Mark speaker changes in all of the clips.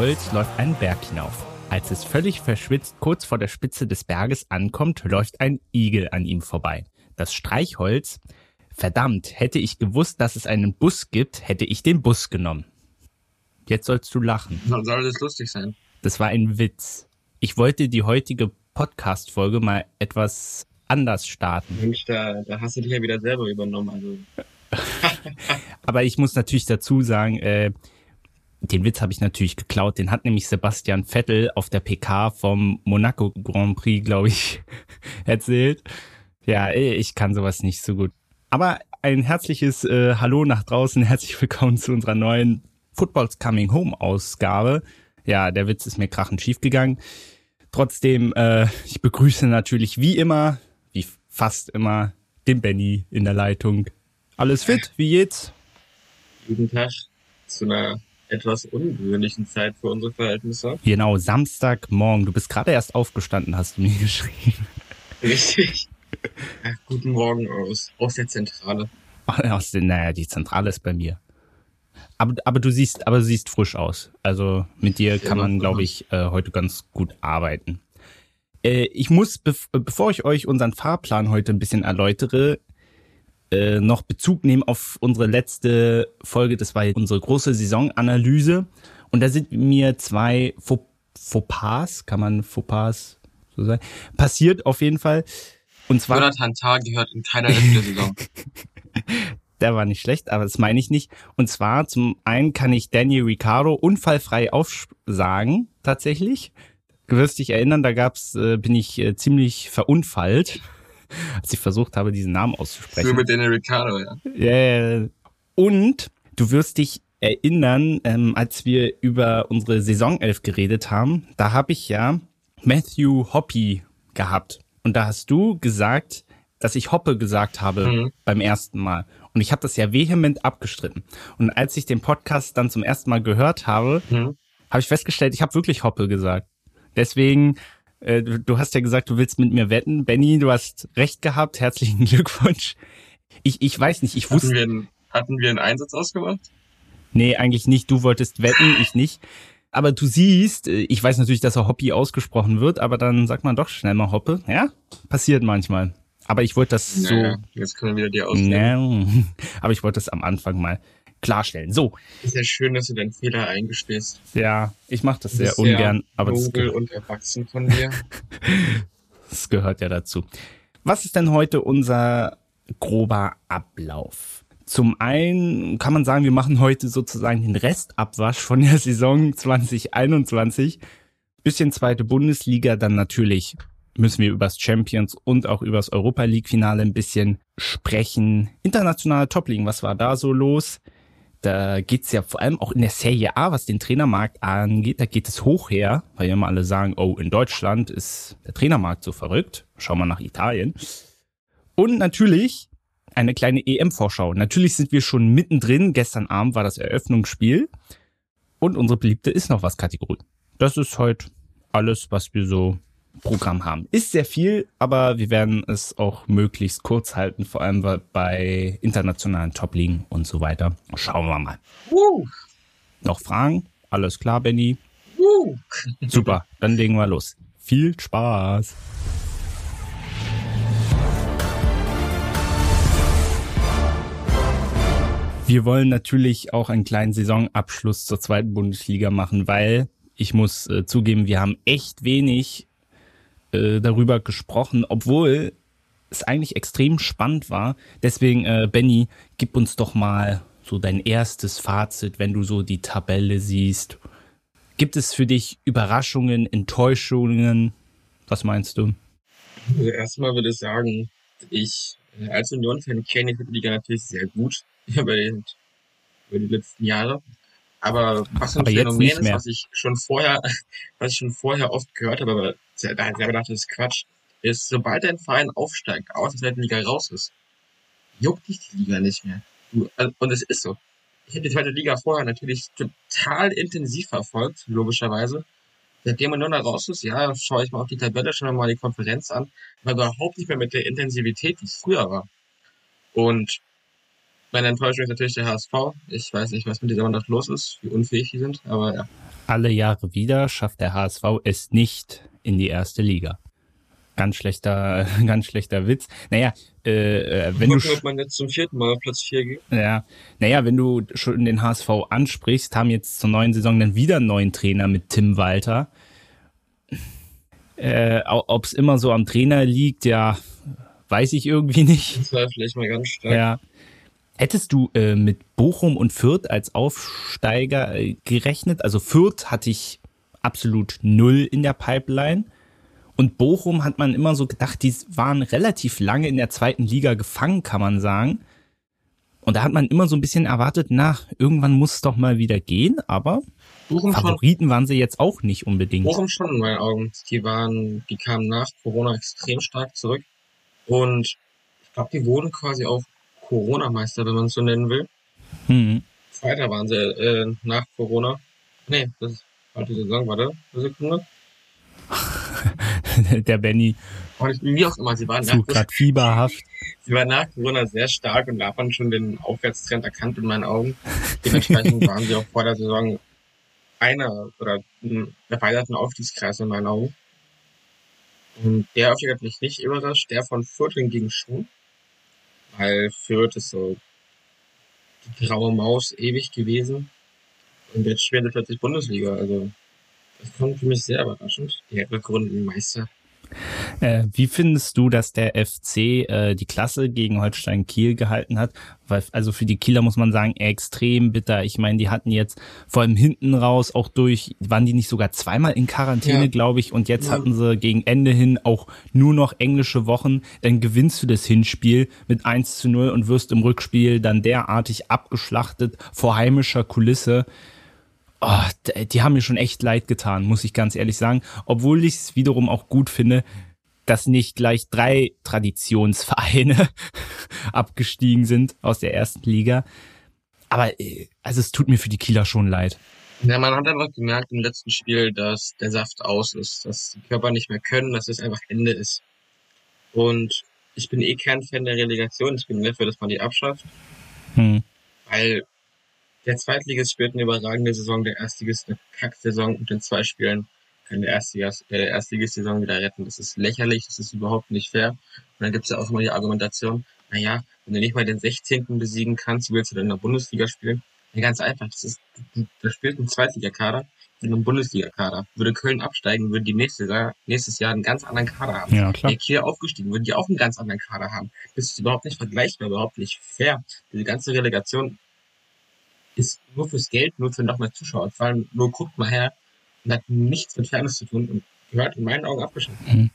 Speaker 1: Streichholz läuft einen Berg hinauf. Als es völlig verschwitzt kurz vor der Spitze des Berges ankommt, läuft ein Igel an ihm vorbei. Das Streichholz, verdammt, hätte ich gewusst, dass es einen Bus gibt, hätte ich den Bus genommen. Jetzt sollst du lachen.
Speaker 2: Dann soll das lustig sein.
Speaker 1: Das war ein Witz. Ich wollte die heutige Podcast-Folge mal etwas anders starten.
Speaker 2: Mensch, da, da hast du dich ja wieder selber übernommen. Also.
Speaker 1: Aber ich muss natürlich dazu sagen, äh, den Witz habe ich natürlich geklaut. Den hat nämlich Sebastian Vettel auf der PK vom Monaco Grand Prix, glaube ich, erzählt. Ja, ich kann sowas nicht so gut. Aber ein herzliches äh, Hallo nach draußen. Herzlich willkommen zu unserer neuen Football's Coming Home Ausgabe. Ja, der Witz ist mir krachend schief gegangen. Trotzdem, äh, ich begrüße natürlich wie immer, wie fast immer, den Benny in der Leitung. Alles fit? Wie geht's?
Speaker 2: Guten Tag zu einer etwas ungewöhnlichen Zeit für unsere Verhältnisse.
Speaker 1: Genau, Samstagmorgen. Du bist gerade erst aufgestanden, hast du mir geschrieben.
Speaker 2: Richtig. Guten Morgen aus, aus der Zentrale.
Speaker 1: Aus der, naja, die Zentrale ist bei mir. Aber, aber du siehst, aber du siehst frisch aus. Also mit dir kann man, glaube ich, äh, heute ganz gut arbeiten. Äh, ich muss, bev bevor ich euch unseren Fahrplan heute ein bisschen erläutere, äh, noch Bezug nehmen auf unsere letzte Folge. Das war unsere große Saisonanalyse. Und da sind mir zwei Fauxpas, kann man Fauxpas so sagen, passiert auf jeden Fall. Und zwar.
Speaker 2: Jonathan Tah gehört in keiner der Saison.
Speaker 1: Der war nicht schlecht, aber das meine ich nicht. Und zwar zum einen kann ich Daniel Ricciardo unfallfrei aufsagen, tatsächlich. Du wirst dich erinnern, da gab's, äh, bin ich äh, ziemlich verunfallt als ich versucht habe, diesen Namen auszusprechen.
Speaker 2: Für mit Daniel Ricciardo, ja.
Speaker 1: Yeah. Und du wirst dich erinnern, ähm, als wir über unsere Saisonelf geredet haben, da habe ich ja Matthew Hoppy gehabt. Und da hast du gesagt, dass ich Hoppe gesagt habe mhm. beim ersten Mal. Und ich habe das ja vehement abgestritten. Und als ich den Podcast dann zum ersten Mal gehört habe, mhm. habe ich festgestellt, ich habe wirklich Hoppe gesagt. Deswegen äh, du, hast ja gesagt, du willst mit mir wetten. Benny, du hast recht gehabt. Herzlichen Glückwunsch. Ich, ich weiß nicht, ich wusste.
Speaker 2: Hatten wir, einen, hatten wir einen Einsatz ausgemacht?
Speaker 1: Nee, eigentlich nicht. Du wolltest wetten, ich nicht. Aber du siehst, äh, ich weiß natürlich, dass er Hobby ausgesprochen wird, aber dann sagt man doch schnell mal Hoppe. Ja, passiert manchmal. Aber ich wollte das naja,
Speaker 2: so. Jetzt können wir wieder die ausnehmen.
Speaker 1: aber ich wollte das am Anfang mal klarstellen. So.
Speaker 2: Ist ja schön, dass du deinen Fehler eingestehst.
Speaker 1: Ja, ich mache das sehr ungern, sehr aber
Speaker 2: das und erwachsen von dir.
Speaker 1: das gehört ja dazu. Was ist denn heute unser grober Ablauf? Zum einen kann man sagen, wir machen heute sozusagen den Restabwasch von der Saison 2021. Bisschen zweite Bundesliga, dann natürlich müssen wir übers Champions und auch übers Europa League Finale ein bisschen sprechen. Internationale Top-Ligen, was war da so los? Da geht's ja vor allem auch in der Serie A, was den Trainermarkt angeht, da geht es hoch her, weil ja immer alle sagen, oh, in Deutschland ist der Trainermarkt so verrückt. Schau mal nach Italien. Und natürlich eine kleine EM-Vorschau. Natürlich sind wir schon mittendrin. Gestern Abend war das Eröffnungsspiel. Und unsere beliebte ist noch was Kategorie. Das ist heute alles, was wir so Programm haben. Ist sehr viel, aber wir werden es auch möglichst kurz halten, vor allem bei internationalen Top-Ligen und so weiter. Schauen wir mal. Uh. Noch Fragen? Alles klar, Benny? Uh. Super, dann legen wir los. Viel Spaß! Wir wollen natürlich auch einen kleinen Saisonabschluss zur zweiten Bundesliga machen, weil ich muss äh, zugeben, wir haben echt wenig äh, darüber gesprochen, obwohl es eigentlich extrem spannend war. Deswegen, äh, Benny, gib uns doch mal so dein erstes Fazit, wenn du so die Tabelle siehst. Gibt es für dich Überraschungen, Enttäuschungen? Was meinst du?
Speaker 2: Also erstmal würde ich sagen, ich äh, als Union-Fan kenne die Liga natürlich sehr gut über die, über die letzten Jahre. Aber was ein Aber Phänomen ist, was ich schon vorher, was ich schon vorher oft gehört habe, aber da selber dachte, das ist Quatsch, ist, sobald ein Verein aufsteigt, aus der zweiten Liga raus ist, juckt dich die Liga nicht mehr. Also, und es ist so. Ich habe die zweite Liga vorher natürlich total intensiv verfolgt, logischerweise. Seitdem man nur noch raus ist, ja, schaue ich mal auf die Tabelle, schaue mir mal die Konferenz an, aber überhaupt nicht mehr mit der Intensivität, wie es früher war. Und meine Enttäuschung ist natürlich der HSV. Ich weiß nicht, was mit dieser Mannschaft los ist, wie unfähig die sind, aber ja.
Speaker 1: alle Jahre wieder schafft der HSV es nicht in die erste Liga. Ganz schlechter, ganz schlechter Witz. Naja, äh, äh wenn
Speaker 2: Gucken, du. ob man jetzt zum vierten Mal auf Platz 4 geht.
Speaker 1: Ja, naja, wenn du schon den HSV ansprichst, haben jetzt zur neuen Saison dann wieder einen neuen Trainer mit Tim Walter. Äh, Ob es immer so am Trainer liegt, ja, weiß ich irgendwie nicht.
Speaker 2: Das war vielleicht mal ganz stark.
Speaker 1: Ja. Hättest du äh, mit Bochum und Fürth als Aufsteiger äh, gerechnet? Also Fürth hatte ich absolut null in der Pipeline. Und Bochum hat man immer so gedacht, die waren relativ lange in der zweiten Liga gefangen, kann man sagen. Und da hat man immer so ein bisschen erwartet, na, irgendwann muss es doch mal wieder gehen, aber Bochum Favoriten schon. waren sie jetzt auch nicht unbedingt.
Speaker 2: Bochum schon in meinen Augen. Die waren, die kamen nach Corona extrem stark zurück. Und ich glaube, die wurden quasi auch Corona-Meister, wenn man es so nennen will. Mhm. Zweiter waren sie äh, nach Corona. Nee, das war die Saison, warte, eine Sekunde.
Speaker 1: Der Benny.
Speaker 2: Wie auch immer, sie waren
Speaker 1: nach, grad fieberhaft.
Speaker 2: Sie waren nach Corona sehr stark und davon schon den Aufwärtstrend erkannt in meinen Augen. Dementsprechend waren sie auch vor der Saison einer oder ein erweiterten Aufstiegskreis in meinen Augen. Und der Aufstieg hat mich nicht überrascht, der von Fürth hingegen schon weil Fürth ist so die graue Maus ewig gewesen. Und jetzt spielen sie plötzlich Bundesliga. Also, das kommt für mich sehr überraschend. Die Rückrundenmeister.
Speaker 1: Äh, wie findest du, dass der FC äh, die Klasse gegen Holstein Kiel gehalten hat? Weil, also für die Kieler muss man sagen, extrem bitter. Ich meine, die hatten jetzt vor allem hinten raus auch durch, waren die nicht sogar zweimal in Quarantäne, ja. glaube ich, und jetzt ja. hatten sie gegen Ende hin auch nur noch englische Wochen. Dann gewinnst du das Hinspiel mit 1 zu 0 und wirst im Rückspiel dann derartig abgeschlachtet vor heimischer Kulisse. Oh, die haben mir schon echt leid getan, muss ich ganz ehrlich sagen. Obwohl ich es wiederum auch gut finde, dass nicht gleich drei Traditionsvereine abgestiegen sind aus der ersten Liga. Aber äh, also es tut mir für die Kieler schon leid.
Speaker 2: Ja, man hat einfach gemerkt im letzten Spiel, dass der Saft aus ist, dass die Körper nicht mehr können, dass es einfach Ende ist. Und ich bin eh kein Fan der Relegation. Ich bin dafür, dass man die abschafft. Hm. Weil der Zweitligist spielt eine überragende Saison, der Erstligist eine Kack-Saison und in zwei Spielen kann der Erstligist, äh, Erstligist-Saison wieder retten. Das ist lächerlich, das ist überhaupt nicht fair. Und dann gibt es ja auch immer die Argumentation, naja, wenn du nicht mal den 16. besiegen kannst, willst du dann in der Bundesliga spielen? Ja, ganz einfach, das ist, da spielt ein Zweitligakader in einem Bundesliga-Kader. Würde Köln absteigen, würden die nächste Jahr, nächstes Jahr einen ganz anderen Kader haben. Ja, klar. Wäre Kiel aufgestiegen, würden die auch einen ganz anderen Kader haben. Das ist überhaupt nicht vergleichbar, überhaupt nicht fair. Diese ganze Relegation ist nur fürs Geld, nur für noch mehr Zuschauer. Allem nur guckt mal her und hat nichts mit Fairness zu tun und gehört in meinen Augen abgeschafft. Mhm.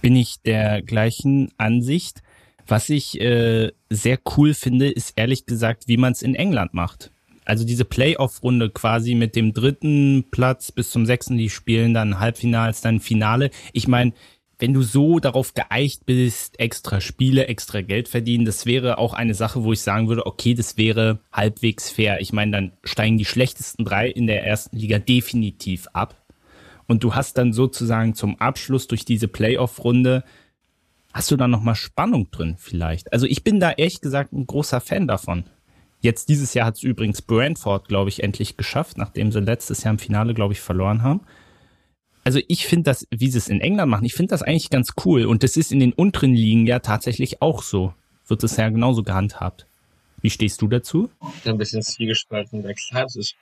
Speaker 1: Bin ich der gleichen Ansicht. Was ich äh, sehr cool finde, ist ehrlich gesagt, wie man es in England macht. Also diese Playoff-Runde quasi mit dem dritten Platz bis zum sechsten, die spielen dann Halbfinals, dann Finale. Ich meine, wenn du so darauf geeicht bist, extra Spiele, extra Geld verdienen, das wäre auch eine Sache, wo ich sagen würde, okay, das wäre halbwegs fair. Ich meine, dann steigen die schlechtesten drei in der ersten Liga definitiv ab. Und du hast dann sozusagen zum Abschluss durch diese Playoff-Runde, hast du dann nochmal Spannung drin vielleicht. Also ich bin da ehrlich gesagt ein großer Fan davon. Jetzt dieses Jahr hat es übrigens Brentford, glaube ich, endlich geschafft, nachdem sie letztes Jahr im Finale, glaube ich, verloren haben also ich finde das, wie sie es in England machen, ich finde das eigentlich ganz cool. Und das ist in den unteren Ligen ja tatsächlich auch so. Wird es ja genauso gehandhabt. Wie stehst du dazu?
Speaker 2: Ein bisschen zwiegespalten. weil Klar, das ist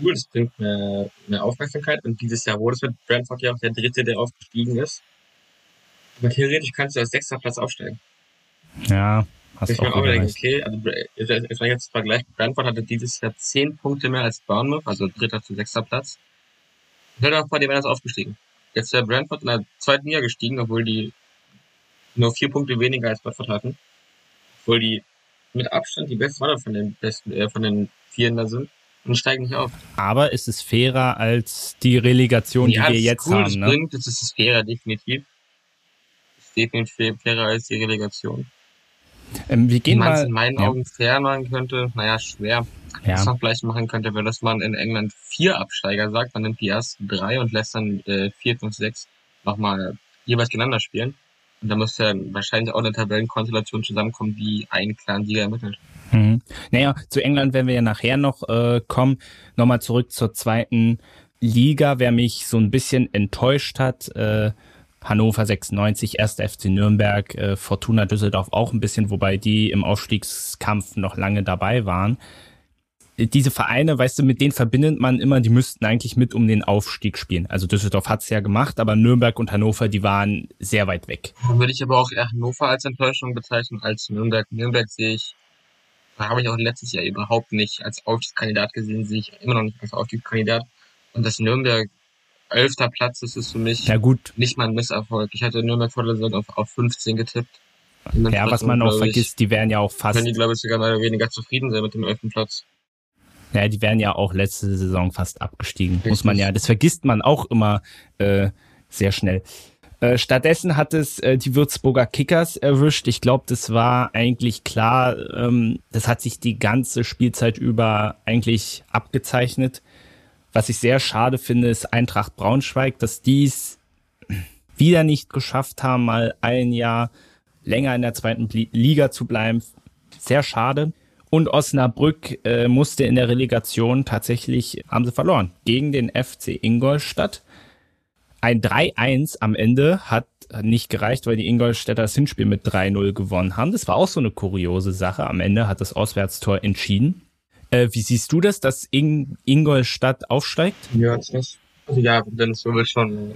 Speaker 2: cool, das bringt mehr, mehr Aufmerksamkeit. Und dieses Jahr wurde es mit Brentford ja auch der dritte, der aufgestiegen ist. Aber theoretisch kannst du als sechster Platz aufsteigen.
Speaker 1: Ja, hast du auch, auch
Speaker 2: denken, okay, also jetzt mal jetzt Vergleich, Brentford hatte dieses Jahr zehn Punkte mehr als Bournemouth, also dritter zu sechster Platz. Stell vor, die wären das aufgestiegen. Jetzt wäre Brentford in der zweiten Liga gestiegen, obwohl die nur vier Punkte weniger als Brentford hatten. Obwohl die mit Abstand die besten Mannschaft von den besten, äh, von den Vieren da sind und steigen nicht auf.
Speaker 1: Aber ist es fairer als die Relegation, ja, die wir jetzt cool, haben? Das
Speaker 2: ne? bringt, das ist es fairer, definitiv. Das ist definitiv fairer als die Relegation.
Speaker 1: Ähm, wir gehen Wie man es
Speaker 2: in meinen ja. Augen fair machen könnte, naja, schwer. Ja. Was man vielleicht machen könnte, wäre, dass man in England vier Absteiger sagt, man nimmt die ersten drei und lässt dann äh, vier, fünf, sechs nochmal jeweils gegeneinander spielen. Und da müsste wahrscheinlich auch eine Tabellenkonstellation zusammenkommen, die einen klaren Sieger ermittelt.
Speaker 1: Mhm. Naja, zu England werden wir ja nachher noch äh, kommen. Nochmal zurück zur zweiten Liga, wer mich so ein bisschen enttäuscht hat, äh, Hannover 96, 1. FC Nürnberg, äh, Fortuna Düsseldorf auch ein bisschen, wobei die im Aufstiegskampf noch lange dabei waren. Diese Vereine, weißt du, mit denen verbindet man immer, die müssten eigentlich mit um den Aufstieg spielen. Also Düsseldorf hat's ja gemacht, aber Nürnberg und Hannover, die waren sehr weit weg.
Speaker 2: Dann würde ich aber auch eher Hannover als Enttäuschung bezeichnen als Nürnberg. Nürnberg sehe ich, da habe ich auch letztes Jahr überhaupt nicht als Aufstiegskandidat gesehen, sehe ich immer noch nicht als Aufstiegskandidat. Und dass Nürnberg elfter Platz ist, ist für mich
Speaker 1: ja, gut.
Speaker 2: nicht mal ein Misserfolg. Ich hatte Nürnberg vor der Saison auf, auf 15 getippt.
Speaker 1: Ja, was man auch vergisst, die wären ja auch fast.
Speaker 2: Können die, glaube ich, sogar mal weniger zufrieden sein mit dem elften Platz.
Speaker 1: Ja, die wären ja auch letzte Saison fast abgestiegen, Richtig. muss man ja. Das vergisst man auch immer äh, sehr schnell. Äh, stattdessen hat es äh, die Würzburger Kickers erwischt. Ich glaube, das war eigentlich klar. Ähm, das hat sich die ganze Spielzeit über eigentlich abgezeichnet. Was ich sehr schade finde, ist Eintracht Braunschweig, dass dies wieder nicht geschafft haben, mal ein Jahr länger in der zweiten Liga zu bleiben. Sehr schade. Und Osnabrück äh, musste in der Relegation tatsächlich, haben sie verloren, gegen den FC Ingolstadt. Ein 3-1 am Ende hat nicht gereicht, weil die Ingolstädter das Hinspiel mit 3-0 gewonnen haben. Das war auch so eine kuriose Sache. Am Ende hat das Auswärtstor entschieden. Äh, wie siehst du das, dass In Ingolstadt aufsteigt?
Speaker 2: Ja, das also ja, wenn es so will schon.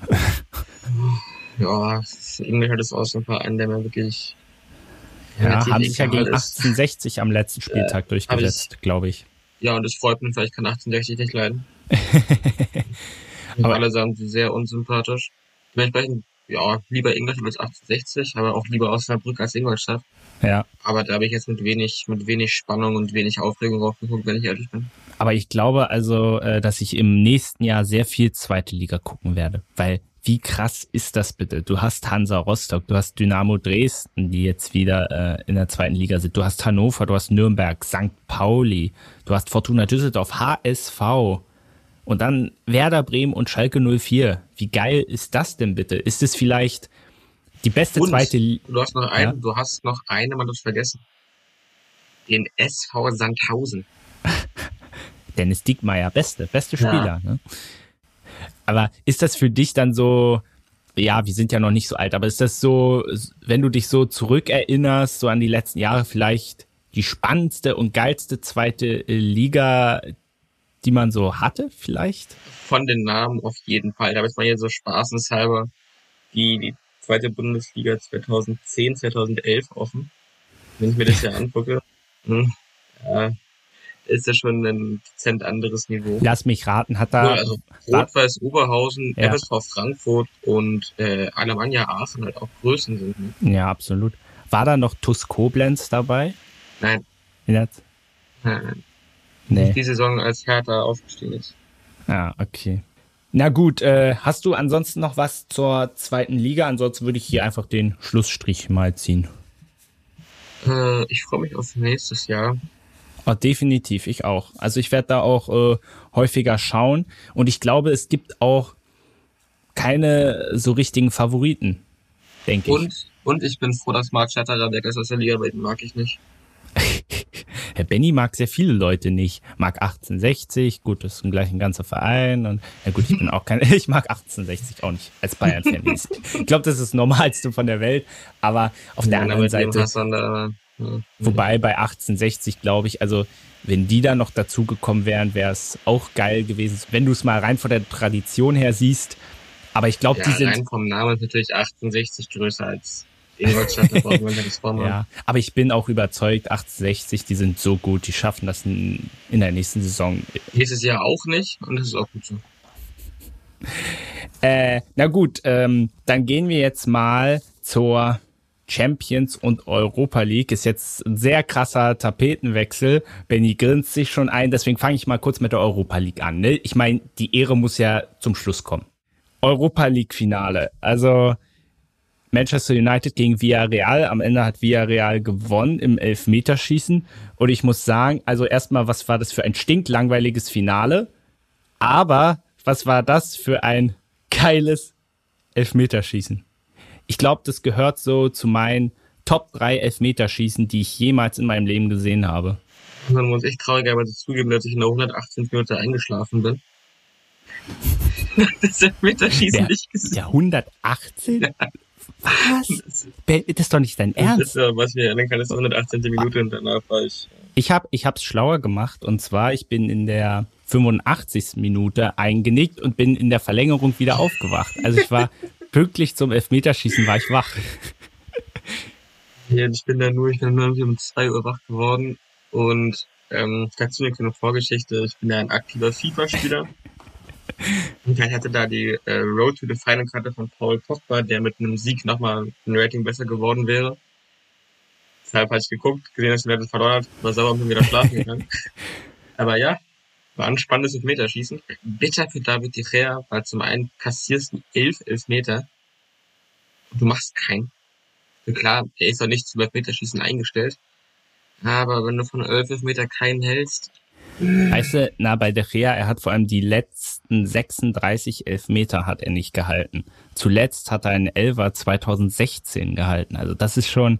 Speaker 2: ja, Ingolstadt ist auch so ein Verein, der mir wirklich.
Speaker 1: Ja, haben sich ja gegen 1860 am letzten Spieltag äh, durchgesetzt, glaube ich.
Speaker 2: Ja, und es freut mich, weil ich kann 1860 nicht leiden. aber alle sagen, sie sehr unsympathisch. Dementsprechend, ja, lieber Ingolstadt als 1860, aber auch lieber Osnabrück als Ingolstadt.
Speaker 1: Ja.
Speaker 2: Aber da habe ich jetzt mit wenig, mit wenig Spannung und wenig Aufregung aufgeguckt, wenn ich ehrlich bin.
Speaker 1: Aber ich glaube also, äh, dass ich im nächsten Jahr sehr viel zweite Liga gucken werde, weil wie krass ist das bitte? Du hast Hansa Rostock, du hast Dynamo Dresden, die jetzt wieder äh, in der zweiten Liga sind. Du hast Hannover, du hast Nürnberg, St. Pauli, du hast Fortuna Düsseldorf, HSV und dann Werder Bremen und Schalke 04. Wie geil ist das denn bitte? Ist es vielleicht die beste
Speaker 2: Und
Speaker 1: zweite
Speaker 2: Liga. Du hast noch einen, ja? du hast noch eine, man hat vergessen. Den SV Sandhausen.
Speaker 1: Dennis Diekmeyer, beste, beste Spieler. Ja. Ne? Aber ist das für dich dann so, ja, wir sind ja noch nicht so alt, aber ist das so, wenn du dich so zurückerinnerst, so an die letzten Jahre vielleicht die spannendste und geilste zweite Liga, die man so hatte, vielleicht?
Speaker 2: Von den Namen auf jeden Fall. Da ist man ja so spaßenshalber die, die zweite Bundesliga 2010, 2011 offen. Wenn ich mir das ja angucke, hm, ja, ist das schon ein dezent anderes Niveau.
Speaker 1: Lass mich raten, hat da...
Speaker 2: Ja, also Rot-Weiß Oberhausen, ja. FSV Frankfurt und äh, Alemannia Aachen halt auch Größen sind.
Speaker 1: Ne? Ja, absolut. War da noch TuS Koblenz dabei?
Speaker 2: Nein.
Speaker 1: Nein,
Speaker 2: nein. Nee. Die Saison als Hertha aufgestiegen ist.
Speaker 1: Ah, okay. Na gut, äh, hast du ansonsten noch was zur zweiten Liga? Ansonsten würde ich hier einfach den Schlussstrich mal ziehen.
Speaker 2: Äh, ich freue mich auf nächstes Jahr.
Speaker 1: Oh, definitiv, ich auch. Also ich werde da auch äh, häufiger schauen und ich glaube, es gibt auch keine so richtigen Favoriten, denke
Speaker 2: ich. Und, und ich bin froh, dass Marc Schatterer weg ist aus der Liga, weil den mag ich nicht.
Speaker 1: Herr Benny mag sehr viele Leute nicht. Mag 1860, gut, das ist gleich ein ganzer Verein. Und ja gut, ich bin auch kein, ich mag 1860 auch nicht als Bayern-Fan. ich glaube, das ist das Normalste von der Welt. Aber auf ja, der anderen Seite. Ja. Wobei bei 1860 glaube ich, also wenn die da noch dazugekommen wären, wäre es auch geil gewesen, wenn du es mal rein von der Tradition her siehst. Aber ich glaube,
Speaker 2: ja,
Speaker 1: die sind.
Speaker 2: Rein vom Namen ist natürlich 1860 größer als Ingolstadt,
Speaker 1: Ja, aber ich bin auch überzeugt, 1860, die sind so gut, die schaffen das in, in der nächsten Saison.
Speaker 2: Nächstes Jahr auch nicht und das ist auch gut so.
Speaker 1: Äh, na gut, ähm, dann gehen wir jetzt mal zur Champions und Europa League. Ist jetzt ein sehr krasser Tapetenwechsel. Benny grinst sich schon ein, deswegen fange ich mal kurz mit der Europa League an. Ne? Ich meine, die Ehre muss ja zum Schluss kommen. Europa League Finale. Also Manchester United gegen Villarreal. Am Ende hat Villarreal gewonnen im Elfmeterschießen. Und ich muss sagen, also erstmal, was war das für ein stinklangweiliges Finale? Aber was war das für ein geiles Elfmeterschießen? Ich glaube, das gehört so zu meinen Top 3 Elfmeterschießen, die ich jemals in meinem Leben gesehen habe.
Speaker 2: Man muss echt traurigerweise zugeben, dass ich in der 118 Minute eingeschlafen bin. das Elfmeterschießen
Speaker 1: der,
Speaker 2: nicht gesehen.
Speaker 1: Der 118? Ja. Was? Das ist doch nicht dein Ernst.
Speaker 2: Das, was mir erinnern kann, ist 118. Minute und danach war ich.
Speaker 1: Ich habe ich hab's schlauer gemacht und zwar, ich bin in der 85. Minute eingenickt und bin in der Verlängerung wieder aufgewacht. Also ich war pünktlich zum Elfmeterschießen war ich wach.
Speaker 2: Ja, ich bin da nur, ich bin nur um zwei Uhr wach geworden und ähm, dazu eine Vorgeschichte. Ich bin ja ein aktiver FIFA-Spieler. Und ich hatte da die äh, Road to the Final Karte von Paul Pogba, der mit einem Sieg nochmal ein Rating besser geworden wäre. Deshalb habe ich geguckt, gesehen, dass die Leute verloren hat, war sauer und bin wieder schlafen gegangen. Aber ja, war ein spannendes Elfmeterschießen. Bitter für David De Gea, weil zum einen kassierst du elf Elfmeter und du machst keinen. Und klar, er ist auch nicht zum Elfmeterschießen eingestellt. Aber wenn du von elf Elfmeter keinen hältst,
Speaker 1: Weißt du, na, bei De Gea, er hat vor allem die letzten 36 Elfmeter hat er nicht gehalten. Zuletzt hat er einen Elfer 2016 gehalten. Also das ist schon,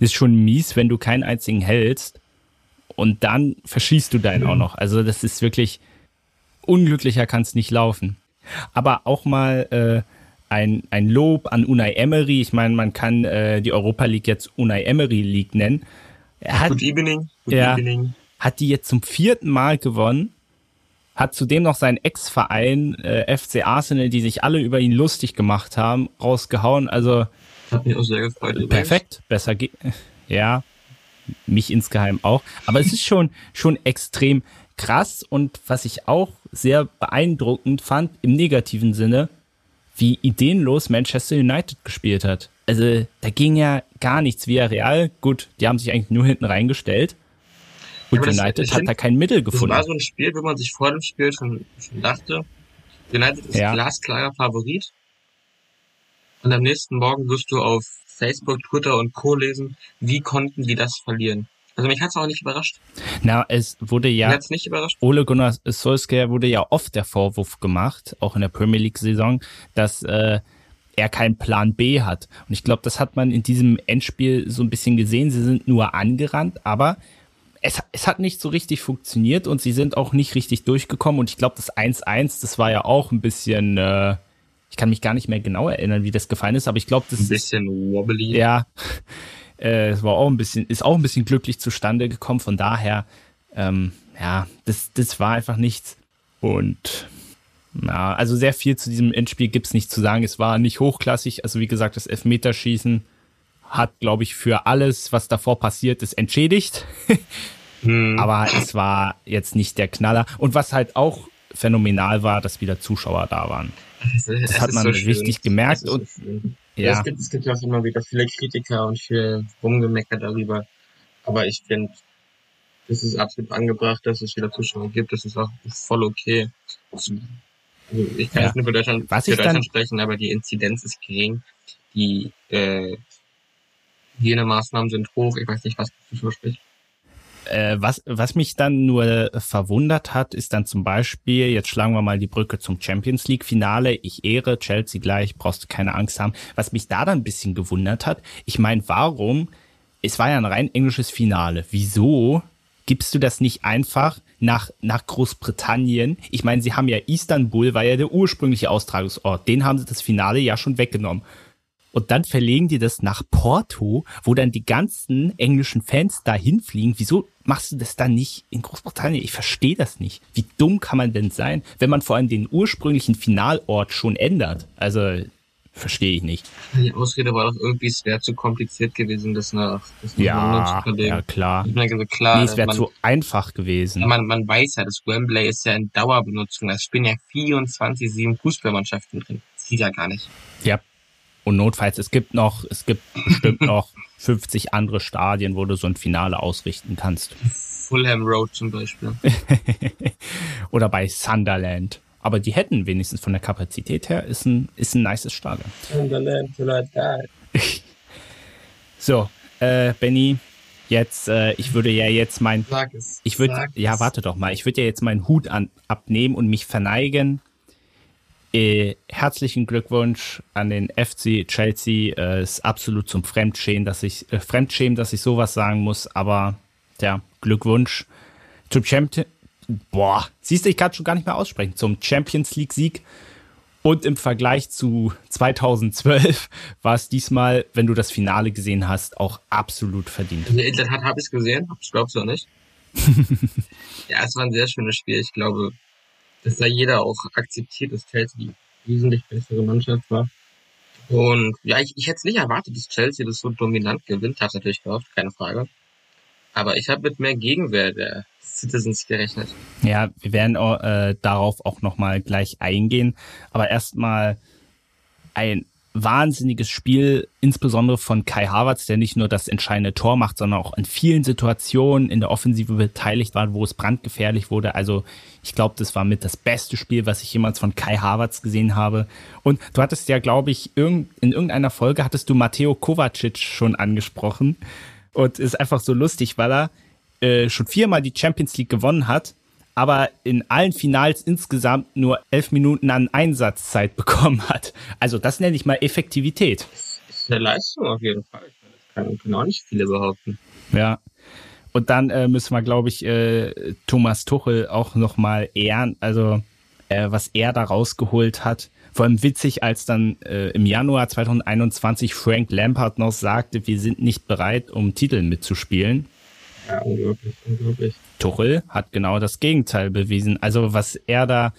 Speaker 1: ist schon mies, wenn du keinen einzigen hältst und dann verschießt du deinen auch noch. Also das ist wirklich, unglücklicher kann es nicht laufen. Aber auch mal äh, ein, ein Lob an Unai Emery. Ich meine, man kann äh, die Europa League jetzt Unai Emery League nennen.
Speaker 2: Er hat, Good evening.
Speaker 1: Good ja, evening hat die jetzt zum vierten Mal gewonnen, hat zudem noch seinen Ex-Verein äh, FC Arsenal, die sich alle über ihn lustig gemacht haben, rausgehauen. Also
Speaker 2: hat mich auch sehr gefreut.
Speaker 1: Perfekt, besser geht. Ja, mich insgeheim auch. Aber es ist schon schon extrem krass und was ich auch sehr beeindruckend fand im negativen Sinne, wie ideenlos Manchester United gespielt hat. Also da ging ja gar nichts. Via Real, gut, die haben sich eigentlich nur hinten reingestellt. Und ja, United das, hat find, da kein Mittel gefunden. Das
Speaker 2: war so ein Spiel, wo man sich vor dem Spiel schon, schon dachte, United ist ja. glasklarer Favorit. Und am nächsten Morgen wirst du auf Facebook, Twitter und Co. lesen, wie konnten die das verlieren. Also mich hat es auch nicht überrascht.
Speaker 1: Na, es wurde ja.
Speaker 2: Hat's nicht überrascht?
Speaker 1: Ole Gunnar Solskjaer wurde ja oft der Vorwurf gemacht, auch in der Premier League-Saison, dass äh, er keinen Plan B hat. Und ich glaube, das hat man in diesem Endspiel so ein bisschen gesehen. Sie sind nur angerannt, aber es, es hat nicht so richtig funktioniert und sie sind auch nicht richtig durchgekommen. Und ich glaube, das 1-1, das war ja auch ein bisschen, äh, ich kann mich gar nicht mehr genau erinnern, wie das gefallen ist, aber ich glaube, das
Speaker 2: ist. Ein bisschen wobbly.
Speaker 1: Ja. Äh, es war auch ein bisschen, ist auch ein bisschen glücklich zustande gekommen. Von daher, ähm, ja, das, das war einfach nichts. Und ja, also sehr viel zu diesem Endspiel gibt's nicht zu sagen. Es war nicht hochklassig. Also wie gesagt, das Elfmeterschießen hat, glaube ich, für alles, was davor passiert ist, entschädigt. hm. Aber es war jetzt nicht der Knaller. Und was halt auch phänomenal war, dass wieder Zuschauer da waren. Das, ist, das hat man so richtig gemerkt. und
Speaker 2: so ja. ja. es, gibt, es gibt ja auch immer wieder viele Kritiker und viel Rumgemecker darüber. Aber ich finde, es ist absolut angebracht, dass es wieder Zuschauer gibt. Das ist auch voll okay. Also ich kann ja. jetzt nur für Deutschland,
Speaker 1: Was
Speaker 2: für
Speaker 1: Deutschland
Speaker 2: sprechen, aber die Inzidenz ist gering. Die äh, Hygienemaßnahmen sind hoch. Ich weiß nicht, was dafür spricht.
Speaker 1: Äh, was, was mich dann nur verwundert hat, ist dann zum Beispiel, jetzt schlagen wir mal die Brücke zum Champions League Finale. Ich ehre Chelsea gleich, brauchst du keine Angst haben. Was mich da dann ein bisschen gewundert hat, ich meine, warum, es war ja ein rein englisches Finale. Wieso gibst du das nicht einfach nach, nach Großbritannien? Ich meine, sie haben ja Istanbul, war ja der ursprüngliche Austragungsort. Den haben sie das Finale ja schon weggenommen. Und dann verlegen die das nach Porto, wo dann die ganzen englischen Fans dahin fliegen. Wieso machst du das dann nicht in Großbritannien? Ich verstehe das nicht. Wie dumm kann man denn sein, wenn man vor allem den ursprünglichen Finalort schon ändert? Also verstehe ich nicht.
Speaker 2: Die Ausrede war doch irgendwie, es wäre zu kompliziert gewesen, das nach, das
Speaker 1: nach ja, zu Ja, klar. Ich meine, klar. Nee, es wäre zu einfach gewesen.
Speaker 2: Man, man weiß ja, das Wembley ist ja in Dauerbenutzung. Es spielen ja 24, 7 Fußballmannschaften drin. Das sieht ja gar nicht.
Speaker 1: Ja, und notfalls, es gibt noch, es gibt bestimmt noch 50 andere Stadien, wo du so ein Finale ausrichten kannst.
Speaker 2: Fulham Road zum Beispiel.
Speaker 1: Oder bei Sunderland. Aber die hätten wenigstens von der Kapazität her, ist ein, ist ein nices Stadion. Sunderland, vielleicht geil. so, äh, Benny, jetzt, äh, ich würde ja jetzt mein,
Speaker 2: Sag es.
Speaker 1: ich würde, ja, warte doch mal, ich würde ja jetzt meinen Hut an, abnehmen und mich verneigen äh, herzlichen Glückwunsch an den FC Chelsea. Äh, ist absolut zum Fremdschämen, dass ich äh, Fremdschämen, dass ich sowas sagen muss, aber ja, Glückwunsch zum, Champion, boah, siehst du, ich kann schon gar nicht mehr aussprechen, zum Champions League Sieg. Und im Vergleich zu 2012 war es diesmal, wenn du das Finale gesehen hast, auch absolut verdient.
Speaker 2: In der Tat habe ich es gesehen, ich glaube es auch nicht. ja, es war ein sehr schönes Spiel. Ich glaube, dass da jeder auch akzeptiert, dass Chelsea die wesentlich bessere Mannschaft war. Und ja, ich, ich hätte es nicht erwartet, dass Chelsea das so dominant gewinnt. Hat natürlich gehofft, keine Frage. Aber ich habe mit mehr Gegenwehr der Citizens gerechnet.
Speaker 1: Ja, wir werden äh, darauf auch nochmal gleich eingehen. Aber erstmal ein wahnsinniges Spiel, insbesondere von Kai Havertz, der nicht nur das entscheidende Tor macht, sondern auch in vielen Situationen in der Offensive beteiligt war, wo es brandgefährlich wurde. Also ich glaube, das war mit das beste Spiel, was ich jemals von Kai Havertz gesehen habe. Und du hattest ja, glaube ich, in irgendeiner Folge hattest du Matteo Kovacic schon angesprochen. Und ist einfach so lustig, weil er äh, schon viermal die Champions League gewonnen hat aber in allen Finals insgesamt nur elf Minuten an Einsatzzeit bekommen hat. Also das nenne ich mal Effektivität.
Speaker 2: Das ist eine Leistung auf jeden Fall. Das kann, können auch nicht viele behaupten.
Speaker 1: Ja. Und dann äh, müssen wir, glaube ich, äh, Thomas Tuchel auch nochmal ehren, also äh, was er da rausgeholt hat. Vor allem witzig, als dann äh, im Januar 2021 Frank Lampard noch sagte, wir sind nicht bereit, um Titel mitzuspielen.
Speaker 2: Ja, unglaublich, unglaublich.
Speaker 1: Tuchel hat genau das Gegenteil bewiesen. Also was er da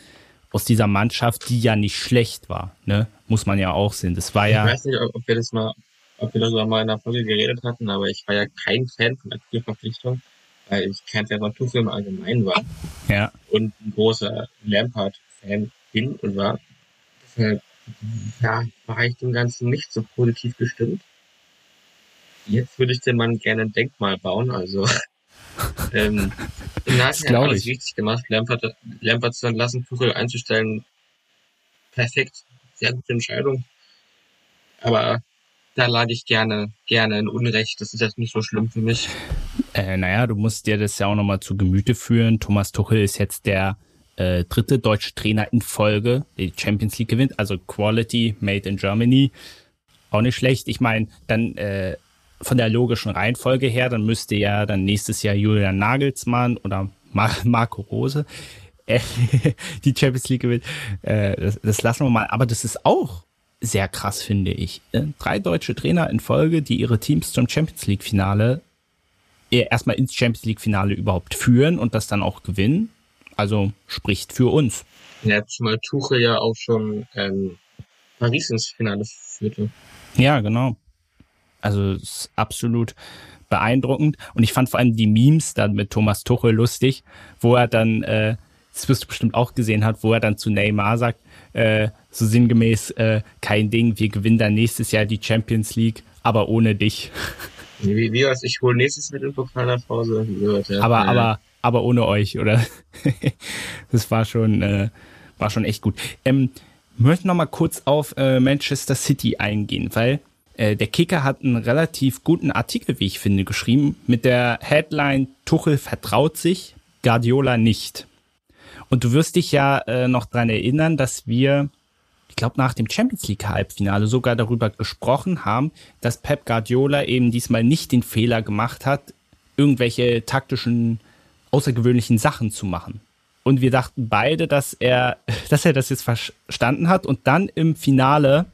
Speaker 1: aus dieser Mannschaft, die ja nicht schlecht war, ne, muss man ja auch sehen. Das war ja.
Speaker 2: Ich weiß nicht, ob wir das mal, ob wir darüber mal in der Folge geredet hatten, aber ich war ja kein Fan von der Spielverpflichtung, weil ich kein Fan von Tuchel im Allgemeinen war.
Speaker 1: Ja.
Speaker 2: Und ein großer Lampard-Fan bin und war. Deshalb, ja, war ich dem Ganzen nicht so positiv gestimmt. Jetzt würde ich dem Mann gerne ein Denkmal bauen, also ähm, Im Nachhinein alles ich. richtig gemacht. Lampert, Lampert zu entlassen, Tuchel einzustellen, perfekt. Sehr gute Entscheidung. Aber da lag ich gerne, gerne in Unrecht. Das ist jetzt nicht so schlimm für mich.
Speaker 1: Äh, naja, du musst dir das ja auch nochmal zu Gemüte führen. Thomas Tuchel ist jetzt der äh, dritte deutsche Trainer in Folge, der die Champions League gewinnt. Also Quality Made in Germany. Auch nicht schlecht. Ich meine, dann äh, von der logischen Reihenfolge her, dann müsste ja dann nächstes Jahr Julian Nagelsmann oder Mar Marco Rose äh, die Champions League gewinnen. Äh, das, das lassen wir mal. Aber das ist auch sehr krass, finde ich. Äh, drei deutsche Trainer in Folge, die ihre Teams zum Champions League Finale äh, erstmal ins Champions League Finale überhaupt führen und das dann auch gewinnen. Also spricht für uns.
Speaker 2: Ja, zumal Tuche ja auch schon ähm, Paris ins Finale führte.
Speaker 1: Ja, genau. Also ist absolut beeindruckend. Und ich fand vor allem die Memes dann mit Thomas Tuchel lustig, wo er dann, äh, das wirst du bestimmt auch gesehen hat, wo er dann zu Neymar sagt, äh, so sinngemäß, äh, kein Ding, wir gewinnen dann nächstes Jahr die Champions League, aber ohne dich.
Speaker 2: Wie, wie was, ich hole nächstes mit in Pokal nach Hause.
Speaker 1: Ja, aber, ja. aber, aber ohne euch, oder? das war schon, äh, war schon echt gut. Ähm, möchte noch mal kurz auf äh, Manchester City eingehen, weil äh, der Kicker hat einen relativ guten Artikel, wie ich finde, geschrieben mit der Headline Tuchel vertraut sich, Guardiola nicht. Und du wirst dich ja äh, noch dran erinnern, dass wir, ich glaube, nach dem Champions League Halbfinale sogar darüber gesprochen haben, dass Pep Guardiola eben diesmal nicht den Fehler gemacht hat, irgendwelche taktischen, außergewöhnlichen Sachen zu machen. Und wir dachten beide, dass er, dass er das jetzt verstanden hat und dann im Finale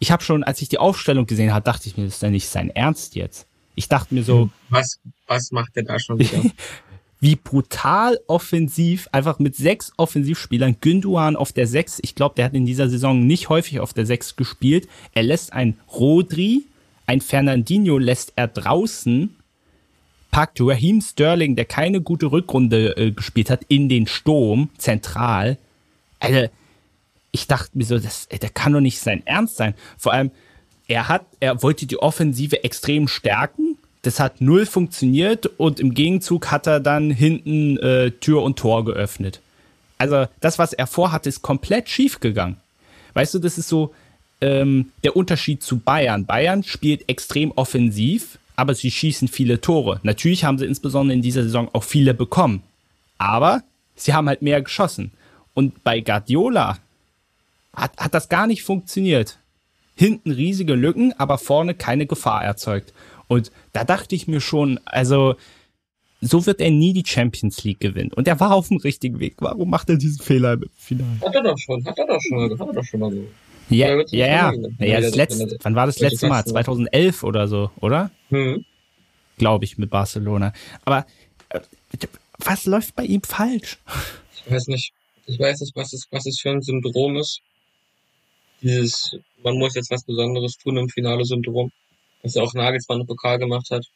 Speaker 1: ich habe schon, als ich die Aufstellung gesehen habe, dachte ich mir, das ist ja nicht sein Ernst jetzt. Ich dachte mir so.
Speaker 2: Was, was macht der da schon wieder?
Speaker 1: wie brutal offensiv, einfach mit sechs Offensivspielern, Günduan auf der sechs, ich glaube, der hat in dieser Saison nicht häufig auf der sechs gespielt. Er lässt ein Rodri, ein Fernandinho lässt er draußen, packt Raheem Sterling, der keine gute Rückrunde äh, gespielt hat, in den Sturm, zentral. Also, ich dachte mir so, das, der kann doch nicht sein Ernst sein. Vor allem, er hat, er wollte die Offensive extrem stärken. Das hat null funktioniert und im Gegenzug hat er dann hinten äh, Tür und Tor geöffnet. Also das, was er vorhatte, ist komplett schief gegangen. Weißt du, das ist so ähm, der Unterschied zu Bayern. Bayern spielt extrem offensiv, aber sie schießen viele Tore. Natürlich haben sie insbesondere in dieser Saison auch viele bekommen. Aber sie haben halt mehr geschossen. Und bei Guardiola hat, hat das gar nicht funktioniert. Hinten riesige Lücken, aber vorne keine Gefahr erzeugt. Und da dachte ich mir schon, also so wird er nie die Champions League gewinnen. Und er war auf dem richtigen Weg. Warum macht er diesen Fehler im Finale?
Speaker 2: Hat er doch schon, hat er doch schon, hat er doch schon mal so.
Speaker 1: Ja, ja, ja. ja das letzte, wann war das letzte Mal? 2011 oder so, oder? Hm. Glaube ich, mit Barcelona. Aber äh, was läuft bei ihm falsch?
Speaker 2: Ich weiß nicht. Ich weiß nicht, was es, was es für ein Syndrom ist. Dieses, man muss jetzt was Besonderes tun im Finale-Syndrom. Was ja auch Nagelsmann im Pokal gemacht hat.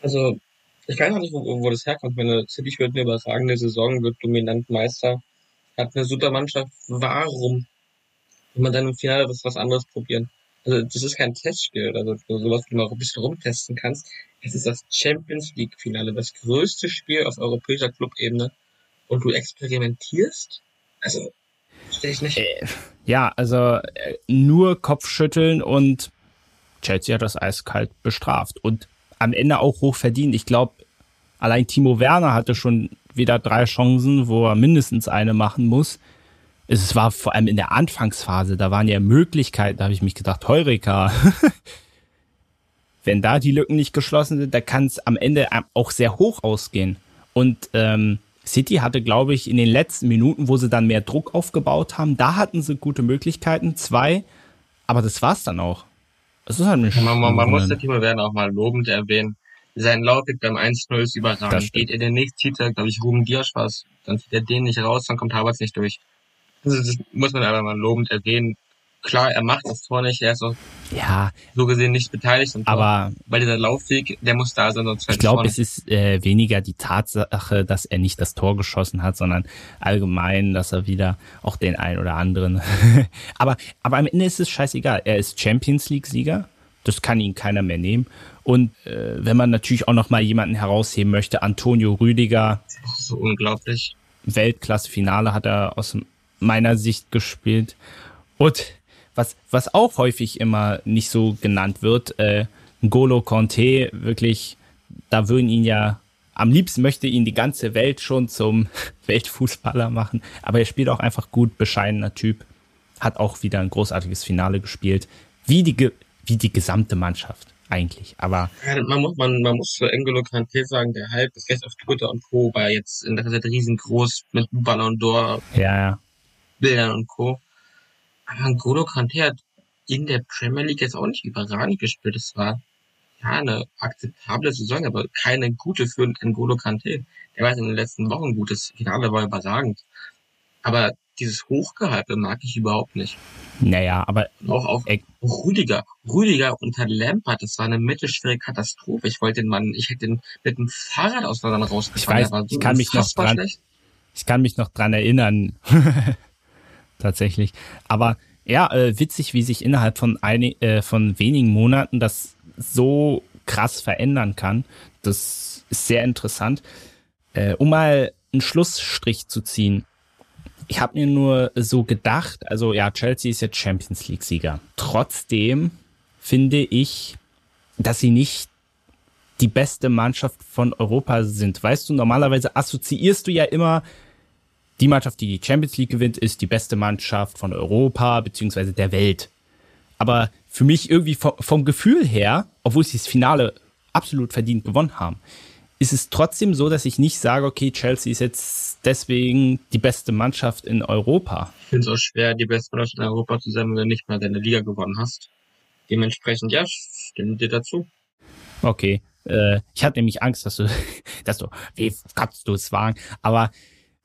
Speaker 2: Also, ich weiß auch nicht, wo, wo das herkommt. Meine City wird eine überragende Saison, wird dominant Meister, hat eine super Mannschaft. Warum will man dann im Finale was, was anderes probieren? Also, das ist kein Testspiel oder so, sowas, wo du mal ein bisschen rumtesten kannst. Es ist das Champions League Finale, das größte Spiel auf europäischer Clubebene. Und du experimentierst? Also, verstehe ich nicht. Äh,
Speaker 1: ja, also äh, nur Kopfschütteln und Chelsea hat das eiskalt bestraft. Und am Ende auch hoch verdient. Ich glaube, allein Timo Werner hatte schon wieder drei Chancen, wo er mindestens eine machen muss. Es war vor allem in der Anfangsphase, da waren ja Möglichkeiten, da habe ich mich gedacht, Heureka. Wenn da die Lücken nicht geschlossen sind, da kann es am Ende auch sehr hoch ausgehen. Und ähm, City hatte, glaube ich, in den letzten Minuten, wo sie dann mehr Druck aufgebaut haben, da hatten sie gute Möglichkeiten, zwei, aber das war's dann auch.
Speaker 2: Das ist halt nicht man, man, man muss der Timo Werner auch mal lobend erwähnen. Sein Laufweg beim 1-0 ist überragend. Geht er den nächsten Titel, glaube ich, Ruben Dias was, dann zieht er den nicht raus, dann kommt Havertz nicht durch. Also das muss man aber mal lobend erwähnen klar, er macht das Tor nicht, er ist auch ja, so gesehen nicht beteiligt
Speaker 1: aber
Speaker 2: weil dieser Laufweg, der muss da sein, sonst
Speaker 1: Ich glaube, es ist äh, weniger die Tatsache, dass er nicht das Tor geschossen hat, sondern allgemein, dass er wieder auch den einen oder anderen. aber, aber am Ende ist es scheißegal. Er ist Champions League-Sieger. Das kann ihn keiner mehr nehmen. Und äh, wenn man natürlich auch noch mal jemanden herausheben möchte, Antonio Rüdiger.
Speaker 2: So unglaublich.
Speaker 1: Weltklasse-Finale hat er aus meiner Sicht gespielt. Und was, was auch häufig immer nicht so genannt wird, äh, Golo Conte, wirklich, da würden ihn ja, am liebsten möchte ihn die ganze Welt schon zum Weltfußballer machen, aber er spielt auch einfach gut, bescheidener Typ, hat auch wieder ein großartiges Finale gespielt, wie die, wie die gesamte Mannschaft eigentlich. Aber
Speaker 2: ja, man, muss, man, man muss zu Engolo Kanté sagen, der Hype ist jetzt auf Twitter und Co. war jetzt in der Zeit riesengroß mit Ballon d'Or,
Speaker 1: ja, ja.
Speaker 2: Bildern und Co. Aber N'Golo Kanté hat in der Premier League jetzt auch nicht überragend gespielt. Es war ja eine akzeptable Saison, aber keine gute für N'Golo Kanté. Der war in den letzten Wochen gut. Das Finale war überragend. Aber dieses Hochgehalte mag ich überhaupt nicht.
Speaker 1: Naja, aber
Speaker 2: auch auch Rüdiger, Rüdiger unter Lampard, das war eine mittelschwere Katastrophe. Ich wollte den Mann, ich hätte den mit dem Fahrrad aus der rausgefahren.
Speaker 1: Ich weiß, so ich kann mich noch dran, schlecht. ich kann mich noch dran erinnern. tatsächlich. Aber ja, äh, witzig, wie sich innerhalb von, einig, äh, von wenigen Monaten das so krass verändern kann. Das ist sehr interessant. Äh, um mal einen Schlussstrich zu ziehen. Ich habe mir nur so gedacht, also ja, Chelsea ist jetzt Champions League-Sieger. Trotzdem finde ich, dass sie nicht die beste Mannschaft von Europa sind. Weißt du, normalerweise assoziierst du ja immer die Mannschaft, die die Champions League gewinnt, ist die beste Mannschaft von Europa beziehungsweise der Welt. Aber für mich irgendwie vom, vom Gefühl her, obwohl sie das Finale absolut verdient gewonnen haben, ist es trotzdem so, dass ich nicht sage, okay, Chelsea ist jetzt deswegen die beste Mannschaft in Europa.
Speaker 2: Ich finde es auch schwer, die beste Mannschaft in Europa zu sein, wenn du nicht mal deine Liga gewonnen hast. Dementsprechend, ja, stimme dir dazu.
Speaker 1: Okay. Äh, ich hatte nämlich Angst, dass du, dass du, wie kannst du es wagen? Aber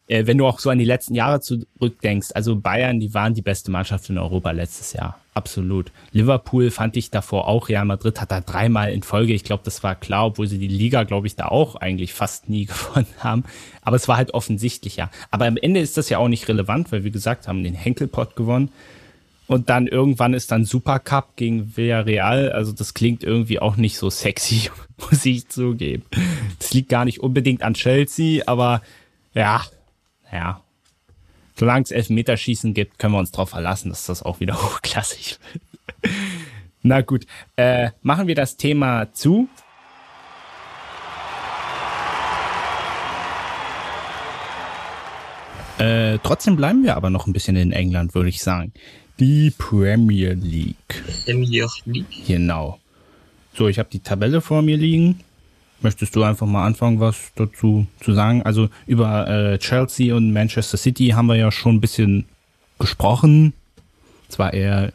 Speaker 1: äh, wenn du auch so an die letzten Jahre zurückdenkst, also Bayern, die waren die beste Mannschaft in Europa letztes Jahr. Absolut. Liverpool fand ich davor auch, Real Madrid hat da dreimal in Folge, ich glaube, das war klar, obwohl sie die Liga, glaube ich, da auch eigentlich fast nie gewonnen haben. Aber es war halt offensichtlicher. Aber am Ende ist das ja auch nicht relevant, weil wir gesagt haben, den Henkelpot gewonnen. Und dann irgendwann ist dann Supercup gegen Villarreal. Also das klingt irgendwie auch nicht so sexy, muss ich zugeben. Das liegt gar nicht unbedingt an Chelsea, aber ja, ja, solange es Elfmeterschießen gibt, können wir uns darauf verlassen, dass das auch wieder hochklassig wird. Na gut, äh, machen wir das Thema zu. Äh, trotzdem bleiben wir aber noch ein bisschen in England, würde ich sagen. Die Premier League.
Speaker 2: Premier League.
Speaker 1: Genau. So, ich habe die Tabelle vor mir liegen. Möchtest du einfach mal anfangen, was dazu zu sagen? Also über äh, Chelsea und Manchester City haben wir ja schon ein bisschen gesprochen. Zwar eher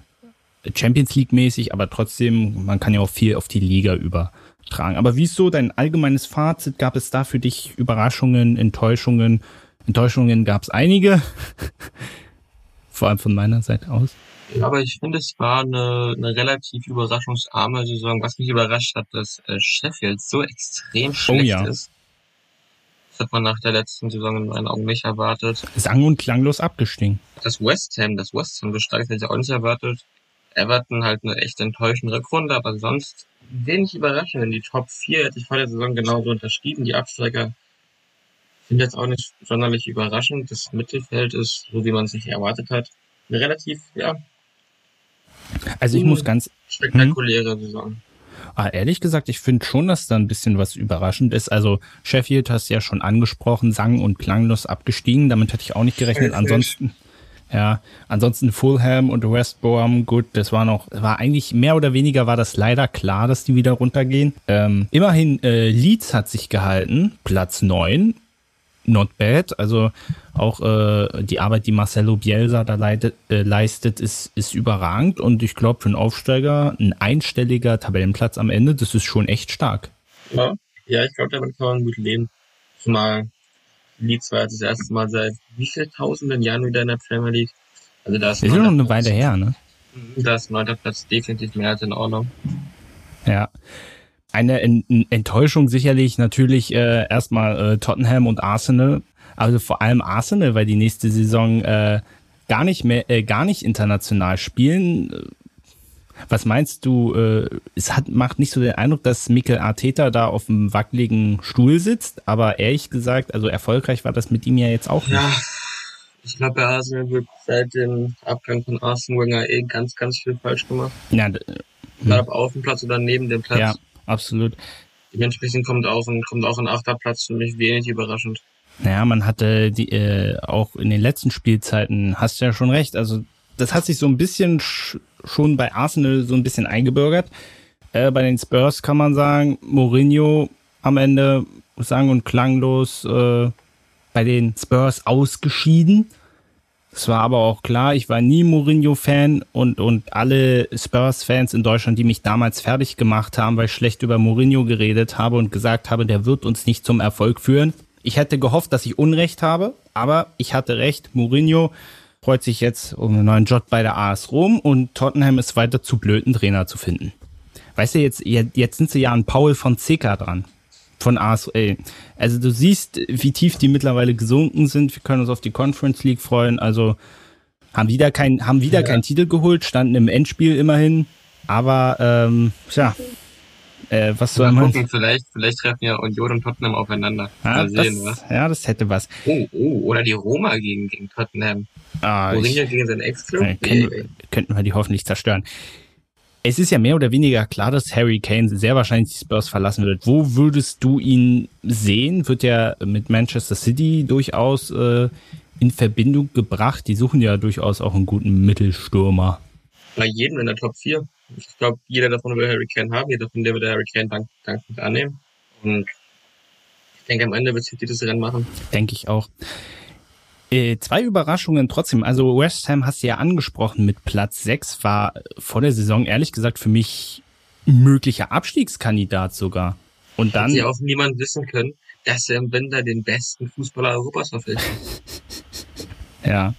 Speaker 1: Champions League mäßig, aber trotzdem, man kann ja auch viel auf die Liga übertragen. Aber wie ist so dein allgemeines Fazit? Gab es da für dich Überraschungen, Enttäuschungen? Enttäuschungen gab es einige, vor allem von meiner Seite aus.
Speaker 2: Aber ich finde, es war eine, eine relativ überraschungsarme Saison. Was mich überrascht hat, dass äh, Sheffield so extrem oh schlecht oh, ja. ist. Das hat man nach der letzten Saison in meinen Augen nicht erwartet.
Speaker 1: Sang- und klanglos abgestiegen.
Speaker 2: Das West Ham, das West Ham gesteigt, hätte ich auch nicht erwartet. Everton halt eine echt enttäuschende Rückrunde, aber sonst wenig überraschend. In die Top 4 hätte ich vor der Saison genauso unterschrieben. Die Absteiger sind jetzt auch nicht sonderlich überraschend. Das Mittelfeld ist, so wie man es sich erwartet hat, relativ, ja.
Speaker 1: Also ich muss ganz.
Speaker 2: Spektakuläre hm? Saison.
Speaker 1: Ah, ehrlich gesagt, ich finde schon, dass da ein bisschen was überraschend ist. Also Sheffield hast du ja schon angesprochen, sang- und klanglos abgestiegen. Damit hätte ich auch nicht gerechnet. Ansonsten, ja, ansonsten Fulham und West Brom, gut, das war noch, war eigentlich mehr oder weniger war das leider klar, dass die wieder runtergehen. Ähm, immerhin, äh, Leeds hat sich gehalten, Platz neun not bad. Also auch äh, die Arbeit, die Marcelo Bielsa da leidet, äh, leistet, ist, ist überragend. Und ich glaube, für einen Aufsteiger ein einstelliger Tabellenplatz am Ende, das ist schon echt stark.
Speaker 2: Ja, ja ich glaube, damit kann man gut leben. Zumal Leeds war das erste Mal seit wie viel tausenden Jahren wieder in der Premier League.
Speaker 1: Also da ist, ist noch eine Weile her, ne?
Speaker 2: Da ist neunter Platz definitiv mehr als in Ordnung.
Speaker 1: Ja. Eine Enttäuschung sicherlich natürlich äh, erstmal äh, Tottenham und Arsenal, also vor allem Arsenal, weil die nächste Saison äh, gar nicht mehr, äh, gar nicht international spielen. Was meinst du? Äh, es hat macht nicht so den Eindruck, dass Mikel Arteta da auf einem wackeligen Stuhl sitzt, aber ehrlich gesagt, also erfolgreich war das mit ihm ja jetzt auch nicht. Ja,
Speaker 2: ich glaube, bei Arsenal wird seit dem Abgang von Arsenal Wenger eh ganz, ganz viel falsch gemacht.
Speaker 1: Ja,
Speaker 2: Egal ob auf dem Platz oder neben dem Platz.
Speaker 1: Ja, absolut.
Speaker 2: Dementsprechend kommt auch ein, kommt auch ein achter Platz für mich wenig überraschend.
Speaker 1: Naja, man hatte die, äh, auch in den letzten Spielzeiten, hast du ja schon recht, also das hat sich so ein bisschen schon bei Arsenal so ein bisschen eingebürgert. Äh, bei den Spurs kann man sagen, Mourinho am Ende sang- und klanglos äh, bei den Spurs ausgeschieden. Es war aber auch klar, ich war nie Mourinho-Fan und, und alle Spurs-Fans in Deutschland, die mich damals fertig gemacht haben, weil ich schlecht über Mourinho geredet habe und gesagt habe, der wird uns nicht zum Erfolg führen. Ich hätte gehofft, dass ich Unrecht habe, aber ich hatte recht. Mourinho freut sich jetzt um einen neuen Job bei der AS Rom und Tottenham ist weiter zu blöden Trainer zu finden. Weißt du, jetzt, jetzt sind sie ja an Paul von Zeka dran von ASL. Also du siehst, wie tief die mittlerweile gesunken sind. Wir können uns auf die Conference League freuen. Also haben wieder kein, haben wieder ja. keinen Titel geholt, standen im Endspiel immerhin. Aber ähm, tja,
Speaker 2: äh, was soll man? Gucken, vielleicht, vielleicht treffen ja Union und Tottenham aufeinander.
Speaker 1: Ja, Mal sehen, das, was? ja, das hätte was.
Speaker 2: Oh, oh, oder die Roma gegen, gegen Tottenham.
Speaker 1: Ah, Mourinho
Speaker 2: gegen seinen Ex-Club? Äh,
Speaker 1: können, könnten wir die hoffentlich zerstören es ist ja mehr oder weniger klar, dass Harry Kane sehr wahrscheinlich die Spurs verlassen wird. Wo würdest du ihn sehen? Wird er mit Manchester City durchaus äh, in Verbindung gebracht? Die suchen ja durchaus auch einen guten Mittelstürmer.
Speaker 2: Bei jedem in der Top 4. Ich glaube, jeder davon will Harry Kane haben, jeder davon will Harry Kane dank, dankend annehmen. Und ich denke, am Ende wird City das Rennen machen.
Speaker 1: Denke ich auch. Äh, zwei Überraschungen trotzdem. Also West Ham hast du ja angesprochen mit Platz 6, war vor der Saison ehrlich gesagt für mich möglicher Abstiegskandidat sogar. Und dann. Hat
Speaker 2: ja auch niemand wissen können, dass er im Winter den besten Fußballer Europas verpflichtet.
Speaker 1: ja.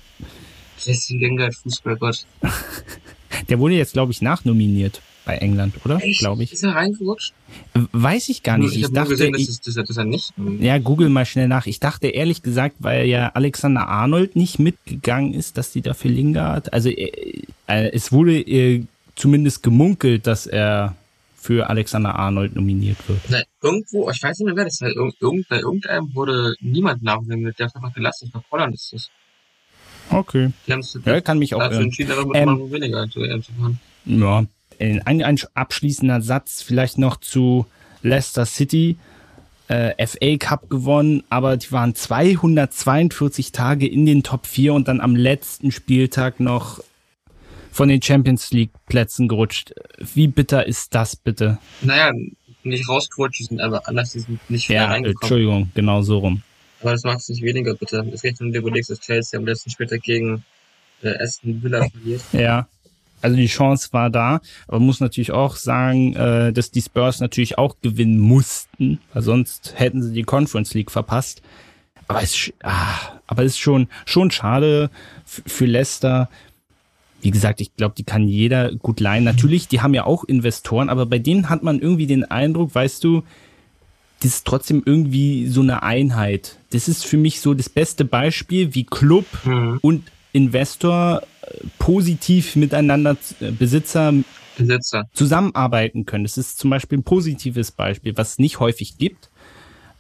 Speaker 2: Jesse Lingard, Fußballgott.
Speaker 1: Der wurde jetzt, glaube ich, nachnominiert bei England, oder? Glaube ich.
Speaker 2: Ist er reingerutscht?
Speaker 1: Weiß ich gar nicht.
Speaker 2: Ich, ich dachte, gesehen, dass, es, dass, er nicht.
Speaker 1: Ja, google mal schnell nach. Ich dachte ehrlich gesagt, weil ja Alexander Arnold nicht mitgegangen ist, dass die dafür Lingard. Also äh, äh, es wurde äh, zumindest gemunkelt, dass er für Alexander Arnold nominiert wird.
Speaker 2: Na, irgendwo, ich weiß nicht mehr wer das ist. Irgend, bei irgendeinem wurde niemand nachnominiert, der ist einfach gelassen. Ich glaube, Holland ist das.
Speaker 1: Okay.
Speaker 2: Die
Speaker 1: ja, kann mich auch
Speaker 2: irren. entschieden, aber ähm, weniger zu fahren.
Speaker 1: Ja, ein, ein abschließender Satz vielleicht noch zu Leicester City. Äh, FA Cup gewonnen, aber die waren 242 Tage in den Top 4 und dann am letzten Spieltag noch von den Champions League Plätzen gerutscht. Wie bitter ist das bitte?
Speaker 2: Naja, nicht rausgerutscht, sind aber anders, die sind nicht
Speaker 1: wieder ja, reingekommen. Entschuldigung, genau so rum.
Speaker 2: Aber das macht es nicht weniger, bitte. Es geht um die überlegst, dass Chelsea am letzten Spieltag gegen äh, Aston Villa verliert.
Speaker 1: Ja. Also die Chance war da, aber muss natürlich auch sagen, äh, dass die Spurs natürlich auch gewinnen mussten, weil sonst hätten sie die Conference League verpasst. Aber es, ah, aber es ist schon schon schade für Leicester. Wie gesagt, ich glaube, die kann jeder gut leihen. Natürlich, die haben ja auch Investoren, aber bei denen hat man irgendwie den Eindruck, weißt du, das ist trotzdem irgendwie so eine Einheit. Das ist für mich so das beste Beispiel, wie Club mhm. und Investor äh, positiv miteinander äh, Besitzer, Besitzer zusammenarbeiten können. Das ist zum Beispiel ein positives Beispiel, was es nicht häufig gibt.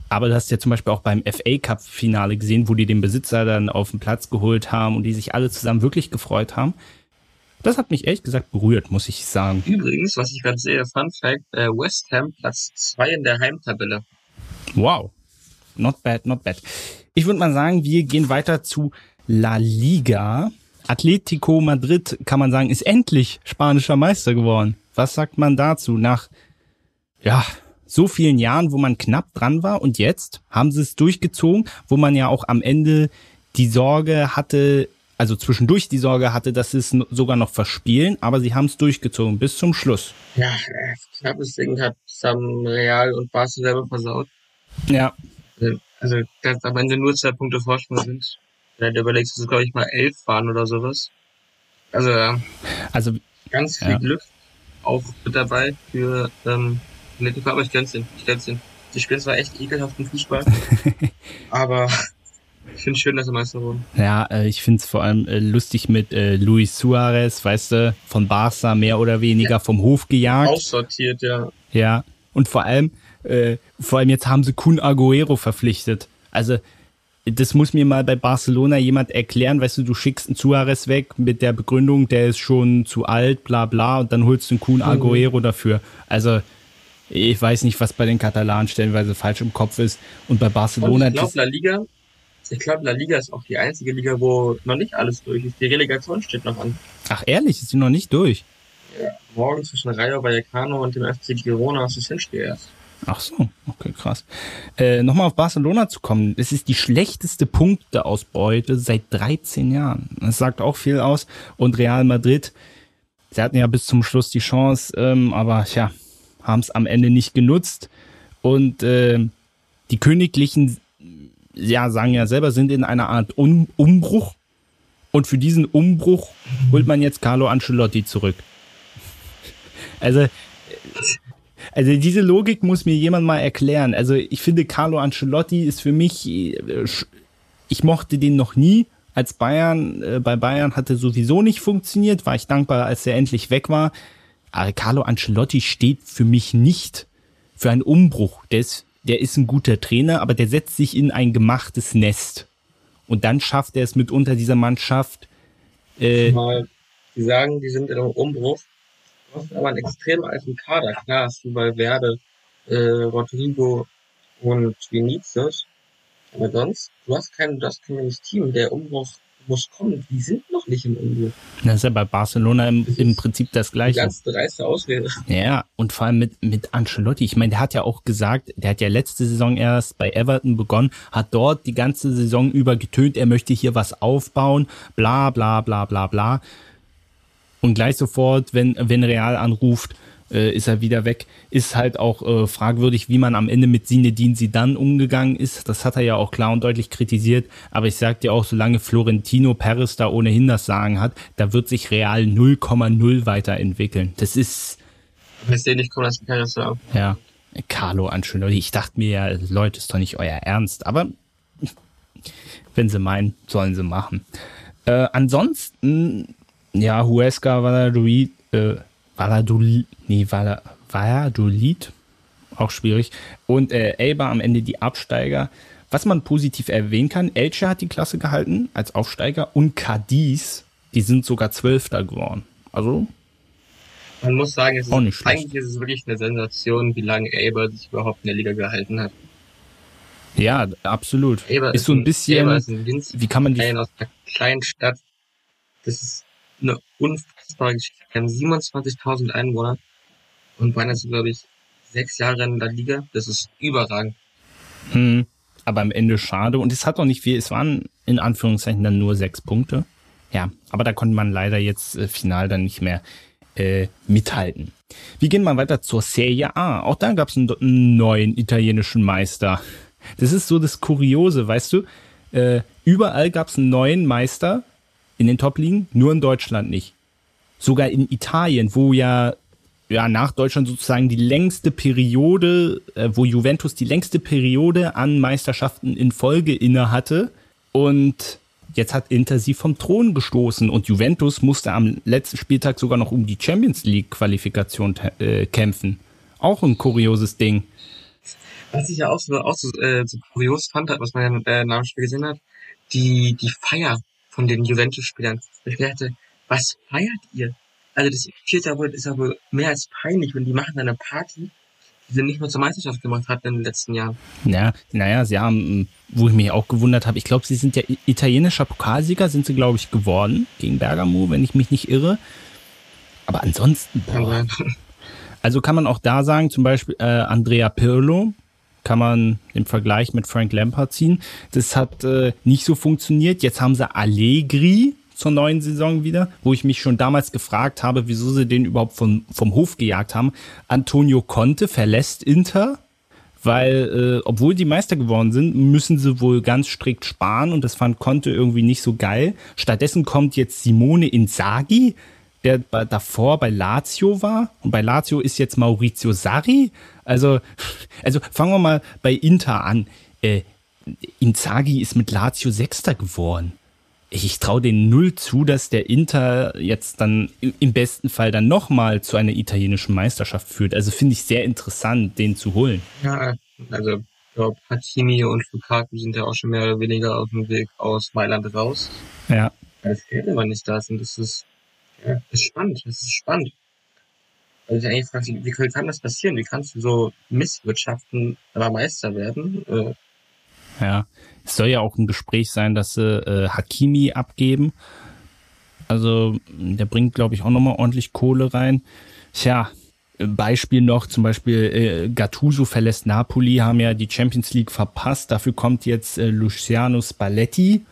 Speaker 1: Aber du hast ja zum Beispiel auch beim FA Cup Finale gesehen, wo die den Besitzer dann auf den Platz geholt haben und die sich alle zusammen wirklich gefreut haben. Das hat mich ehrlich gesagt berührt, muss ich sagen.
Speaker 2: Übrigens, was ich gerade sehe, Fun Fact, äh, West Ham Platz 2 in der Heimtabelle.
Speaker 1: Wow. Not bad, not bad. Ich würde mal sagen, wir gehen weiter zu La Liga. Atletico Madrid, kann man sagen, ist endlich spanischer Meister geworden. Was sagt man dazu? Nach, ja, so vielen Jahren, wo man knapp dran war und jetzt haben sie es durchgezogen, wo man ja auch am Ende die Sorge hatte, also zwischendurch die Sorge hatte, dass sie es sogar noch verspielen, aber sie haben es durchgezogen bis zum Schluss.
Speaker 2: Ja, knappes Ding hat Sam Real und Barca selber versaut.
Speaker 1: Ja.
Speaker 2: Also, also dass am Ende nur zwei Punkte Vorsprung sind. Wenn du überlegst, dass glaube ich, mal elf waren oder sowas. Also, ja.
Speaker 1: Also,
Speaker 2: ganz viel ja. Glück auch mit dabei für ähm, Atletico, aber ich gönn's ihn. Ich gönn's ihn. Die spielen zwar echt ekelhaften Fußball, aber ich finde es schön, dass sie Meister wurden.
Speaker 1: Ja, äh, ich finde es vor allem äh, lustig mit äh, Luis Suarez, weißt du, von Barca mehr oder weniger ja. vom Hof gejagt.
Speaker 2: Aussortiert, ja.
Speaker 1: Ja, und vor allem, äh, vor allem jetzt haben sie Kun Aguero verpflichtet. Also, das muss mir mal bei Barcelona jemand erklären, weißt du, du schickst einen Suarez weg mit der Begründung, der ist schon zu alt, bla bla, und dann holst du einen Kun mhm. Aguero dafür. Also, ich weiß nicht, was bei den Katalanen stellenweise falsch im Kopf ist. Und bei Barcelona. Und
Speaker 2: ich glaube, La Liga ich glaube, La Liga ist auch die einzige Liga, wo noch nicht alles durch ist. Die Relegation steht noch an.
Speaker 1: Ach ehrlich, ist die noch nicht durch?
Speaker 2: Ja, morgen zwischen Rayo Vallecano und dem FC Girona ist das Hinspiel erst.
Speaker 1: Ach so, okay, krass. Äh, Nochmal auf Barcelona zu kommen. Es ist die schlechteste Punkteausbeute seit 13 Jahren. Das sagt auch viel aus. Und Real Madrid, sie hatten ja bis zum Schluss die Chance, ähm, aber ja, haben es am Ende nicht genutzt. Und äh, die Königlichen ja, sagen ja selber, sind in einer Art um Umbruch. Und für diesen Umbruch holt man jetzt Carlo Ancelotti zurück. Also, also diese Logik muss mir jemand mal erklären. Also ich finde, Carlo Ancelotti ist für mich, ich mochte den noch nie als Bayern. Äh, bei Bayern hatte sowieso nicht funktioniert, war ich dankbar, als er endlich weg war. Aber Carlo Ancelotti steht für mich nicht für einen Umbruch. Der ist der ist ein guter Trainer, aber der setzt sich in ein gemachtes Nest. Und dann schafft er es mitunter dieser Mannschaft.
Speaker 2: Äh, Mal, die sagen, die sind in einem Umbruch. Du hast aber einen extrem alten Kader. Klar hast du bei Werde äh, Rodrigo und Vinicius. Aber sonst, du hast kein, du hast kein Team. Der Umbruch muss kommen. Die sind noch nicht im Umbruch.
Speaker 1: Das ist ja bei Barcelona im, im Prinzip das Gleiche.
Speaker 2: Ganz dreiste Ausrede.
Speaker 1: Ja, und vor allem mit, mit Ancelotti. Ich meine, der hat ja auch gesagt, der hat ja letzte Saison erst bei Everton begonnen, hat dort die ganze Saison über getönt, er möchte hier was aufbauen, bla, bla, bla, bla, bla. Und gleich sofort, wenn, wenn Real anruft, äh, ist er wieder weg. Ist halt auch äh, fragwürdig, wie man am Ende mit Sinedin dann umgegangen ist. Das hat er ja auch klar und deutlich kritisiert. Aber ich sag dir auch, solange Florentino Perez da ohnehin das Sagen hat, da wird sich Real 0,0 weiterentwickeln. Das ist.
Speaker 2: Ich sehe nicht, das Perez sagen.
Speaker 1: Ja. Carlo Ancelotti. Ich dachte mir ja, Leute, ist doch nicht euer Ernst. Aber wenn sie meinen, sollen sie machen. Äh, ansonsten, ja, Huesca, Valladolid, äh, Valladolid, nee, Valladolid, auch schwierig. Und äh, Elba am Ende die Absteiger. Was man positiv erwähnen kann, Elche hat die Klasse gehalten als Aufsteiger und Cadiz, die sind sogar Zwölfter geworden. Also.
Speaker 2: Man muss sagen, es ist, eigentlich ist es wirklich eine Sensation, wie lange Elba sich überhaupt in der Liga gehalten hat.
Speaker 1: Ja, absolut. Elba ist, ist so ein bisschen,
Speaker 2: ein wie kann man die aus einer kleinen Stadt. Das ist eine unfassbare Geschichte. Wir haben 27.000 Einwohner und waren jetzt, glaube ich, sechs Jahre in der Liga. Das ist überragend.
Speaker 1: Hm, aber am Ende schade. Und es hat auch nicht viel, es waren in Anführungszeichen dann nur sechs Punkte. Ja, aber da konnte man leider jetzt äh, final dann nicht mehr äh, mithalten. Wir gehen mal weiter zur Serie A. Auch da gab es einen, einen, neuen italienischen Meister. Das ist so das Kuriose, weißt du? Äh, überall gab es einen neuen Meister in den Top-Ligen, nur in Deutschland nicht. Sogar in Italien, wo ja ja, nach Deutschland sozusagen die längste Periode, äh, wo Juventus die längste Periode an Meisterschaften in Folge inne hatte. Und jetzt hat Inter sie vom Thron gestoßen und Juventus musste am letzten Spieltag sogar noch um die Champions League Qualifikation äh, kämpfen. Auch ein kurioses Ding.
Speaker 2: Was ich ja auch so, auch so, äh, so kurios fand, was man ja äh, nach dem Spiel gesehen hat, die, die Feier von den Juventus-Spielern. Ich dachte, was feiert ihr? Also das ist aber, ist aber mehr als peinlich, wenn die machen eine Party, die sie nicht mehr zur Meisterschaft gemacht hatten in den letzten Jahren.
Speaker 1: Ja, naja, sie haben, wo ich mich auch gewundert habe, ich glaube, sie sind ja italienischer Pokalsieger, sind sie, glaube ich, geworden gegen Bergamo, wenn ich mich nicht irre. Aber ansonsten, boah. Also kann man auch da sagen, zum Beispiel äh, Andrea Pirlo, kann man im Vergleich mit Frank Lampard ziehen. Das hat äh, nicht so funktioniert. Jetzt haben sie Allegri, zur neuen Saison wieder, wo ich mich schon damals gefragt habe, wieso sie den überhaupt vom, vom Hof gejagt haben. Antonio Conte verlässt Inter, weil äh, obwohl die Meister geworden sind, müssen sie wohl ganz strikt sparen und das fand Conte irgendwie nicht so geil. Stattdessen kommt jetzt Simone Inzaghi, der davor bei Lazio war und bei Lazio ist jetzt Maurizio Sarri. Also also fangen wir mal bei Inter an. Äh, Inzaghi ist mit Lazio Sechster geworden ich traue den null zu, dass der Inter jetzt dann im besten Fall dann nochmal zu einer italienischen Meisterschaft führt. Also finde ich sehr interessant, den zu holen.
Speaker 2: Ja, also ich glaube, Hakimi und Lukaku sind ja auch schon mehr oder weniger auf dem Weg aus Mailand raus.
Speaker 1: Ja.
Speaker 2: Das fehlt aber nicht da und das ist, ja, das ist spannend, das ist spannend. Also ich eigentlich frage, wie kann das passieren? Wie kannst du so misswirtschaften, aber Meister werden? Äh,
Speaker 1: ja, es soll ja auch ein Gespräch sein, dass sie äh, Hakimi abgeben. Also der bringt, glaube ich, auch nochmal ordentlich Kohle rein. Tja, Beispiel noch, zum Beispiel äh, Gattuso verlässt Napoli, haben ja die Champions League verpasst. Dafür kommt jetzt äh, Luciano Spalletti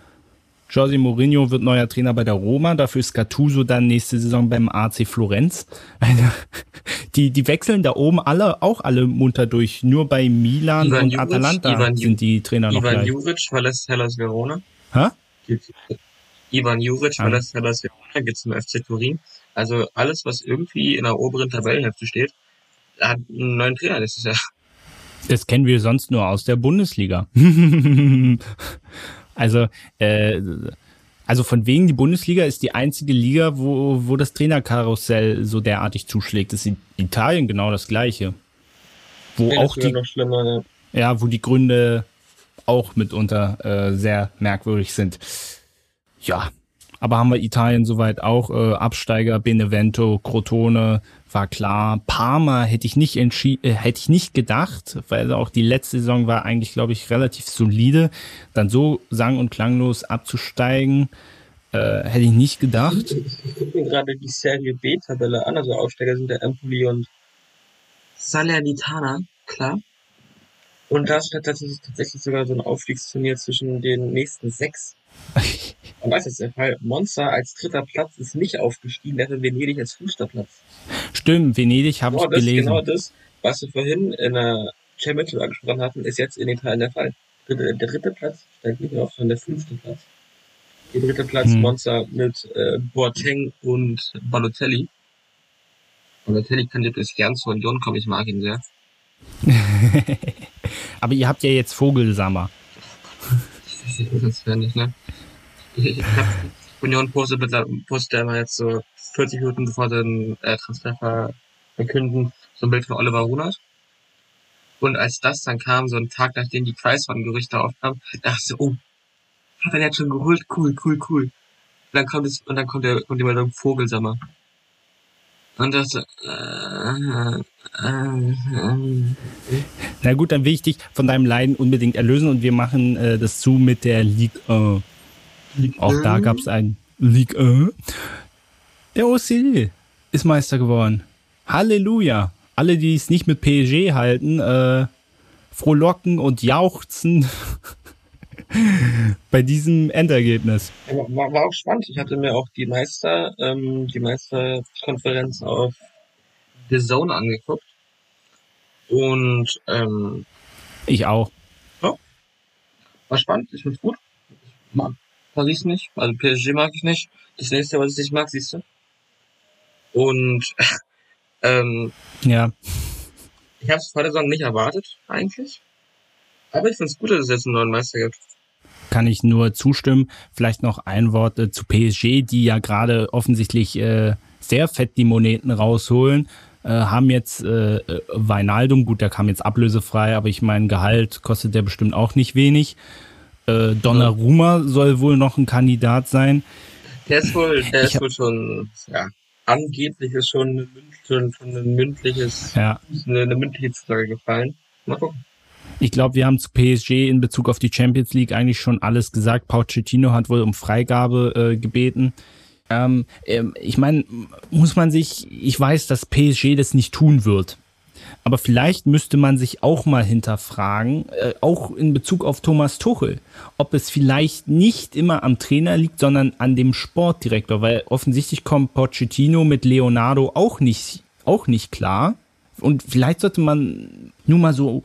Speaker 1: José Mourinho wird neuer Trainer bei der Roma, dafür ist Gattuso dann nächste Saison beim AC Florenz. Also, die, die wechseln da oben alle, auch alle munter durch. Nur bei Milan Ivan und Juric, Atalanta Ivan sind die Trainer noch
Speaker 2: Ivan
Speaker 1: gleich.
Speaker 2: Juric verlässt Hellas Verona.
Speaker 1: Hä?
Speaker 2: Ivan Juric ah. verlässt Hellas Verona, geht zum FC Turin. Also alles, was irgendwie in der oberen Tabellenhälfte steht, hat einen neuen Trainer nächstes Jahr.
Speaker 1: Das kennen wir sonst nur aus der Bundesliga. Also, äh, also von wegen die Bundesliga ist die einzige Liga, wo, wo das Trainerkarussell so derartig zuschlägt. Das ist in Italien genau das gleiche. Wo nee, auch die,
Speaker 2: ja.
Speaker 1: ja, wo die Gründe auch mitunter äh, sehr merkwürdig sind. Ja, aber haben wir Italien soweit auch äh, Absteiger, Benevento, Crotone, war klar. Parma hätte ich nicht entschieden, äh, hätte ich nicht gedacht, weil auch die letzte Saison war eigentlich, glaube ich, relativ solide. Dann so sang- und klanglos abzusteigen, äh, hätte ich nicht gedacht.
Speaker 2: Ich gucke mir gerade die Serie B-Tabelle an, also Aufsteiger sind der Empoli und Salernitana, klar. Und da steht tatsächlich sogar so ein Aufstiegsturnier zwischen den nächsten sechs. Und das ist der Fall. Monster als dritter Platz ist nicht aufgestiegen, dafür Venedig als fünfter Platz.
Speaker 1: Stimmt, Venedig habe genau ich gelesen.
Speaker 2: Genau das, was wir vorhin in der Championship angesprochen hatten, ist jetzt in Italien der Fall. Der dritte Platz steigt nicht auf, sondern der fünfte Platz. Der dritte Platz hm. Monster mit äh, Boateng und Balotelli. Balotelli kann jetzt gern zur Union kommen, ich mag ihn sehr.
Speaker 1: Aber ihr habt ja jetzt Vogelsammer.
Speaker 2: Das wäre nicht, ne? Ich, hab Union postet, postet immer jetzt so 40 Minuten bevor sie den äh, Transfer verkünden, so ein Bild von Oliver Runert. Und als das dann kam, so ein Tag nachdem die Kreismann-Gerüchte aufkamen, dachte ich so, oh, hat er jetzt schon geholt? Cool, cool, cool. Und dann kommt es, und dann kommt der, kommt die Meldung Vogelsammer. Und das, äh, äh,
Speaker 1: äh, Na gut, dann will ich dich von deinem Leiden unbedingt erlösen und wir machen äh, das zu mit der Ligue 1. Ligue Auch da gab es ein Ligue 1. Der OC ist Meister geworden. Halleluja. alle, die es nicht mit PSG halten, äh, frohlocken und jauchzen bei diesem Endergebnis.
Speaker 2: War, war, auch spannend. Ich hatte mir auch die Meister, ähm, die Meisterkonferenz auf The Zone angeguckt. Und ähm,
Speaker 1: ich auch.
Speaker 2: Ja, war spannend, ich find's gut. Ich mag Paris nicht, also PSG mag ich nicht. Das nächste, was ich nicht mag, siehst du. Und ähm,
Speaker 1: ja.
Speaker 2: Ich habe es vor der Saison nicht erwartet, eigentlich. Aber ich finde es gut, dass es jetzt einen neuen Meister gibt.
Speaker 1: Kann ich nur zustimmen. Vielleicht noch ein Wort äh, zu PSG, die ja gerade offensichtlich äh, sehr fett die Moneten rausholen. Äh, haben jetzt äh, Weinaldum, gut, der kam jetzt ablösefrei, aber ich meine, Gehalt kostet der bestimmt auch nicht wenig. Äh, Donnarumma ja. soll wohl noch ein Kandidat sein.
Speaker 2: Der ist wohl, der ich ist wohl schon, ja, angeblich ist schon, eine, schon, schon ein mündliches,
Speaker 1: ja.
Speaker 2: eine, eine mündliche Zusage gefallen. Mal gucken.
Speaker 1: Ich glaube, wir haben zu PSG in Bezug auf die Champions League eigentlich schon alles gesagt. Pochettino hat wohl um Freigabe äh, gebeten. Ähm, ähm, ich meine, muss man sich, ich weiß, dass PSG das nicht tun wird. Aber vielleicht müsste man sich auch mal hinterfragen, äh, auch in Bezug auf Thomas Tuchel, ob es vielleicht nicht immer am Trainer liegt, sondern an dem Sportdirektor, weil offensichtlich kommt Pochettino mit Leonardo auch nicht, auch nicht klar. Und vielleicht sollte man nur mal so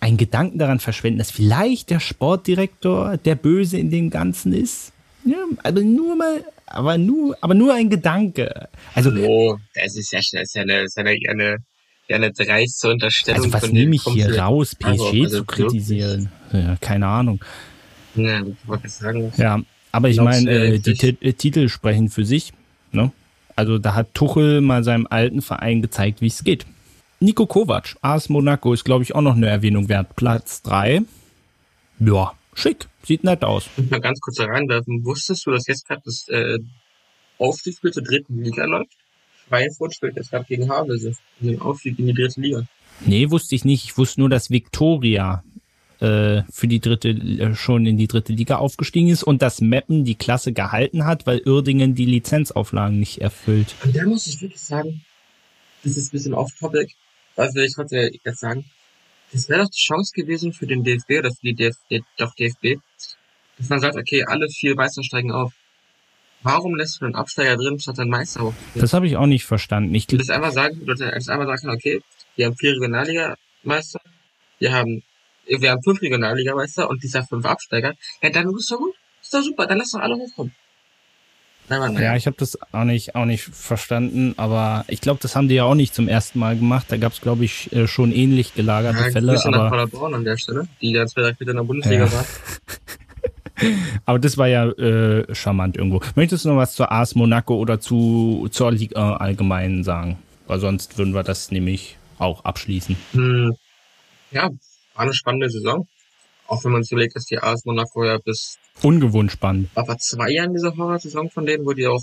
Speaker 1: einen Gedanken daran verschwenden, dass vielleicht der Sportdirektor der Böse in dem Ganzen ist. Ja, also nur mal, aber nur, aber nur ein Gedanke. Also,
Speaker 2: oh, das ist ja, das ist ja eine, das ist eine, eine ja eine dreiste Unterstellung.
Speaker 1: Also was nehme ich hier raus, PSG also, also zu kritisieren? Ja, keine Ahnung.
Speaker 2: Ja, ich wollte sagen.
Speaker 1: Ja, aber ich meine, äh, die T äh, Titel sprechen für sich. Ne? Also da hat Tuchel mal seinem alten Verein gezeigt, wie es geht. Nico Kovac, AS Monaco, ist glaube ich auch noch eine Erwähnung wert. Platz 3. Ja, schick. Sieht nett aus.
Speaker 2: Ich mal ganz kurz reinwerfen. Wusstest du, dass jetzt gerade das äh, Aufstiegsspiel zur dritten Liga läuft? Schweinfurt spielt jetzt gerade gegen Havelse in den Aufstieg in die dritte Liga.
Speaker 1: Nee, wusste ich nicht. Ich wusste nur, dass Viktoria äh, für die dritte äh, schon in die dritte Liga aufgestiegen ist und dass Meppen die Klasse gehalten hat, weil Uerdingen die Lizenzauflagen nicht erfüllt.
Speaker 2: Und da muss ich wirklich sagen, das ist ein bisschen off-topic, will ich heute jetzt sagen? Das wäre doch die Chance gewesen für den DFB oder für die DFB, doch DFB, dass man sagt, okay, alle vier Meister steigen auf. Warum lässt du einen Absteiger drin, statt einen Meister
Speaker 1: hochzuspielen? Das habe ich auch nicht verstanden. Ich
Speaker 2: du das einfach sagen, du das einfach sagen, okay, wir haben vier Regionalliga-Meister, wir haben, wir haben fünf Regionalliga-Meister und dieser fünf Absteiger. Ja, dann ist doch gut. Ist doch super, dann lass doch alle hochkommen.
Speaker 1: Ja, ich habe das auch nicht, auch nicht verstanden, aber ich glaube, das haben die ja auch nicht zum ersten Mal gemacht. Da gab es, glaube ich, äh, schon ähnlich gelagerte ja, Fälle. Aber
Speaker 2: nach Paderborn an der Stelle, die ganz vielleicht wieder in der Bundesliga ja. war.
Speaker 1: Aber das war ja äh, charmant irgendwo. Möchtest du noch was zur AS Monaco oder zu zur Liga allgemein sagen? Weil sonst würden wir das nämlich auch abschließen.
Speaker 2: Hm, ja, war eine spannende Saison. Auch wenn man sich überlegt, dass die AS Monaco ja bis
Speaker 1: ungewohnt spannend.
Speaker 2: War vor zwei Jahren diese Horror-Saison von denen, wo die auch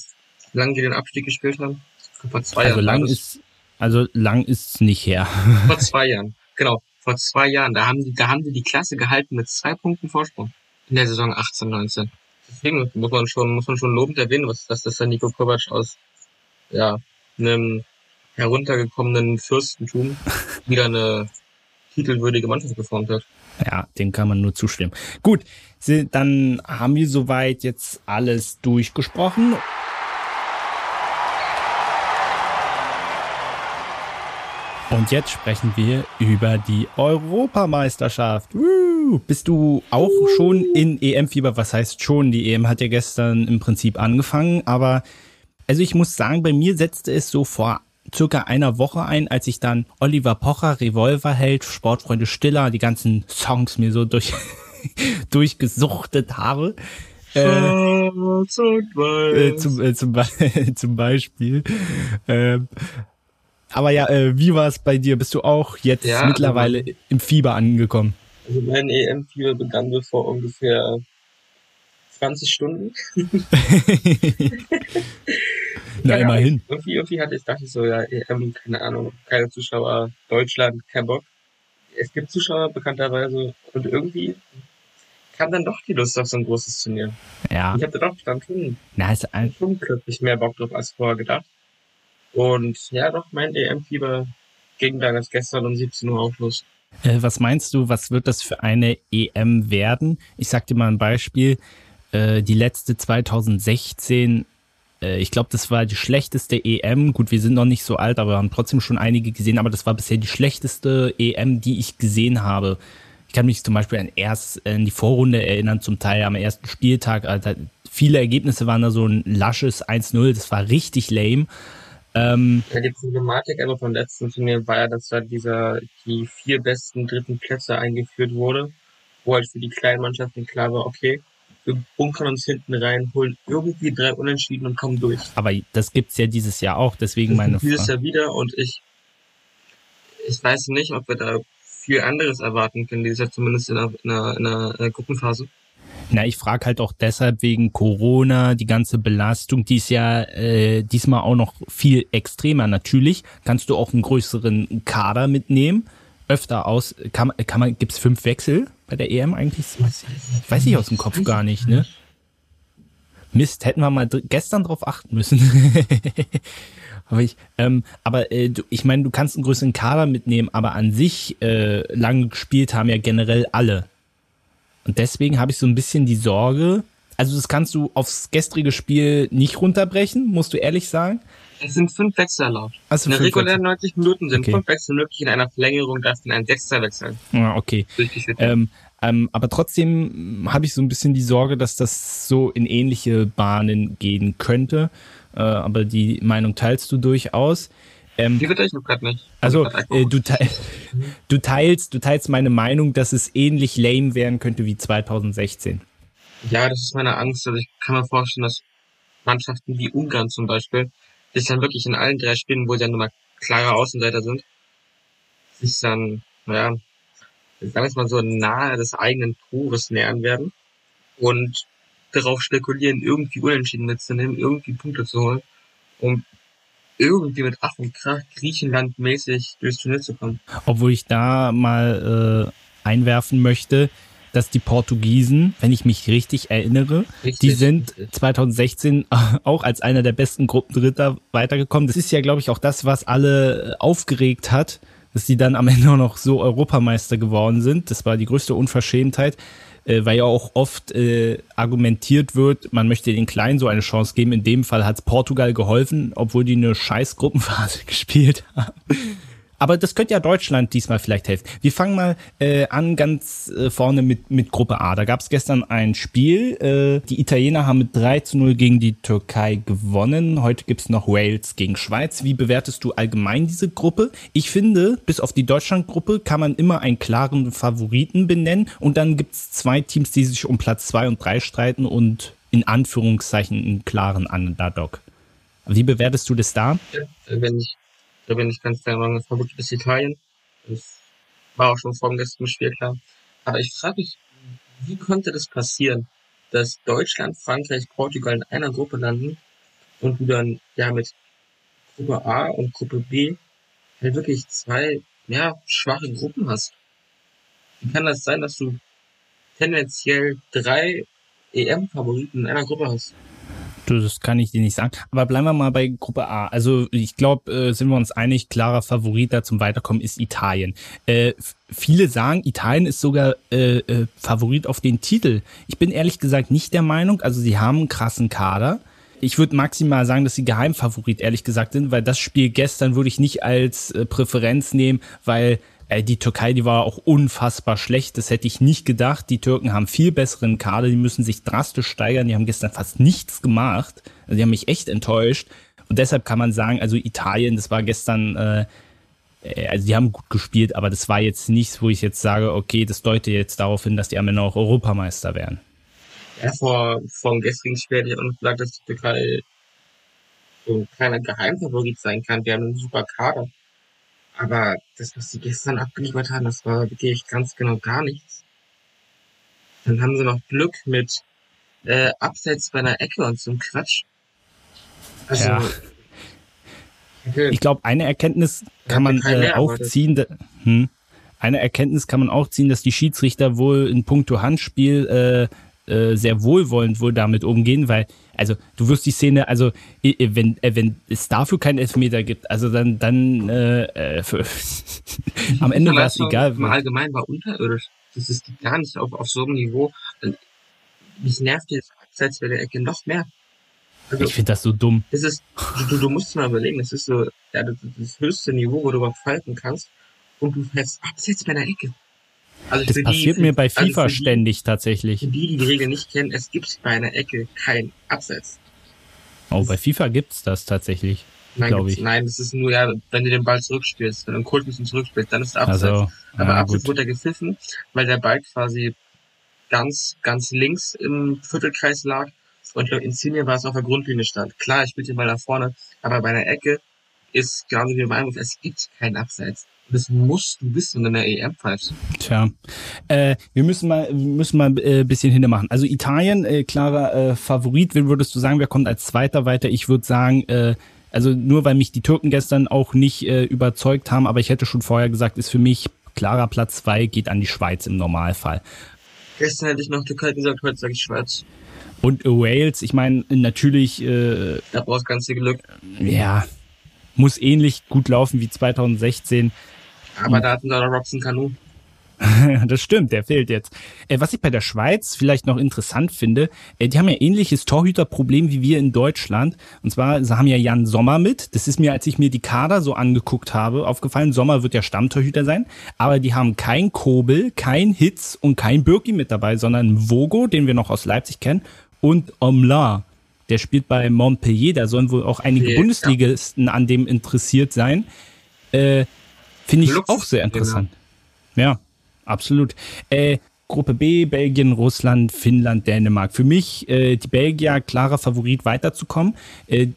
Speaker 2: lang den Abstieg gespielt haben.
Speaker 1: Vor zwei also Jahren. Lang ist, also lang ist es nicht her.
Speaker 2: Vor zwei Jahren, genau. Vor zwei Jahren. Da haben die, da haben die die Klasse gehalten mit zwei Punkten Vorsprung in der Saison 18, 19. Deswegen muss man schon, muss man schon lobend erwähnen, was, dass das der Nico Kovac aus, ja, einem heruntergekommenen Fürstentum wieder eine titelwürdige Mannschaft geformt hat.
Speaker 1: Ja, dem kann man nur zustimmen. Gut, dann haben wir soweit jetzt alles durchgesprochen. Und jetzt sprechen wir über die Europameisterschaft. Woo! Bist du auch schon in EM-Fieber? Was heißt schon? Die EM hat ja gestern im Prinzip angefangen, aber also ich muss sagen, bei mir setzte es so vor circa einer Woche ein, als ich dann Oliver Pocher, Revolverheld, Sportfreunde Stiller, die ganzen Songs mir so durch durchgesuchtet habe. Äh, äh, zum, äh, zum, zum Beispiel. Äh, aber ja, äh, wie war es bei dir? Bist du auch jetzt ja, mittlerweile also im Fieber angekommen?
Speaker 2: Also mein EM-Fieber begann vor ungefähr 20 Stunden.
Speaker 1: Na, ja, immerhin.
Speaker 2: Irgendwie, irgendwie hatte ich, dachte ich so, ja, EM, keine Ahnung, keine Zuschauer, Deutschland, kein Bock. Es gibt Zuschauer bekannterweise und irgendwie kam dann doch die Lust auf so ein großes Turnier.
Speaker 1: Ja.
Speaker 2: Ich hatte doch dann schon,
Speaker 1: Na, ist ein...
Speaker 2: schon plötzlich mehr Bock drauf als vorher gedacht. Und ja, doch, mein EM-Fieber ging dann als gestern um 17 Uhr auch los.
Speaker 1: Äh, was meinst du, was wird das für eine EM werden? Ich sag dir mal ein Beispiel. Äh, die letzte 2016 äh, ich glaube, das war die schlechteste EM. Gut, wir sind noch nicht so alt, aber wir haben trotzdem schon einige gesehen. Aber das war bisher die schlechteste EM, die ich gesehen habe. Ich kann mich zum Beispiel an, erst, an die Vorrunde erinnern, zum Teil am ersten Spieltag. Also viele Ergebnisse waren da so ein lasches 1-0. Das war richtig lame.
Speaker 2: Ähm, ja, die Problematik aber vom letzten Turnier war ja, dass da dieser, die vier besten dritten Plätze eingeführt wurde, wo halt für die kleinen Mannschaften klar war, okay, wir bunkern uns hinten rein, holen irgendwie drei Unentschieden und kommen durch.
Speaker 1: Aber das gibt's ja dieses Jahr auch, deswegen meine
Speaker 2: Frage. Dieses Jahr wieder und ich, ich weiß nicht, ob wir da viel anderes erwarten können, dieses Jahr zumindest in einer, in einer, in einer Gruppenphase.
Speaker 1: Na, ich frage halt auch deshalb wegen Corona, die ganze Belastung, die ist ja äh, diesmal auch noch viel extremer. Natürlich kannst du auch einen größeren Kader mitnehmen, öfter aus. Kann, kann man, gibt's fünf Wechsel bei der EM eigentlich? Ich weiß ich aus dem Kopf gar nicht, ne? Mist, hätten wir mal gestern drauf achten müssen. aber ich, ähm, aber äh, du, ich meine, du kannst einen größeren Kader mitnehmen, aber an sich äh, lange gespielt haben ja generell alle. Und deswegen habe ich so ein bisschen die Sorge, also das kannst du aufs gestrige Spiel nicht runterbrechen, musst du ehrlich sagen.
Speaker 2: Es sind fünf Wechsel erlaubt. Also in der regulären 90 Minuten sind okay. fünf Wechsel möglich, in einer Verlängerung darfst du in einen Sechster wechseln.
Speaker 1: Ja, okay. Ähm, ähm, aber trotzdem habe ich so ein bisschen die Sorge, dass das so in ähnliche Bahnen gehen könnte. Äh, aber die Meinung teilst du durchaus.
Speaker 2: Ähm, die ich noch gerade nicht.
Speaker 1: Also äh, du, te du, teilst, du teilst meine Meinung, dass es ähnlich lame werden könnte wie 2016.
Speaker 2: Ja, das ist meine Angst. Also ich kann mir vorstellen, dass Mannschaften wie Ungarn zum Beispiel sich dann wirklich in allen drei Spielen, wo sie dann nochmal klare Außenseiter sind, sich dann, naja, sagen wir mal so, nahe des eigenen Tores nähern werden und darauf spekulieren, irgendwie Unentschieden mitzunehmen, irgendwie Punkte zu holen, um irgendwie mit Ach und Krach Griechenland mäßig durchs Turnier zu kommen.
Speaker 1: Obwohl ich da mal äh, einwerfen möchte, dass die Portugiesen, wenn ich mich richtig erinnere, richtig, die sind 2016 auch als einer der besten Gruppendritter weitergekommen. Das ist ja, glaube ich, auch das, was alle aufgeregt hat, dass die dann am Ende auch noch so Europameister geworden sind. Das war die größte Unverschämtheit äh, weil ja auch oft äh, argumentiert wird, man möchte den Kleinen so eine Chance geben. In dem Fall hat Portugal geholfen, obwohl die eine scheiß Gruppenphase gespielt haben. Aber das könnte ja Deutschland diesmal vielleicht helfen. Wir fangen mal äh, an ganz äh, vorne mit, mit Gruppe A. Da gab es gestern ein Spiel. Äh, die Italiener haben mit 3 zu 0 gegen die Türkei gewonnen. Heute gibt's noch Wales gegen Schweiz. Wie bewertest du allgemein diese Gruppe? Ich finde, bis auf die Deutschland-Gruppe kann man immer einen klaren Favoriten benennen. Und dann gibt's zwei Teams, die sich um Platz 2 und 3 streiten und in Anführungszeichen einen klaren Underdog. Wie bewertest du das da?
Speaker 2: Wenn ich da bin ich ganz der Meinung, Favorit ist Italien. Das war auch schon vor dem letzten Spiel klar. Aber ich frage mich, wie konnte das passieren, dass Deutschland, Frankreich, Portugal in einer Gruppe landen und du dann ja mit Gruppe A und Gruppe B halt wirklich zwei ja, schwache Gruppen hast. Wie kann das sein, dass du tendenziell drei EM-Favoriten in einer Gruppe hast?
Speaker 1: Das kann ich dir nicht sagen. Aber bleiben wir mal bei Gruppe A. Also ich glaube, äh, sind wir uns einig, klarer Favorit da zum Weiterkommen ist Italien. Äh, viele sagen, Italien ist sogar äh, äh, Favorit auf den Titel. Ich bin ehrlich gesagt nicht der Meinung. Also sie haben einen krassen Kader. Ich würde maximal sagen, dass sie Geheimfavorit ehrlich gesagt sind, weil das Spiel gestern würde ich nicht als äh, Präferenz nehmen, weil äh, die Türkei, die war auch unfassbar schlecht. Das hätte ich nicht gedacht. Die Türken haben viel besseren Kader. Die müssen sich drastisch steigern. Die haben gestern fast nichts gemacht. Also die haben mich echt enttäuscht. Und deshalb kann man sagen, also Italien, das war gestern, äh, äh, also die haben gut gespielt, aber das war jetzt nichts, wo ich jetzt sage, okay, das deutet jetzt darauf hin, dass die am Ende auch Europameister werden.
Speaker 2: Ja, vor, vor dem gestrigen Spiel hätte ich auch noch gesagt, dass die Türkei so ein Geheimfavorit sein kann. Die haben einen super Kader. Aber das, was sie gestern abgeliefert haben, das war wirklich ganz genau gar nichts. Dann haben sie noch Glück mit äh, Abseits bei einer Ecke und so einem Quatsch.
Speaker 1: Also, ja. Ich glaube, eine Erkenntnis kann man äh, auch ziehen. Da, hm, eine Erkenntnis kann man auch ziehen, dass die Schiedsrichter wohl in puncto Handspiel äh, äh, sehr wohlwollend wohl damit umgehen, weil, also du wirst die Szene, also wenn, äh, wenn es dafür keinen Elfmeter gibt, also dann, dann äh, äh für, am Ende war es egal.
Speaker 2: Allgemein war unterirdisch. Das ist gar nicht auf, auf so einem Niveau. Mich nervt jetzt abseits bei der Ecke noch mehr.
Speaker 1: Also, ich finde das so dumm.
Speaker 2: Das ist, du, du musst mal überlegen, das ist so ja, das, das höchste Niveau, wo du überhaupt falten kannst. Und du fährst abseits bei der Ecke.
Speaker 1: Also das passiert die, mir bei also FIFA also die, ständig tatsächlich.
Speaker 2: Für die, die die Regel nicht kennen, es gibt bei einer Ecke kein Abseits.
Speaker 1: Oh, bei FIFA gibt's das tatsächlich.
Speaker 2: Nein, ich. nein, das ist nur, ja, wenn du den Ball zurückspielst, wenn du einen Kult bisschen zurückspielst, dann ist es Abseits. Also, Aber ja, Abseits er gepfiffen, weil der Ball quasi ganz, ganz links im Viertelkreis lag und in Insigne war es auf der Grundlinie stand. Klar, er spielt den Ball nach vorne, aber bei einer Ecke ist genauso wie beim Einwurf, es gibt kein Abseits. Das musst du wissen in der EM pfeifst.
Speaker 1: Tja, äh, wir müssen mal, müssen mal äh, bisschen hintermachen. Also Italien, äh, klarer äh, Favorit. Wen würdest du sagen, wer kommt als Zweiter weiter? Ich würde sagen, äh, also nur weil mich die Türken gestern auch nicht äh, überzeugt haben, aber ich hätte schon vorher gesagt, ist für mich klarer Platz zwei geht an die Schweiz im Normalfall.
Speaker 2: Gestern hätte ich noch Türkei gesagt, heute sage ich Schweiz.
Speaker 1: Und Wales, ich meine, natürlich. Äh,
Speaker 2: da brauchst ganz viel Glück.
Speaker 1: Ja, muss ähnlich gut laufen wie 2016.
Speaker 2: Aber da hatten wir noch Robson Canu.
Speaker 1: das stimmt, der fehlt jetzt. Äh, was ich bei der Schweiz vielleicht noch interessant finde, äh, die haben ja ähnliches Torhüterproblem wie wir in Deutschland. Und zwar, sie haben ja Jan Sommer mit. Das ist mir, als ich mir die Kader so angeguckt habe, aufgefallen. Sommer wird ja Stammtorhüter sein. Aber die haben kein Kobel, kein Hitz und kein Birki mit dabei, sondern Vogo, den wir noch aus Leipzig kennen, und Omla. Der spielt bei Montpellier. Da sollen wohl auch einige ja. Bundesligisten an dem interessiert sein. Äh, Finde ich auch sehr interessant. Ja, absolut. Äh, Gruppe B, Belgien, Russland, Finnland, Dänemark. Für mich äh, die Belgier klarer Favorit weiterzukommen. Äh,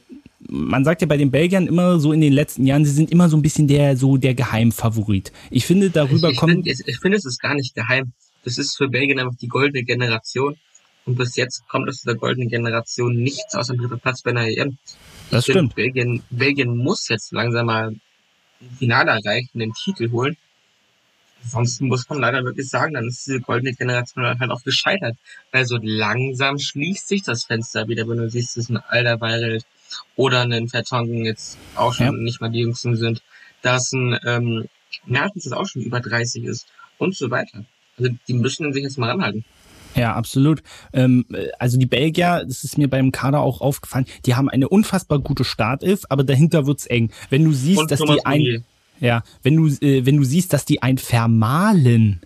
Speaker 1: man sagt ja bei den Belgiern immer so in den letzten Jahren, sie sind immer so ein bisschen der so der Geheimfavorit. Ich finde darüber
Speaker 2: ich, ich
Speaker 1: kommt.
Speaker 2: Find, ich, ich finde es ist gar nicht geheim. Das ist für Belgien einfach die goldene Generation. Und bis jetzt kommt aus dieser goldenen Generation nichts außer dritter Platz bei einer EM.
Speaker 1: Das stimmt.
Speaker 2: Belgien, Belgien muss jetzt langsam mal Finale erreichen, den Titel holen. Ansonsten muss man leider wirklich sagen, dann ist diese goldene Generation halt auch gescheitert. Weil so langsam schließt sich das Fenster wieder, wenn du siehst, dass ein Alderweireld oder ein Vertongen jetzt auch schon ja. nicht mal die Jüngsten sind, dass ein ähm, Mertens jetzt auch schon über 30 ist und so weiter. Also die müssen sich jetzt mal ranhalten.
Speaker 1: Ja, absolut. Ähm, also die Belgier, das ist mir beim Kader auch aufgefallen, die haben eine unfassbar gute Startelf, aber dahinter wird's eng. Wenn du siehst, Und dass Thomas die ein, ja, wenn du äh, wenn du siehst, dass die ein Vermalen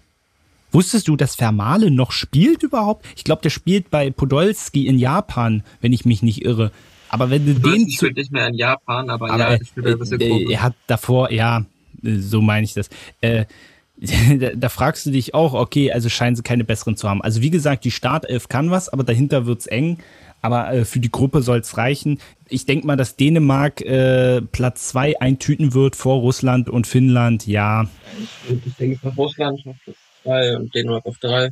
Speaker 1: Wusstest du, dass Vermalen noch spielt überhaupt? Ich glaube, der spielt bei Podolski in Japan, wenn ich mich nicht irre. Aber wenn du den
Speaker 2: spielt nicht mehr in Japan, aber, aber ja, er, spielt
Speaker 1: äh, äh, er hat davor, ja, so meine ich das. Äh, da, da, fragst du dich auch, okay, also scheinen sie keine besseren zu haben. Also wie gesagt, die Startelf kann was, aber dahinter wird's eng. Aber äh, für die Gruppe soll's reichen. Ich denke mal, dass Dänemark äh, Platz zwei eintüten wird vor Russland und Finnland, ja.
Speaker 2: Ich, ich denke Russland auf Platz zwei und Dänemark auf drei.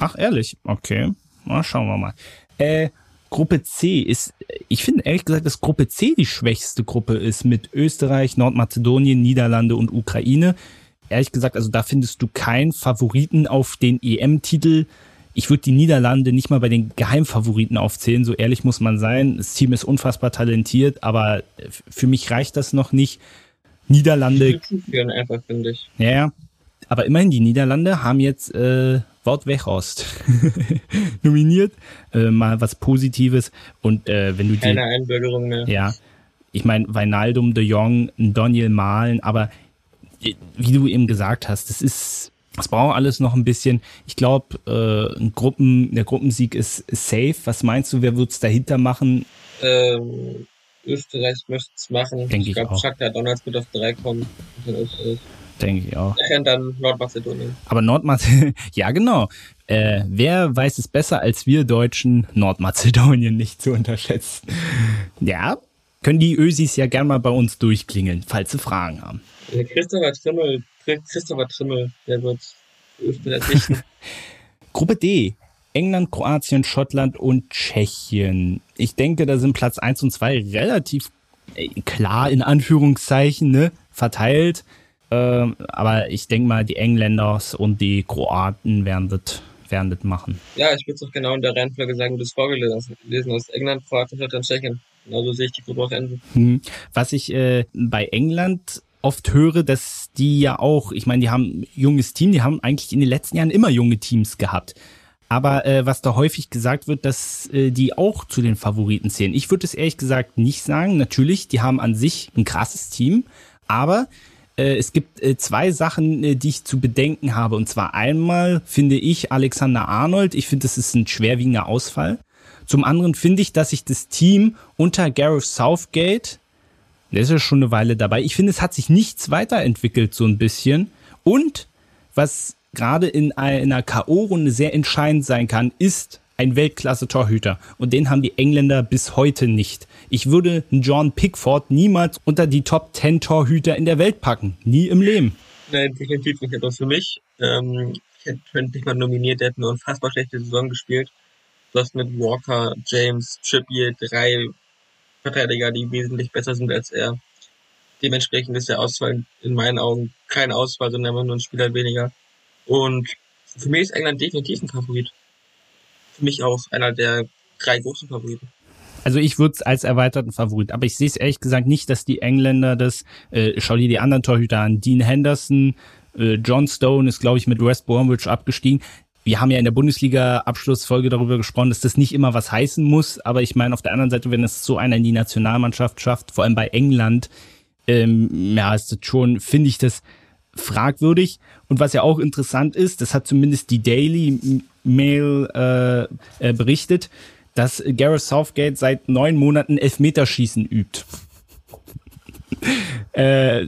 Speaker 1: Ach, ehrlich? Okay. Na, schauen wir mal. Äh, Gruppe C ist, ich finde ehrlich gesagt, dass Gruppe C die schwächste Gruppe ist mit Österreich, Nordmazedonien, Niederlande und Ukraine ehrlich gesagt, also da findest du keinen Favoriten auf den EM-Titel. Ich würde die Niederlande nicht mal bei den Geheimfavoriten aufzählen, so ehrlich muss man sein. Das Team ist unfassbar talentiert, aber für mich reicht das noch nicht. Niederlande.
Speaker 2: einfach, finde ich.
Speaker 1: Ja, ja. Aber immerhin, die Niederlande haben jetzt äh, Wout Weghorst nominiert. Äh, mal was Positives. Und äh, wenn du
Speaker 2: Keine die, Einbürgerung mehr.
Speaker 1: Ja. Ich meine, Weinaldum, de Jong, Daniel Mahlen, aber wie du eben gesagt hast, das ist, das braucht alles noch ein bisschen. Ich glaube, äh, ein Gruppen, der Gruppensieg ist, safe. Was meinst du, wer wird's dahinter machen?
Speaker 2: Ähm, Österreich möchte es machen.
Speaker 1: Denke ich, glaube,
Speaker 2: Shakhtar Donalds wird auf drei kommen.
Speaker 1: Denke ich auch.
Speaker 2: Und dann Nordmazedonien.
Speaker 1: Aber Nordmazedonien, ja genau. Äh, wer weiß es besser als wir Deutschen, Nordmazedonien nicht zu unterschätzen. Ja, können die Ösis ja gern mal bei uns durchklingeln, falls sie Fragen haben.
Speaker 2: Christopher Trimmel, Christopher Trimmel, der wird richten.
Speaker 1: Gruppe D. England, Kroatien, Schottland und Tschechien. Ich denke, da sind Platz 1 und 2 relativ äh, klar in Anführungszeichen ne, verteilt. Ähm, aber ich denke mal, die Engländer und die Kroaten werden das werden das machen.
Speaker 2: Ja, ich würde es auch genau in der Reihenfolge sagen, wie du es vorgelesen hast. England, Kroatien, Schottland, Tschechien. Genauso sehe ich die Gruppe auch enden.
Speaker 1: Hm. Was ich äh, bei England oft höre, dass die ja auch, ich meine, die haben junges Team, die haben eigentlich in den letzten Jahren immer junge Teams gehabt. Aber äh, was da häufig gesagt wird, dass äh, die auch zu den Favoriten zählen. Ich würde es ehrlich gesagt nicht sagen. Natürlich, die haben an sich ein krasses Team, aber äh, es gibt äh, zwei Sachen, äh, die ich zu bedenken habe. Und zwar einmal finde ich Alexander Arnold, ich finde, das ist ein schwerwiegender Ausfall. Zum anderen finde ich, dass sich das Team unter Gareth Southgate, der ist ja schon eine Weile dabei, ich finde, es hat sich nichts weiterentwickelt, so ein bisschen. Und was gerade in einer K.O.-Runde sehr entscheidend sein kann, ist ein Weltklasse-Torhüter. Und den haben die Engländer bis heute nicht. Ich würde John Pickford niemals unter die Top 10 Torhüter in der Welt packen. Nie im Leben.
Speaker 2: Nein, definitiv nicht. Aber für mich, ähm, ich hätte nicht mal nominiert, der hat eine unfassbar schlechte Saison gespielt. Du hast mit Walker, James, Trippier drei Verteidiger, die wesentlich besser sind als er. Dementsprechend ist der Ausfall in meinen Augen kein Ausfall, sondern immer nur ein Spieler weniger. Und für mich ist England definitiv ein Favorit. Für mich auch einer der drei großen Favoriten.
Speaker 1: Also ich würde es als erweiterten Favorit, aber ich sehe es ehrlich gesagt nicht, dass die Engländer das, äh, schau dir die anderen Torhüter an, Dean Henderson, äh, John Stone ist, glaube ich, mit West Bromwich abgestiegen. Wir haben ja in der Bundesliga-Abschlussfolge darüber gesprochen, dass das nicht immer was heißen muss, aber ich meine, auf der anderen Seite, wenn es so einer in die Nationalmannschaft schafft, vor allem bei England, ähm, ja, ist das schon, finde ich das fragwürdig. Und was ja auch interessant ist, das hat zumindest die Daily Mail äh, äh, berichtet, dass Gareth Southgate seit neun Monaten Elfmeterschießen übt. äh,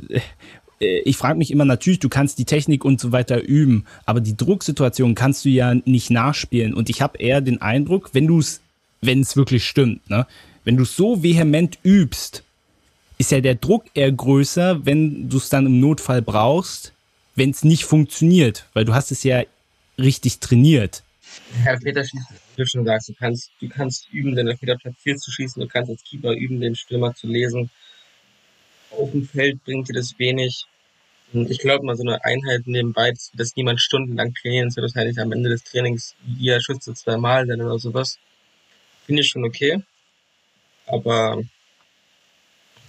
Speaker 1: ich frage mich immer natürlich, du kannst die Technik und so weiter üben, aber die Drucksituation kannst du ja nicht nachspielen. Und ich habe eher den Eindruck, wenn du es, wenn es wirklich stimmt, ne, wenn du so vehement übst, ist ja der Druck eher größer, wenn du es dann im Notfall brauchst, wenn es nicht funktioniert, weil du hast es ja richtig trainiert.
Speaker 2: Herr Peter schießt, wie du schon sagst, du kannst, du kannst üben, den Elfmeter platziert zu schießen, du kannst als Keeper üben, den Stürmer zu lesen. Auf dem Feld bringt dir das wenig. Und ich glaube mal, so eine Einheit nebenbei, dass, dass niemand stundenlang trainieren soll, wahrscheinlich am Ende des Trainings jeder Schütze zweimal dann oder sowas. Finde ich schon okay. Aber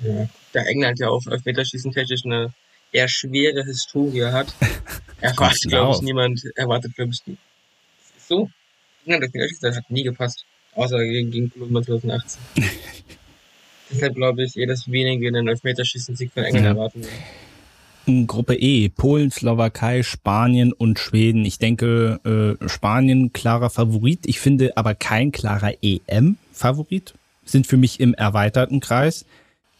Speaker 2: ja, da England ja auch Elfmeterschießen technisch eine eher schwere Historie hat, erwartet, glaube ich, niemand, erwartet, glaube ich, nie. So. England Elfmeterschießen hat nie gepasst. Außer gegen, gegen Kolumbien 2018. Deshalb glaube ich eher, dass wenige einen Elfmeterschießen-Sieg von England ja. erwarten
Speaker 1: werden. Gruppe E, Polen, Slowakei, Spanien und Schweden. Ich denke, äh, Spanien klarer Favorit. Ich finde aber kein klarer EM-Favorit. Sind für mich im erweiterten Kreis.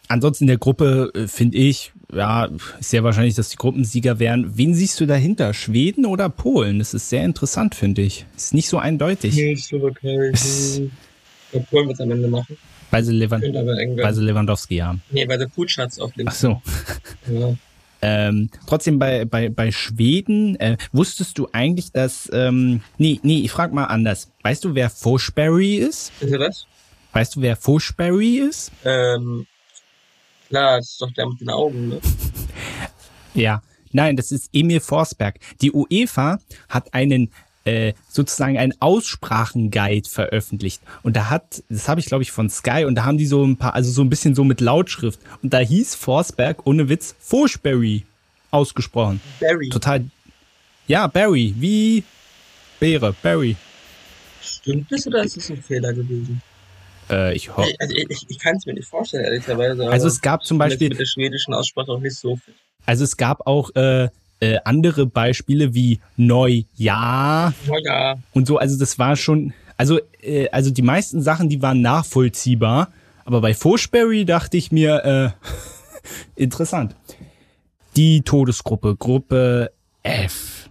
Speaker 1: Ansonsten in der Gruppe äh, finde ich, ja, sehr wahrscheinlich, dass die Gruppensieger wären. Wen siehst du dahinter? Schweden oder Polen? Das ist sehr interessant, finde ich. Ist nicht so eindeutig.
Speaker 2: Nee, Slowakei. Polen wird es am Ende machen.
Speaker 1: Sie, Levan sie Lewandowski haben.
Speaker 2: Nee, weil der Putschatz auf links.
Speaker 1: Ach so. Ja. Ähm, trotzdem bei, bei, bei Schweden, äh, wusstest du eigentlich, dass, ähm, nee, nee, ich frag mal anders. Weißt du, wer Foshberry ist?
Speaker 2: Ist er was?
Speaker 1: Weißt du, wer Foshberry ist?
Speaker 2: Ähm, Klar, das ist doch der mit den Augen, ne?
Speaker 1: Ja, nein, das ist Emil Forsberg. Die UEFA hat einen äh, sozusagen einen Aussprachenguide veröffentlicht und da hat, das habe ich glaube ich von Sky und da haben die so ein paar, also so ein bisschen so mit Lautschrift und da hieß Forsberg ohne Witz Forsberry ausgesprochen.
Speaker 2: Barry.
Speaker 1: Total. Ja, Barry, wie Beere, Barry.
Speaker 2: Stimmt das oder ist das ein Fehler gewesen?
Speaker 1: Äh, ich hoffe.
Speaker 2: Also ich, ich kann es mir nicht vorstellen, ehrlicherweise.
Speaker 1: Also es gab zum Beispiel.
Speaker 2: Mit der schwedischen Aussprache auch nicht so viel.
Speaker 1: Also es gab auch äh, äh, andere Beispiele wie Neujahr.
Speaker 2: Neujahr.
Speaker 1: Und so, also das war schon. Also, äh, also die meisten Sachen, die waren nachvollziehbar. Aber bei Foshberry dachte ich mir, äh, interessant. Die Todesgruppe, Gruppe F.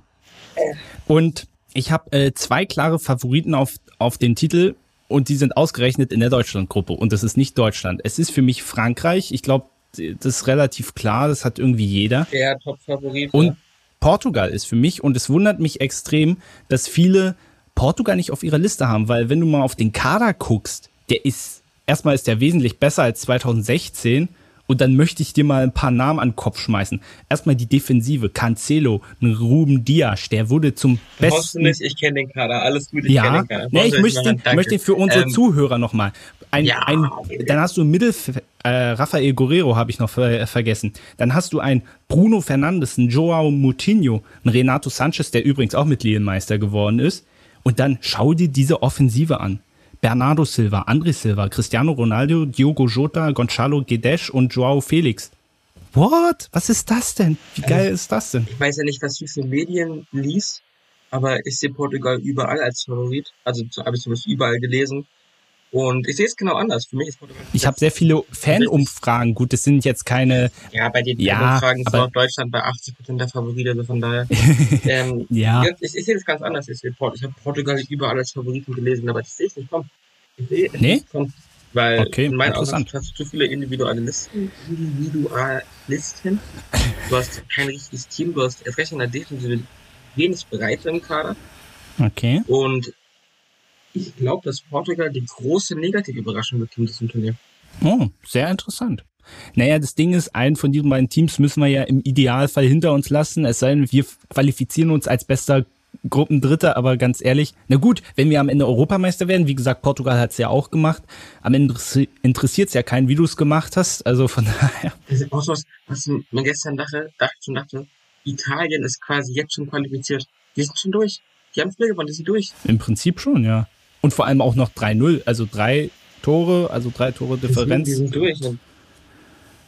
Speaker 1: F. Und ich habe äh, zwei klare Favoriten auf, auf den Titel und die sind ausgerechnet in der Deutschlandgruppe und das ist nicht Deutschland. Es ist für mich Frankreich. Ich glaube, das ist relativ klar, das hat irgendwie jeder.
Speaker 2: Der Top-Favorit.
Speaker 1: Und Portugal ist für mich und es wundert mich extrem, dass viele Portugal nicht auf ihrer Liste haben, weil wenn du mal auf den Kader guckst, der ist erstmal ist der wesentlich besser als 2016 Und dann möchte ich dir mal ein paar Namen an den Kopf schmeißen. Erstmal die Defensive. Cancelo, Ruben Dias, der wurde zum besten. Brauchst du
Speaker 2: nicht, ich kenne den Kader. Alles gut,
Speaker 1: ich ja, kenne den Kader. Nee, ich möchte den, möchte für unsere ähm, Zuhörer nochmal. Ein, ja, ein. Dann hast du im Mittelfeld, äh, Rafael Guerrero habe ich noch ver vergessen. Dann hast du ein Bruno Fernandes, ein Joao Moutinho, ein Renato Sanchez, der übrigens auch mit Lilienmeister geworden ist. Und dann schau dir diese Offensive an. Bernardo Silva, André Silva, Cristiano Ronaldo, Diogo Jota, Gonzalo Guedes und Joao Felix. What? Was ist das denn? Wie geil also, ist das denn?
Speaker 2: Ich weiß ja nicht, was du für Medien liest, aber ich sehe Portugal überall als Favorit. Also habe ich zumindest überall gelesen. Und ich sehe es genau anders. Für mich ist
Speaker 1: Portugal. Ich habe sehr viele Fanumfragen. Gut, das sind jetzt keine.
Speaker 2: Ja, bei den ja, Fanumfragen ist auch Deutschland bei 80% der Favorit, also von daher. ähm, ja. Ich, ich sehe das ganz anders. Ich, ich habe Portugal überall als Favoriten gelesen, aber ich sehe es nicht kommen. Ich sehe es nee? nicht kommen. Weil okay, in meinen Augen hast du zu viele Individualisten. Individualisten. Du hast kein richtiges Team, du hast erst recht in der Defensive wenig Breite im Kader.
Speaker 1: Okay.
Speaker 2: Und ich glaube, dass Portugal die große negative Überraschung wird in diesem Turnier.
Speaker 1: Oh, sehr interessant. Naja, das Ding ist, einen von diesen beiden Teams müssen wir ja im Idealfall hinter uns lassen, es sei denn, wir qualifizieren uns als bester Gruppendritter, aber ganz ehrlich, na gut, wenn wir am Ende Europameister werden, wie gesagt, Portugal hat es ja auch gemacht, am Ende interessiert es ja keinen, wie du es gemacht hast, also von daher.
Speaker 2: Das ist auch was, was man gestern dachte, dachte schon dachte, Italien ist quasi jetzt schon qualifiziert. Die sind schon durch. Die haben Spiel gewonnen, die sind durch.
Speaker 1: Im Prinzip schon, ja. Und vor allem auch noch 3-0, also drei Tore, also drei Tore Differenz. Die sind durch. Ne?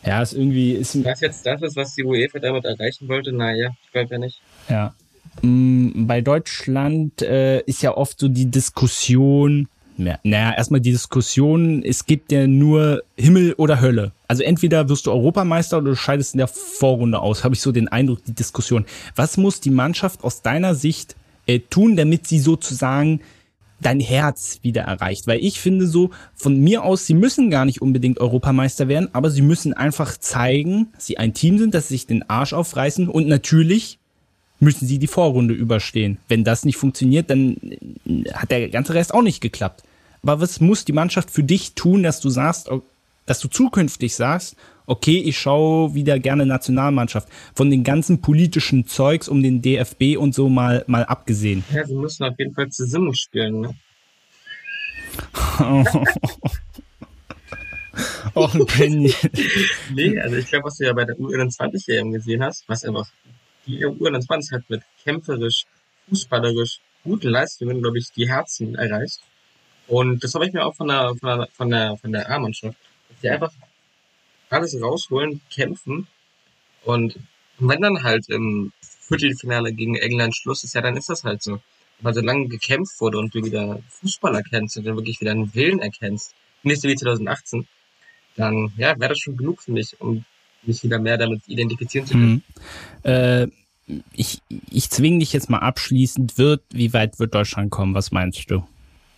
Speaker 1: Ja, ist irgendwie. Ist
Speaker 2: was jetzt das ist, was die UEFA damit erreichen wollte, naja, ich glaube ja nicht.
Speaker 1: Ja. Mm, bei Deutschland äh, ist ja oft so die Diskussion, naja, erstmal die Diskussion, es gibt ja nur Himmel oder Hölle. Also entweder wirst du Europameister oder du scheidest in der Vorrunde aus, habe ich so den Eindruck, die Diskussion. Was muss die Mannschaft aus deiner Sicht äh, tun, damit sie sozusagen dein Herz wieder erreicht. Weil ich finde so, von mir aus, sie müssen gar nicht unbedingt Europameister werden, aber sie müssen einfach zeigen, dass sie ein Team sind, dass sie sich den Arsch aufreißen und natürlich müssen sie die Vorrunde überstehen. Wenn das nicht funktioniert, dann hat der ganze Rest auch nicht geklappt. Aber was muss die Mannschaft für dich tun, dass du sagst, dass du zukünftig sagst, okay, ich schaue wieder gerne Nationalmannschaft. Von den ganzen politischen Zeugs um den DFB und so mal, mal abgesehen.
Speaker 2: Ja, sie müssen auf jeden Fall zusammen spielen, ne?
Speaker 1: Och, Penny.
Speaker 2: nee, also ich glaube, was du ja bei der U21 EM gesehen hast, was einfach die U21 hat mit kämpferisch, fußballerisch guten Leistungen, glaube ich, die Herzen erreicht. Und das habe ich mir auch von der, von der, von der, von der A-Mannschaft, dass die einfach alles rausholen, kämpfen. Und wenn dann halt im Viertelfinale gegen England Schluss ist, ja, dann ist das halt so. Weil solange gekämpft wurde und du wieder Fußball erkennst und du wirklich wieder einen Willen erkennst, nicht so wie 2018, dann ja, wäre das schon genug für mich, um mich wieder mehr damit identifizieren zu können.
Speaker 1: Mhm. Äh, ich, ich zwinge dich jetzt mal abschließend, wird, wie weit wird Deutschland kommen? Was meinst du?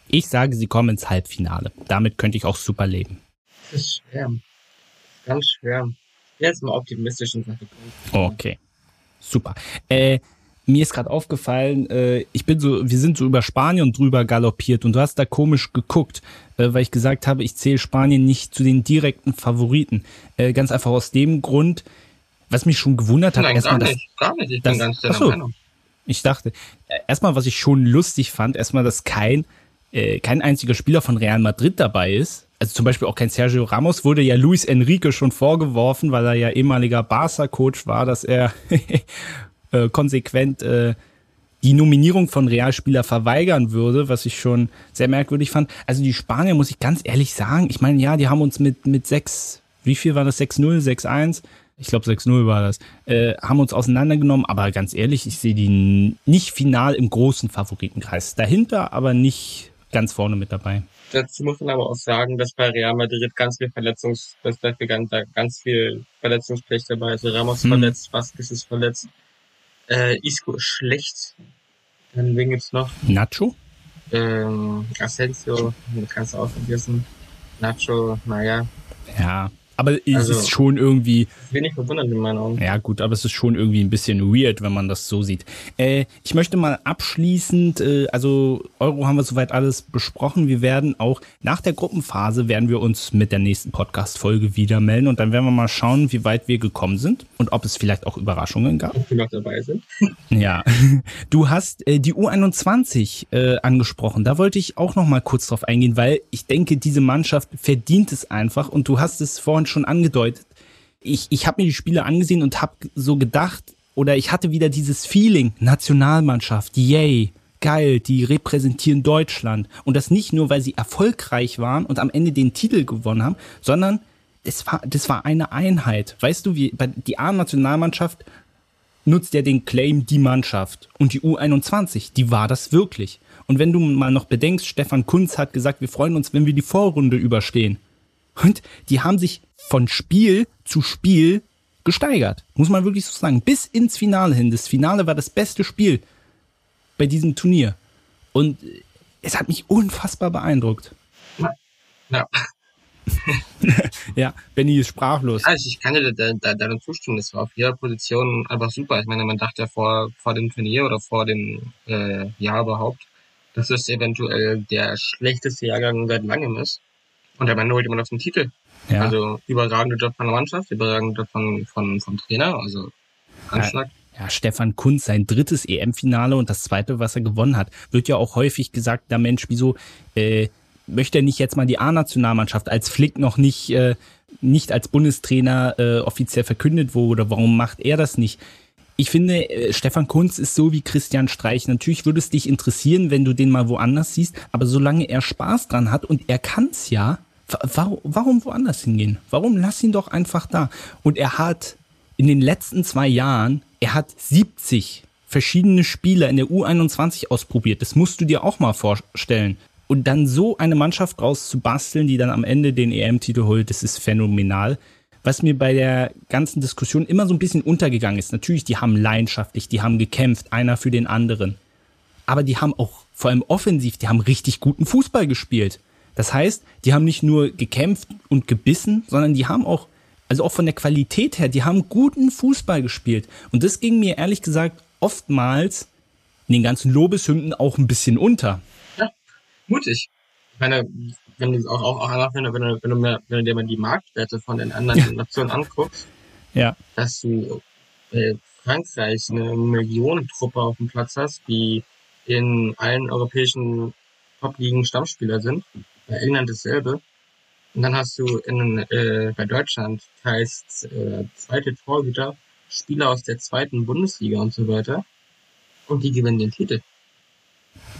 Speaker 1: Ich sage, sie kommen ins Halbfinale. Damit könnte ich auch super leben.
Speaker 2: Das ist schwer ganz schwer. Jetzt mal optimistisch in Sache
Speaker 1: Okay. Super. Äh, mir ist gerade aufgefallen, äh, ich bin so, wir sind so über Spanien drüber galoppiert und du hast da komisch geguckt, äh, weil ich gesagt habe, ich zähle Spanien nicht zu den direkten Favoriten. Äh, ganz einfach aus dem Grund, was mich schon gewundert hat.
Speaker 2: Nein, erstmal, gar nicht, gar nicht. Ich das, bin ganz der Meinung.
Speaker 1: Ich dachte, äh, erstmal, was ich schon lustig fand, erstmal, dass kein, äh, kein einziger Spieler von Real Madrid dabei ist also zum Beispiel auch kein Sergio Ramos, wurde ja Luis Enrique schon vorgeworfen, weil er ja ehemaliger Barca-Coach war, dass er äh, konsequent äh, die Nominierung von Realspieler verweigern würde, was ich schon sehr merkwürdig fand. Also die Spanier, muss ich ganz ehrlich sagen, ich meine, ja, die haben uns mit, mit sechs, wie viel war das? 6-0, 6-1? Ich glaube 6-0 war das, äh, haben uns auseinandergenommen, aber ganz ehrlich, ich sehe die nicht final im großen Favoritenkreis. Dahinter, aber nicht ganz vorne mit dabei.
Speaker 2: Dazu muss man aber auch sagen, dass bei Real Madrid ganz viel Verletzungs, dass dafür ganz, ganz viel Verletzungspech dabei ist. Ramos mhm. verletzt, Vasquez ist verletzt, äh, Isco ist schlecht. Dann wen gibt's noch?
Speaker 1: Nacho?
Speaker 2: Ähm, Asensio, kannst du auch vergessen. Nacho, naja.
Speaker 1: Ja, Aber es also, ist schon irgendwie.
Speaker 2: Wenig verwundert in meinen Augen.
Speaker 1: Ja, gut, aber es ist schon irgendwie ein bisschen weird, wenn man das so sieht. Äh, ich möchte mal abschließend, äh, also Euro haben wir soweit alles besprochen. Wir werden auch nach der Gruppenphase werden wir uns mit der nächsten Podcast-Folge wieder melden und dann werden wir mal schauen, wie weit wir gekommen sind und ob es vielleicht auch Überraschungen gab.
Speaker 2: Ob wir noch dabei sind.
Speaker 1: ja. Du hast äh, die U21 äh, angesprochen. Da wollte ich auch noch mal kurz drauf eingehen, weil ich denke, diese Mannschaft verdient es einfach und du hast es vorhin schon angedeutet. Ich, ich habe mir die Spiele angesehen und habe so gedacht, oder ich hatte wieder dieses Feeling, Nationalmannschaft, yay, geil, die repräsentieren Deutschland. Und das nicht nur, weil sie erfolgreich waren und am Ende den Titel gewonnen haben, sondern das war, das war eine Einheit. Weißt du, wie die A-Nationalmannschaft nutzt ja den Claim die Mannschaft. Und die U21, die war das wirklich. Und wenn du mal noch bedenkst, Stefan Kunz hat gesagt, wir freuen uns, wenn wir die Vorrunde überstehen. Und die haben sich von Spiel zu Spiel gesteigert. Muss man wirklich so sagen. Bis ins Finale hin. Das Finale war das beste Spiel bei diesem Turnier. Und es hat mich unfassbar beeindruckt.
Speaker 2: Ja.
Speaker 1: ja, Benny ist sprachlos.
Speaker 2: Also ich kann dir da, da, da zustimmen. Das war auf jeder Position einfach super. Ich meine, man dachte ja vor, vor dem Turnier oder vor dem äh, Jahr überhaupt, dass es eventuell der schlechteste Jahrgang seit langem ist. Und am Ende holt man auf den Titel. Ja. Also überragende Job von der Mannschaft, überragende Job von, von, vom Trainer, also
Speaker 1: Anschlag. Ja, ja, Stefan Kunz, sein drittes EM-Finale und das zweite, was er gewonnen hat, wird ja auch häufig gesagt, der Mensch, wieso äh, möchte er nicht jetzt mal die A-Nationalmannschaft, als Flick noch nicht, äh, nicht als Bundestrainer äh, offiziell verkündet wurde, warum macht er das nicht? Ich finde, äh, Stefan Kunz ist so wie Christian Streich. Natürlich würde es dich interessieren, wenn du den mal woanders siehst, aber solange er Spaß dran hat und er kann's ja, Warum, woanders hingehen? Warum lass ihn doch einfach da? Und er hat in den letzten zwei Jahren, er hat 70 verschiedene Spieler in der U21 ausprobiert. Das musst du dir auch mal vorstellen. Und dann so eine Mannschaft draus zu basteln, die dann am Ende den EM-Titel holt, das ist phänomenal. Was mir bei der ganzen Diskussion immer so ein bisschen untergegangen ist. Natürlich, die haben leidenschaftlich, die haben gekämpft, einer für den anderen. Aber die haben auch vor allem offensiv, die haben richtig guten Fußball gespielt. Das heißt, die haben nicht nur gekämpft und gebissen, sondern die haben auch, also auch von der Qualität her, die haben guten Fußball gespielt. Und das ging mir ehrlich gesagt oftmals in den ganzen Lobeshymnen auch ein bisschen unter.
Speaker 2: Ja, mutig. Ich meine, wenn du auch, auch, auch wenn, du, wenn, du, wenn, du wenn du dir mal die Marktwerte von den anderen ja. Nationen anguckst,
Speaker 1: ja.
Speaker 2: dass du äh, Frankreich eine Millionentruppe auf dem Platz hast, die in allen europäischen Top-Ligen Stammspieler sind bei England dasselbe. Und dann hast du in, äh, bei Deutschland teils äh, zweite Torhüter, Spieler aus der zweiten Bundesliga und so weiter. Und die gewinnen den Titel.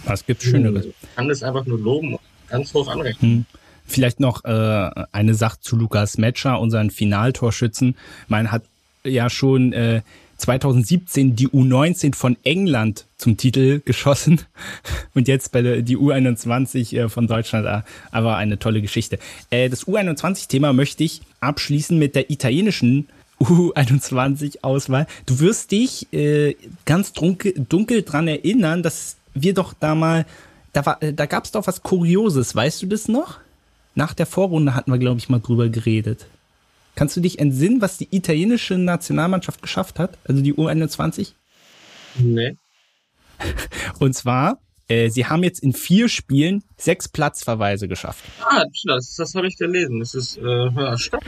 Speaker 1: Was gibt's Schöneres? Ich
Speaker 2: kann das einfach nur loben, ganz hoch anrechnen. Hm.
Speaker 1: Vielleicht noch äh, eine Sache zu Lukas Metscher, unseren Finaltorschützen. Man hat ja schon äh, 2017 die U19 von England zum Titel geschossen und jetzt bei der die U21 äh, von Deutschland. Äh, aber eine tolle Geschichte. Äh, das U21-Thema möchte ich abschließen mit der italienischen U21-Auswahl. Du wirst dich ganz dunkel, dunkel dran erinnern, dass wir doch da mal, da, da gab es doch was Kurioses. Weißt du das noch? Nach der Vorrunde hatten wir, glaube ich, mal drüber geredet. Kannst du dich entsinnen, was die italienische Nationalmannschaft geschafft hat? Also die U21?
Speaker 2: Nee.
Speaker 1: Und zwar, äh, sie haben jetzt in vier Spielen sechs Platzverweise geschafft.
Speaker 2: Ah, das, das habe ich gelesen. Das ist äh, stark.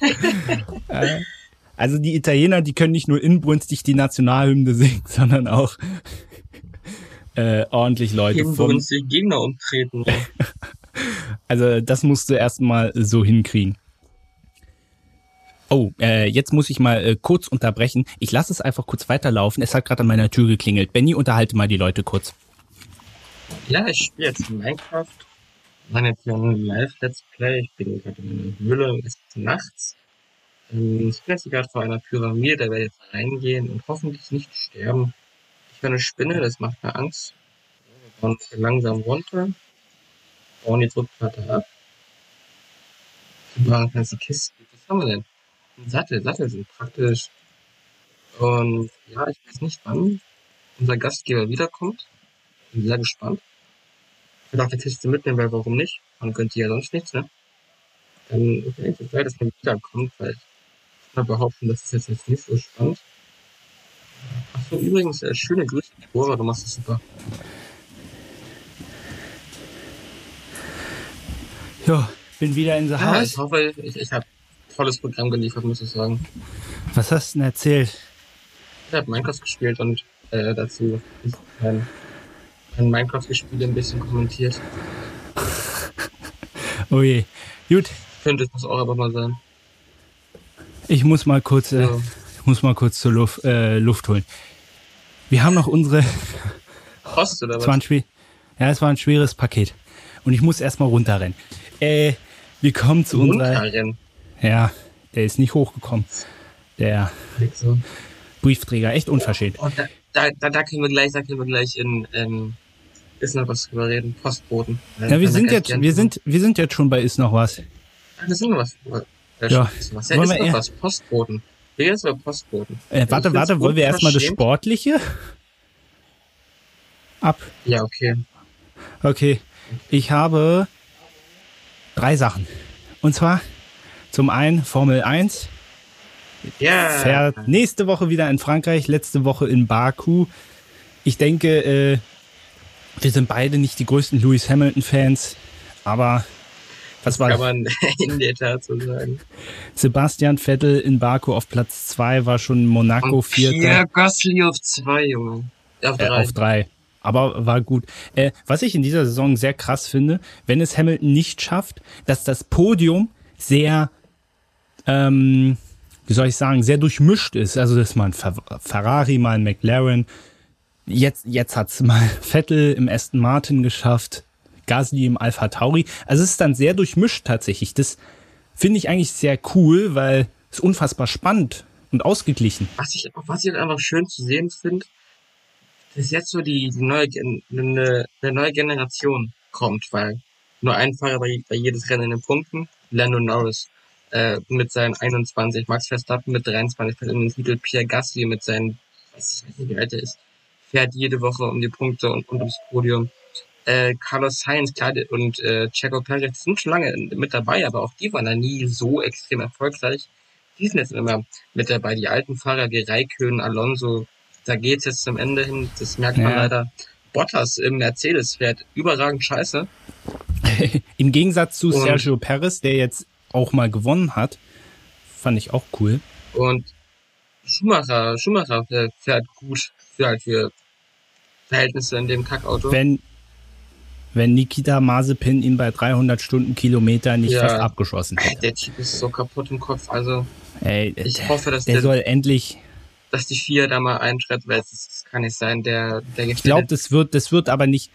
Speaker 1: Äh, also die Italiener, die können nicht nur inbrünstig die Nationalhymne singen, sondern auch äh, ordentlich Leute.
Speaker 2: Inbrünstig Gegner umtreten.
Speaker 1: also das musst du erstmal so hinkriegen. Oh, äh, jetzt muss ich mal äh, kurz unterbrechen. Ich lasse es einfach kurz weiterlaufen. Es hat gerade an meiner Tür geklingelt. Benny, unterhalte mal die Leute kurz.
Speaker 2: Ja, ich spiele jetzt Minecraft. Meine jetzt hier ein Live-Let's Play. Ich bin gerade in der Höhle, es ist nachts. Ähm, ich bin jetzt gerade vor einer Pyramide, da werde ich jetzt reingehen und hoffentlich nicht sterben. Ich bin eine Spinne, das macht mir Angst. Hier langsam runter. Bauen die Druckplatte ab. Wir bauen ganze Kisten. Was haben wir denn? Sattel. Sattel sind praktisch. Und ja, ich weiß nicht, wann unser Gastgeber wiederkommt. Bin sehr gespannt. Ich auch die Kiste mitnehmen, weil warum nicht? Man könnte ja sonst nichts, ne? dann ich es geil, dass man wiederkommt, weil ich mal behaupten, das ist jetzt, jetzt nicht so spannend. Achso, übrigens, äh, schöne Grüße, Bora, du machst das super.
Speaker 1: Ja, bin wieder in der
Speaker 2: ja, Haus. Ich hoffe, ich, ich habe tolles Programm geliefert, muss ich sagen.
Speaker 1: Was hast du denn erzählt?
Speaker 2: Ich habe Minecraft gespielt und äh, dazu mein, mein Minecraft-Gespiel ein bisschen kommentiert.
Speaker 1: oh je. Gut.
Speaker 2: Könnte es auch aber mal sein.
Speaker 1: Ich muss mal kurz, äh, ich muss mal kurz zur Luft, äh, Luft holen. Wir haben noch unsere.
Speaker 2: Post oder was?
Speaker 1: War ein. Ja, es war ein schweres Paket. Und ich muss erstmal runterrennen. Äh, wir kommen zu unserer. Ja, der ist nicht hochgekommen. Der so. Briefträger, echt unverschämt.
Speaker 2: Oh, da, da, da, können wir gleich, da können wir gleich in, ähm, ist noch was drüber reden. Postboten.
Speaker 1: Ja, wir sind jetzt, wir sind, wir sind jetzt schon bei ist noch was.
Speaker 2: Ach, das ist noch was.
Speaker 1: Ja. ja.
Speaker 2: Was. Ja, ist noch eher... was. Postboten. Wer ist bei Postboten?
Speaker 1: Äh, warte, warte, wollen wir erstmal das Sportliche ab?
Speaker 2: Ja, okay.
Speaker 1: Okay. Ich habe drei Sachen. Und zwar zum einen Formel 1.
Speaker 2: Ja.
Speaker 1: Fährt nächste Woche wieder in Frankreich, letzte Woche in Baku. Ich denke, äh, wir sind beide nicht die größten Lewis Hamilton-Fans, aber was war
Speaker 2: kann man in der Tat so sagen.
Speaker 1: Sebastian Vettel in Baku auf Platz 2 war schon Monaco Und Vierter. Pierre
Speaker 2: Gasly auf 2, Junge.
Speaker 1: Auf 3. Äh, auf 3 aber war gut. Äh, was ich in dieser Saison sehr krass finde, wenn es Hamilton nicht schafft, dass das Podium sehr, ähm, wie soll ich sagen, sehr durchmischt ist. Also dass man Ferrari, mal ein McLaren, jetzt jetzt hat's mal Vettel im Aston Martin geschafft, Gasly im Alpha Tauri. Also es ist dann sehr durchmischt tatsächlich. Das finde ich eigentlich sehr cool, weil es unfassbar spannend und ausgeglichen.
Speaker 2: Was ich, was ich einfach schön zu sehen finde, dass jetzt so die, die neue, eine, eine neue Generation kommt, weil nur ein Fahrer bei, bei jedes Rennen in den Punkten, Lando Norris äh, mit seinen 21, Max Verstappen mit 23 fährt in den Titel, Pierre Gasly mit seinen, weiß ich nicht, wie alt er ist, fährt jede Woche um die Punkte und, und ums Podium. Äh, Carlos Sainz, klar, und äh, Checo Perez sind schon lange mit dabei, aber auch die waren da nie so extrem erfolgreich. Die sind jetzt immer mit dabei. Die alten Fahrer wie Raikön, Alonso, da geht's jetzt zum Ende hin, das merkt man ja. leider. Bottas im Mercedes fährt überragend scheiße.
Speaker 1: Im Gegensatz zu und, Sergio Perez, der jetzt auch mal gewonnen hat, fand ich auch cool.
Speaker 2: Und Schumacher, Schumacher fährt gut für halt für Verhältnisse in dem Kackauto.
Speaker 1: Wenn, wenn Nikita Mazepin ihn bei 300 Stundenkilometer nicht ja, fast abgeschossen hätte.
Speaker 2: Der Typ ist so kaputt im Kopf, also
Speaker 1: Ey, ich hoffe, dass der, der soll endlich
Speaker 2: dass die vier da mal einschreibt, weil es kann nicht sein, der, der
Speaker 1: Ich glaube, das wird, das wird aber nicht,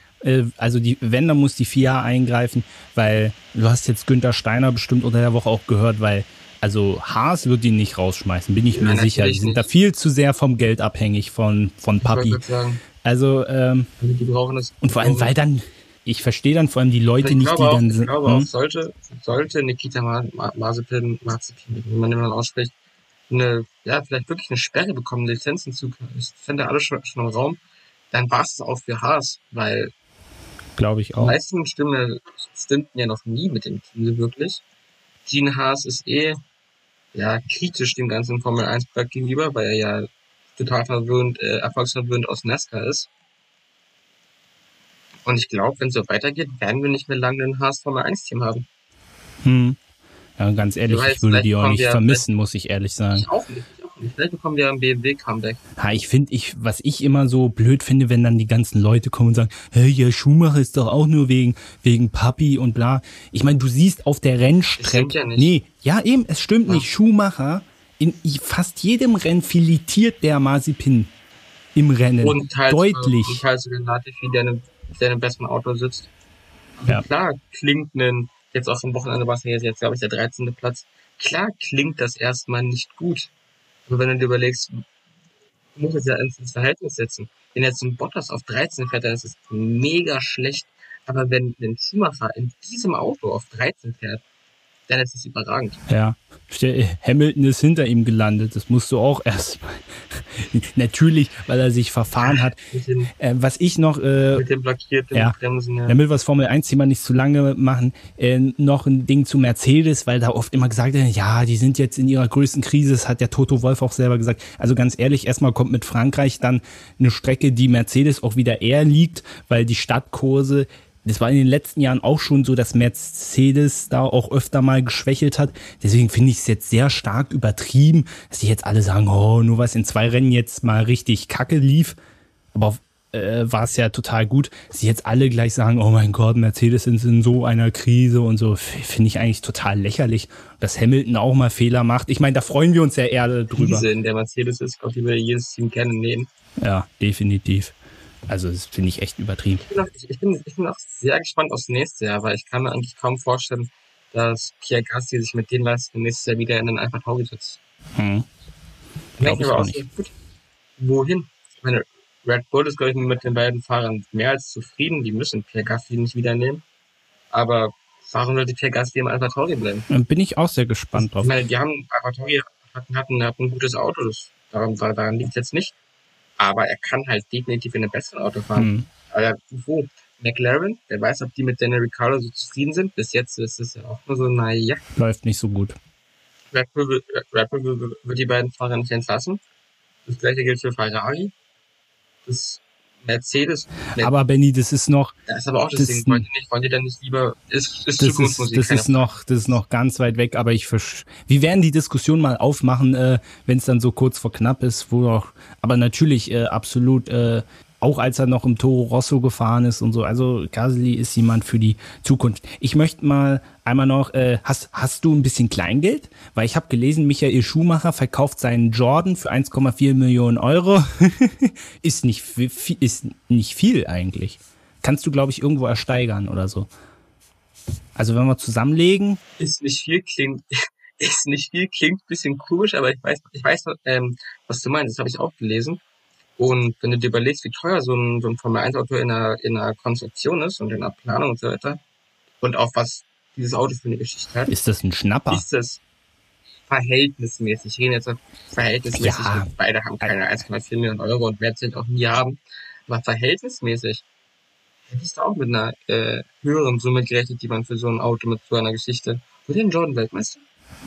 Speaker 1: also die, wenn, dann muss die vier eingreifen, weil du hast jetzt Günther Steiner bestimmt unter der Woche auch gehört, weil also Haas wird ihn nicht rausschmeißen, bin ich ja, mir sicher. Die sind nicht. da viel zu sehr vom Geld abhängig von, von Papi. Also, ähm,
Speaker 2: also die brauchen das.
Speaker 1: Und vor allem, weil dann, ich verstehe dann vor allem die Leute nicht, die
Speaker 2: auch,
Speaker 1: dann sind.
Speaker 2: Ich glaube hm? auch, sollte, sollte Nikita Mazepin, Mazepin, wie man den mal ausspricht, eine, ja, vielleicht wirklich eine Sperre bekommen, Lizenzen zu, das fände alle schon, schon im Raum, dann war es auch für Haas, weil
Speaker 1: glaube ich auch.
Speaker 2: Die meisten Stimmen stimmten ja noch nie mit dem Team wirklich. Gene Haas ist eh ja kritisch dem ganzen Formel 1 Projekt gegenüber, weil er ja total verwöhnt, äh, erfolgsverwöhnt aus NASCAR ist. Und ich glaube, wenn es so weitergeht, werden wir nicht mehr lange ein Haas Formel 1 Team haben.
Speaker 1: Hm. Ja, ganz ehrlich, ich würde die auch nicht vermissen, muss ich ehrlich sagen.
Speaker 2: Ich auch nicht. Vielleicht bekommen wir ein BMW-Comeback.
Speaker 1: Ha, ich finde, ich, was ich immer so blöd finde, wenn dann die ganzen Leute kommen und sagen, hey, ja, Schumacher ist doch auch nur wegen, wegen Papi und bla. Ich meine, du siehst auf der Rennstrecke.
Speaker 2: Ja nicht.
Speaker 1: Nee, ja, eben, es stimmt ja. nicht. Schumacher, in fast jedem Rennen filetiert der Mazepin im Rennen. Und teils, Deutlich. Und
Speaker 2: teils den Latifi, der in einem besseren Auto sitzt. Ja. Klar, klingt ein jetzt auch am Wochenende war es jetzt, glaube ich, der 13. Platz. Klar klingt das erstmal nicht gut. Aber wenn du dir überlegst, du musst es ja ins, Verhältnis setzen. Wenn jetzt ein Bottas auf 13 fährt, dann ist es mega schlecht. Aber wenn ein Schumacher in diesem Auto auf 13 fährt, Dennis ist überragend.
Speaker 1: Ja. Hamilton ist hinter ihm gelandet. Das musst du auch erstmal. Natürlich, weil er sich verfahren hat. Den, äh, was ich noch. Äh,
Speaker 2: mit dem blockierten
Speaker 1: ja, Bremsen. Ja. Damit wir das Formel 1-Thema nicht zu lange machen, äh, noch ein Ding zu Mercedes, weil da oft immer gesagt wird, ja, die sind jetzt in ihrer größten Krise. Das hat der Toto Wolf auch selber gesagt. Also ganz ehrlich, erstmal kommt mit Frankreich dann eine Strecke, die Mercedes auch wieder eher liegt, weil die Stadtkurse das war in den letzten Jahren auch schon so, dass Mercedes da auch öfter mal geschwächelt hat. Deswegen finde ich es jetzt sehr stark übertrieben, dass die jetzt alle sagen, oh, nur was in zwei Rennen jetzt mal richtig kacke lief. Aber äh, war es ja total gut, dass sie jetzt alle gleich sagen, oh mein Gott, Mercedes ist in so einer Krise und so, finde ich eigentlich total lächerlich, dass Hamilton auch mal Fehler macht. Ich meine, da freuen wir uns ja eher drüber.
Speaker 2: Krise, in der Mercedes ist, glaube ich, wir jedes Team kennenlernen.
Speaker 1: Ja, definitiv. Also das finde ich echt übertrieben.
Speaker 2: Ich bin, auch, ich, bin, ich bin auch sehr gespannt aufs nächste Jahr, weil ich kann mir eigentlich kaum vorstellen, dass Pierre Gassi sich mit den Leistungen nächstes Jahr wieder in den Alpha Tauri setzt. Hm. Ich aber auch nicht. Gut, wohin? Ich meine, Red Bull ist, glaube ich, mit den beiden Fahrern mehr als zufrieden. Die müssen Pierre Gassi nicht wieder nehmen. Aber warum sollte Pierre Gassi im Alpha Tauri bleiben?
Speaker 1: Dann bin ich auch sehr gespannt drauf.
Speaker 2: Ich meine, die haben Alpha Tauri hatten, hatten, hatten ein gutes Auto. Das, daran, daran liegt es jetzt nicht aber er kann halt definitiv in einem besseren Auto fahren. Mhm. Aber wo? McLaren, wer weiß, ob die mit Daniel Ricciardo so zufrieden sind. Bis jetzt ist es ja auch nur so, naja.
Speaker 1: Läuft nicht so gut.
Speaker 2: Red Bull, Red Bull wird die beiden Fahrer nicht entlassen. Das gleiche gilt für Ferrari. Das Mercedes.
Speaker 1: Aber Benny, das ist noch.
Speaker 2: Das ist aber auch das, das Ding. Wollen die nicht, wollen die dann nicht lieber, ist, ist
Speaker 1: das Zukunftsmusik. Ist, das ist noch, das ist noch ganz weit weg, aber ich versch Wir werden die Diskussion mal aufmachen, äh, wenn es dann so kurz vor knapp ist, wo auch, aber natürlich, äh, absolut, äh, auch als er noch im Toro Rosso gefahren ist und so. Also Gasly ist jemand für die Zukunft. Ich möchte mal einmal noch, äh, hast, hast du ein bisschen Kleingeld? Weil ich habe gelesen, Michael Schumacher verkauft seinen Jordan für 1,4 Millionen Euro. ist, nicht, ist nicht viel eigentlich. Kannst du, glaube ich, irgendwo ersteigern oder so. Also wenn wir zusammenlegen.
Speaker 2: Ist nicht viel, klingt, ist nicht viel, klingt bisschen komisch, aber ich weiß, ich weiß, ähm, was du meinst. Das habe ich auch gelesen. Und wenn du dir überlegst, wie teuer so ein, so ein Formel-1-Auto in einer, in einer Konstruktion ist und in der Planung und so weiter, und auch was dieses Auto für eine Geschichte hat.
Speaker 1: Ist das ein Schnapper?
Speaker 2: Ist das verhältnismäßig. Ich rede jetzt verhältnismäßig. Ja. Beide haben keine 1,4 Millionen Euro und werden es auch nie haben. Aber verhältnismäßig hättest du auch mit einer äh, höheren Summe gerechnet, die man für so ein Auto mit so einer Geschichte. Oder den Jordan Weltmeister?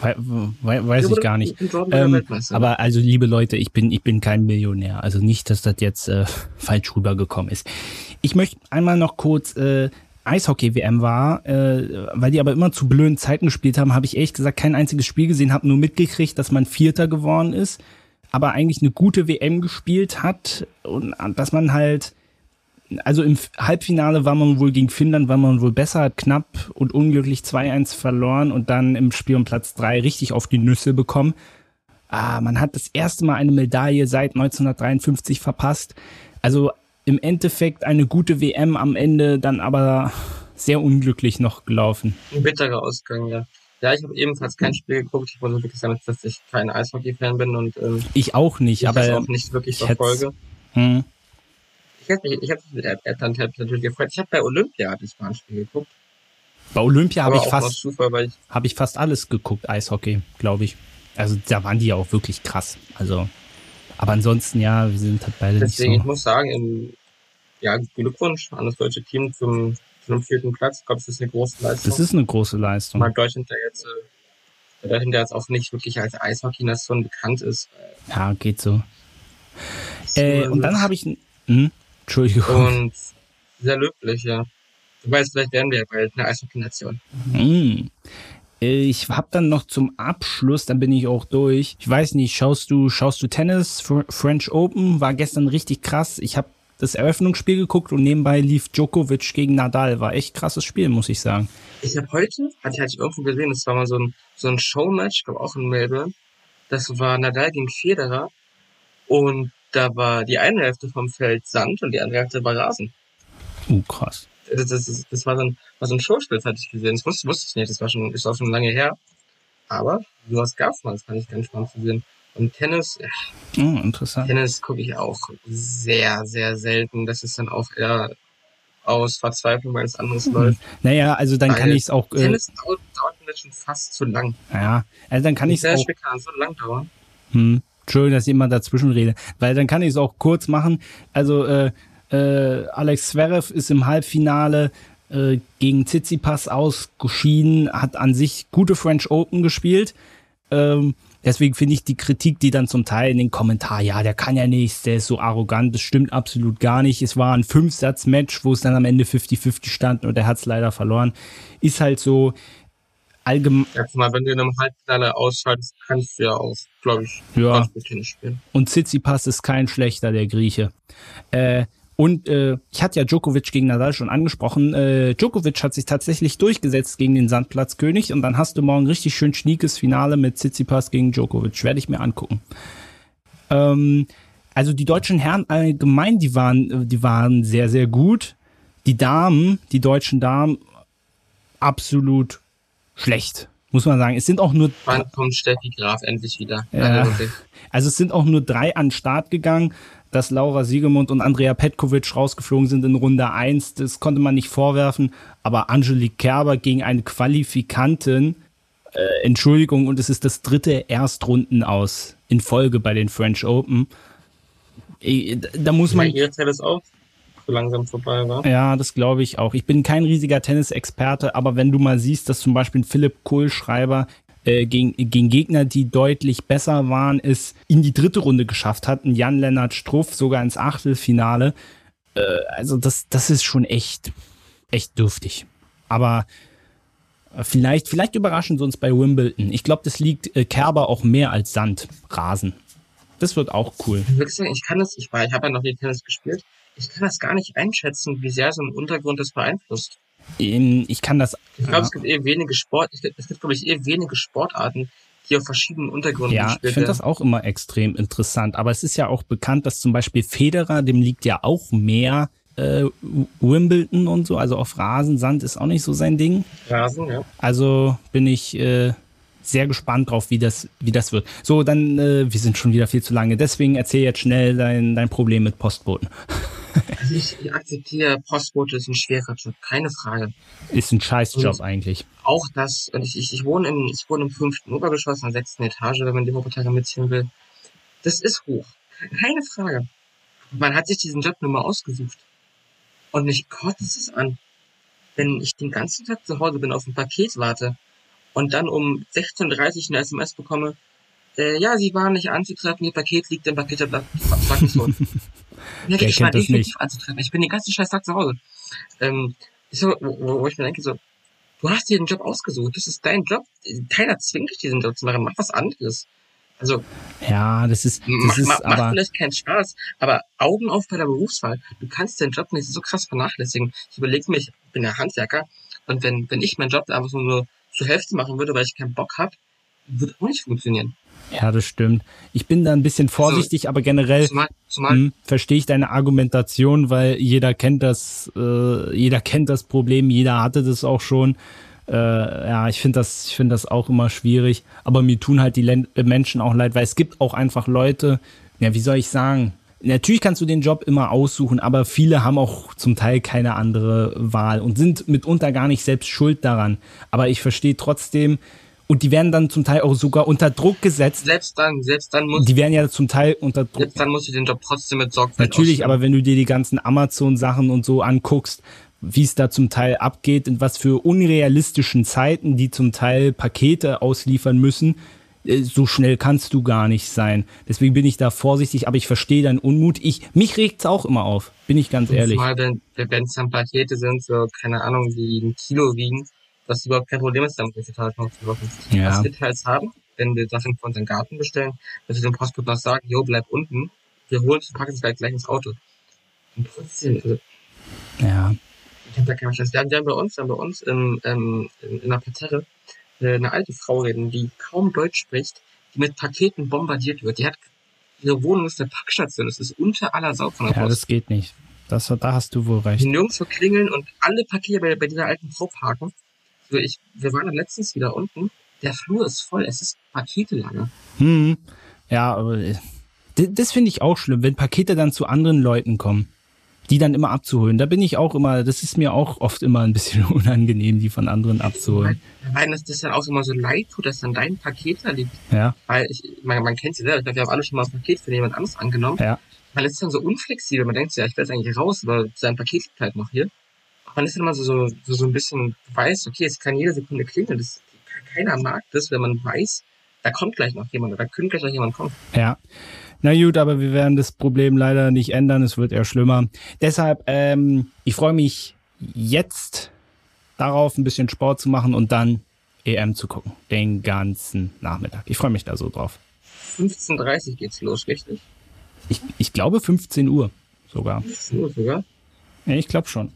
Speaker 1: We we weiß ich gar nicht. Ähm, aber also, liebe Leute, ich bin, ich bin kein Millionär. Also nicht, dass das jetzt äh, falsch rübergekommen ist. Ich möchte einmal noch kurz äh, Eishockey-WM war, äh, weil die aber immer zu blöden Zeiten gespielt haben, habe ich ehrlich gesagt kein einziges Spiel gesehen, habe nur mitgekriegt, dass man Vierter geworden ist, aber eigentlich eine gute WM gespielt hat und dass man halt also im Halbfinale war man wohl gegen Finnland, war man wohl besser, hat knapp und unglücklich 2-1 verloren und dann im Spiel um Platz 3 richtig auf die Nüsse bekommen. Ah, man hat das erste Mal eine Medaille seit 1953 verpasst. Also im Endeffekt eine gute WM am Ende, dann aber sehr unglücklich noch gelaufen.
Speaker 2: Ein bitterer Ausgang, ja. Ja, ich habe ebenfalls kein Spiel geguckt. Ich muss wirklich sagen, dass ich kein Eishockey-Fan bin und ähm,
Speaker 1: ich auch nicht,
Speaker 2: ich
Speaker 1: aber
Speaker 2: auch nicht wirklich verfolge. Hm hätte mich, ich mich mit dann natürlich gefreut. Ich habe bei Olympia das Bahnspiel geguckt.
Speaker 1: Bei Olympia habe ich fast habe ich fast alles geguckt, Eishockey, glaube ich. Also da waren die ja auch wirklich krass. Also, aber ansonsten ja, wir sind halt beide
Speaker 2: Deswegen,
Speaker 1: nicht
Speaker 2: so. ich muss sagen, im, ja, Glückwunsch an das deutsche Team zum, zum vierten Platz. Ich glaube, das ist eine große Leistung.
Speaker 1: Das ist eine große Leistung.
Speaker 2: Mal Deutschland, der jetzt, äh, Deutschland, der jetzt auch nicht wirklich als Eishockey-Nation bekannt ist.
Speaker 1: Ja, geht so. Äh, und dann habe ich, hm? Entschuldigung.
Speaker 2: Und sehr löblich, ja. Du weißt, vielleicht werden wir ja bald eine Eishockey-Nation.
Speaker 1: Hm. Ich habe dann noch zum Abschluss, dann bin ich auch durch. Ich weiß nicht, schaust du, schaust du Tennis? French Open war gestern richtig krass. Ich habe das Eröffnungsspiel geguckt und nebenbei lief Djokovic gegen Nadal. War echt krasses Spiel, muss ich sagen.
Speaker 2: Ich habe heute, hatte ich irgendwo gesehen, das war mal so ein, so ein Showmatch, ich glaube auch in Melbourne. Das war Nadal gegen Federer. Und da war die eine Hälfte vom Feld Sand und die andere Hälfte war Rasen.
Speaker 1: Oh, krass.
Speaker 2: Das, das, das, das war, so ein, war so ein Showspiel, hatte ich gesehen. Das wusste, wusste ich nicht, das war schon, ist auch schon lange her. Aber sowas gab's mal, das fand ich ganz spannend zu sehen. Und Tennis,
Speaker 1: ja, oh, interessant.
Speaker 2: Tennis gucke ich auch sehr, sehr selten. Das ist dann auch eher aus Verzweiflung, weil es anderes mhm. läuft.
Speaker 1: Naja, also dann weil kann ich es auch.
Speaker 2: Äh, Tennis dauert, dauert mit schon fast zu lang.
Speaker 1: Ja, also dann kann ich
Speaker 2: es auch... kann so lang dauern.
Speaker 1: Hm. Entschuldigung, dass immer dazwischen rede, weil dann kann ich es auch kurz machen. Also äh, äh, Alex Zverev ist im Halbfinale äh, gegen Tsitsipas ausgeschieden, hat an sich gute French Open gespielt. Ähm, deswegen finde ich die Kritik, die dann zum Teil in den Kommentaren, ja, der kann ja nichts, der ist so arrogant, das stimmt absolut gar nicht. Es war ein Fünf-Satz-Match, wo es dann am Ende 50-50 stand und er hat es leider verloren. Ist halt so allgemein.
Speaker 2: Mal, wenn du in einem Halbfinale ausschaltest, kannst du ja auch, glaube ich, ja. ganz gut Tennis spielen.
Speaker 1: Und Tsitsipas ist kein schlechter, der Grieche. Äh, und äh, ich hatte ja Djokovic gegen Nadal schon angesprochen. Äh, Djokovic hat sich tatsächlich durchgesetzt gegen den Sandplatzkönig und dann hast du morgen richtig schön schniekes Finale mit Tsitsipas gegen Djokovic. Werde ich mir angucken. Ähm, also die deutschen Herren allgemein, die waren, die waren sehr, sehr gut. Die Damen, die deutschen Damen, absolut schlecht, muss man sagen. Es sind auch nur.
Speaker 2: Wann kommt Steffi Graf endlich wieder?
Speaker 1: Ja, also es sind auch nur drei an den Start gegangen dass Laura Siegemund und Andrea Petkovic rausgeflogen sind in Runde 1. Das konnte man nicht vorwerfen. Aber Angelique Kerber gegen eine Qualifikantin, äh, Entschuldigung, und es ist das dritte Erstrunden aus in Folge bei den French Open. Äh, da muss man.
Speaker 2: Ja, ihr ist auch so langsam vorbei war.
Speaker 1: Ja, das glaube ich auch. Ich bin kein riesiger Tennisexperte, aber wenn du mal siehst, dass zum Beispiel Philipp Kohlschreiber äh, gegen, gegen Gegner, die deutlich besser waren, es in die dritte Runde geschafft hatten. Jan-Lennart Struff sogar ins Achtelfinale. Äh, also das, das ist schon echt, echt dürftig. Aber vielleicht, vielleicht überraschen sie uns bei Wimbledon. Ich glaube, das liegt äh, Kerber auch mehr als Sand, Rasen. Das wird auch cool.
Speaker 2: Ich kann das, ich, ich habe ja noch nie Tennis gespielt. Ich kann das gar nicht einschätzen, wie sehr so ein Untergrund das beeinflusst.
Speaker 1: Ich kann das.
Speaker 2: Ich glaube, ja. es gibt eh wenige Sport, es gibt, glaube ich, eh wenige Sportarten, die auf verschiedenen Untergründen
Speaker 1: Ja, ich finde das auch immer extrem interessant. Aber es ist ja auch bekannt, dass zum Beispiel Federer, dem liegt ja auch mehr äh, Wimbledon und so, also auf Rasen, Sand ist auch nicht so sein Ding.
Speaker 2: Rasen, ja.
Speaker 1: Also bin ich äh, sehr gespannt drauf, wie das, wie das wird. So, dann, äh, wir sind schon wieder viel zu lange. Deswegen erzähl jetzt schnell dein, dein Problem mit Postboten.
Speaker 2: Also ich, ich akzeptiere, Postbote ist ein schwerer Job, keine Frage.
Speaker 1: Ist ein Scheißjob und eigentlich.
Speaker 2: Auch das, und ich, ich, ich wohne im, ich wohne im fünften Obergeschoss, in der sechsten Etage, wenn man die Wuppertaler mitziehen will. Das ist hoch. Keine Frage. Man hat sich diesen Job nur mal ausgesucht. Und mich kotzt es an, wenn ich den ganzen Tag zu Hause bin, auf ein Paket warte und dann um 16.30 Uhr eine SMS bekomme, äh, ja, Sie waren nicht anzutreffen, Ihr Paket liegt im Paketablatt. Ja,
Speaker 1: Wer ich war definitiv
Speaker 2: anzutreffen. Ich bin den ganzen scheiß Tag zu Hause. Ähm, so, wo, wo ich mir denke, so, du hast dir den Job ausgesucht, das ist dein Job. Keiner zwingt dich, diesen Job zu machen. Mach was anderes. Also.
Speaker 1: Ja, das ist, das mach, ist
Speaker 2: mach,
Speaker 1: aber.
Speaker 2: Macht vielleicht keinen Spaß, aber Augen auf bei der Berufswahl. Du kannst den Job nicht so krass vernachlässigen. Ich überlege mir, ich bin ja Handwerker und wenn, wenn ich meinen Job einfach nur zur Hälfte machen würde, weil ich keinen Bock habe, würde auch nicht funktionieren.
Speaker 1: Ja, das stimmt. Ich bin da ein bisschen vorsichtig, also, aber generell zumal, zumal, hm, verstehe ich deine Argumentation, weil jeder kennt das, äh, jeder kennt das Problem, jeder hatte das auch schon. Äh, ja, ich finde das, ich finde das auch immer schwierig. Aber mir tun halt die Len äh, Menschen auch leid, weil es gibt auch einfach Leute. Ja, wie soll ich sagen? Natürlich kannst du den Job immer aussuchen, aber viele haben auch zum Teil keine andere Wahl und sind mitunter gar nicht selbst schuld daran. Aber ich verstehe trotzdem, und die werden dann zum Teil auch sogar unter Druck gesetzt.
Speaker 2: Selbst dann, selbst dann muss.
Speaker 1: Die werden ja zum Teil unter Druck.
Speaker 2: Selbst dann muss ich den Job trotzdem mit Sorgfalt
Speaker 1: Natürlich, ausführen. aber wenn du dir die ganzen Amazon-Sachen und so anguckst, wie es da zum Teil abgeht, in was für unrealistischen Zeiten die zum Teil Pakete ausliefern müssen, äh, so schnell kannst du gar nicht sein. Deswegen bin ich da vorsichtig, aber ich verstehe deinen Unmut. Ich, mich regt's auch immer auf, bin ich ganz ehrlich.
Speaker 2: Mal, wenn es dann Pakete sind, so, keine Ahnung, die ein Kilo wiegen, was überhaupt kein Problem ist, damit welche Teilung zu machen. Ja. Was wir teils haben, wenn wir Sachen von unseren Garten bestellen, dass wir dem Postboten sagen, jo, bleib unten, wir holen es, packen es gleich, gleich ins Auto. Und trotzdem, also,
Speaker 1: ja.
Speaker 2: Ich hab da keine Chance. Wir haben, wir haben bei uns, wir haben bei uns in, in, in, in einer Parterre äh, eine alte Frau reden, die kaum Deutsch spricht, die mit Paketen bombardiert wird. Die hat, ihre Wohnung ist eine Packstation, das ist unter aller Sau von
Speaker 1: der Ja, Post. das geht nicht. Das, da hast du wohl recht.
Speaker 2: Die nirgendwo klingeln und alle Pakete bei, bei dieser alten Frau parken ich, wir waren dann letztens wieder unten. Der Flur ist voll. Es ist Pakete lange.
Speaker 1: Hm. Ja, aber äh, das finde ich auch schlimm, wenn Pakete dann zu anderen Leuten kommen. die dann immer abzuholen. Da bin ich auch immer, das ist mir auch oft immer ein bisschen unangenehm, die von anderen abzuholen.
Speaker 2: Nein, dass das dann auch immer so leid tut, dass dann dein Paket da liegt.
Speaker 1: Ja.
Speaker 2: Weil ich, man, man kennt sie selber, ich glaube, wir haben alle schon mal ein Paket für jemand anderes angenommen.
Speaker 1: Ja.
Speaker 2: Man ist dann so unflexibel, man denkt ja, ich will jetzt eigentlich raus, aber sein Paket liegt halt noch hier. Man ist immer so, so, so ein bisschen weiß, okay, es kann jede Sekunde klingeln, das, keiner mag das, wenn man weiß, da kommt gleich noch jemand oder da könnte gleich noch jemand kommen.
Speaker 1: Ja. Na gut, aber wir werden das Problem leider nicht ändern. Es wird eher schlimmer. Deshalb, ähm, ich freue mich jetzt darauf, ein bisschen Sport zu machen und dann EM zu gucken. Den ganzen Nachmittag. Ich freue mich da so drauf.
Speaker 2: 15.30 Uhr geht's los, richtig?
Speaker 1: Ich, ich glaube 15 Uhr sogar.
Speaker 2: 15 Uhr sogar?
Speaker 1: Ja, ich glaube schon.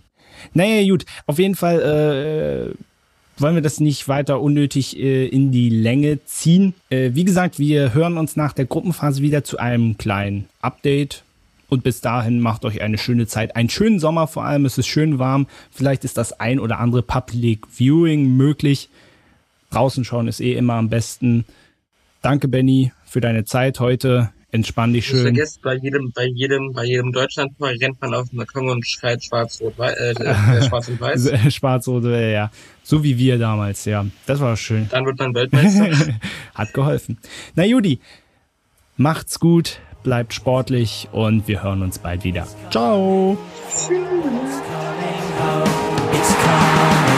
Speaker 1: Naja, gut. Auf jeden Fall, äh, wollen wir das nicht weiter unnötig äh, in die Länge ziehen. Äh, wie gesagt, wir hören uns nach der Gruppenphase wieder zu einem kleinen Update. Und bis dahin macht euch eine schöne Zeit, einen schönen Sommer vor allem. Es ist schön warm. Vielleicht ist das ein oder andere Public Viewing möglich. Draußen schauen ist eh immer am besten. Danke, Benny, für deine Zeit heute. Entspann dich schön.
Speaker 2: Vergesst, bei jedem, bei jedem, bei jedem Deutschlandtor rennt man auf den Balkon und schreit schwarz-rot, äh, äh, schwarz und weiß.
Speaker 1: schwarz-rot, ja. So wie wir damals, ja. Das war schön.
Speaker 2: Dann wird man Weltmeister.
Speaker 1: Hat geholfen. Na Judy, macht's gut, bleibt sportlich und wir hören uns bald wieder. Ciao. Jerusalem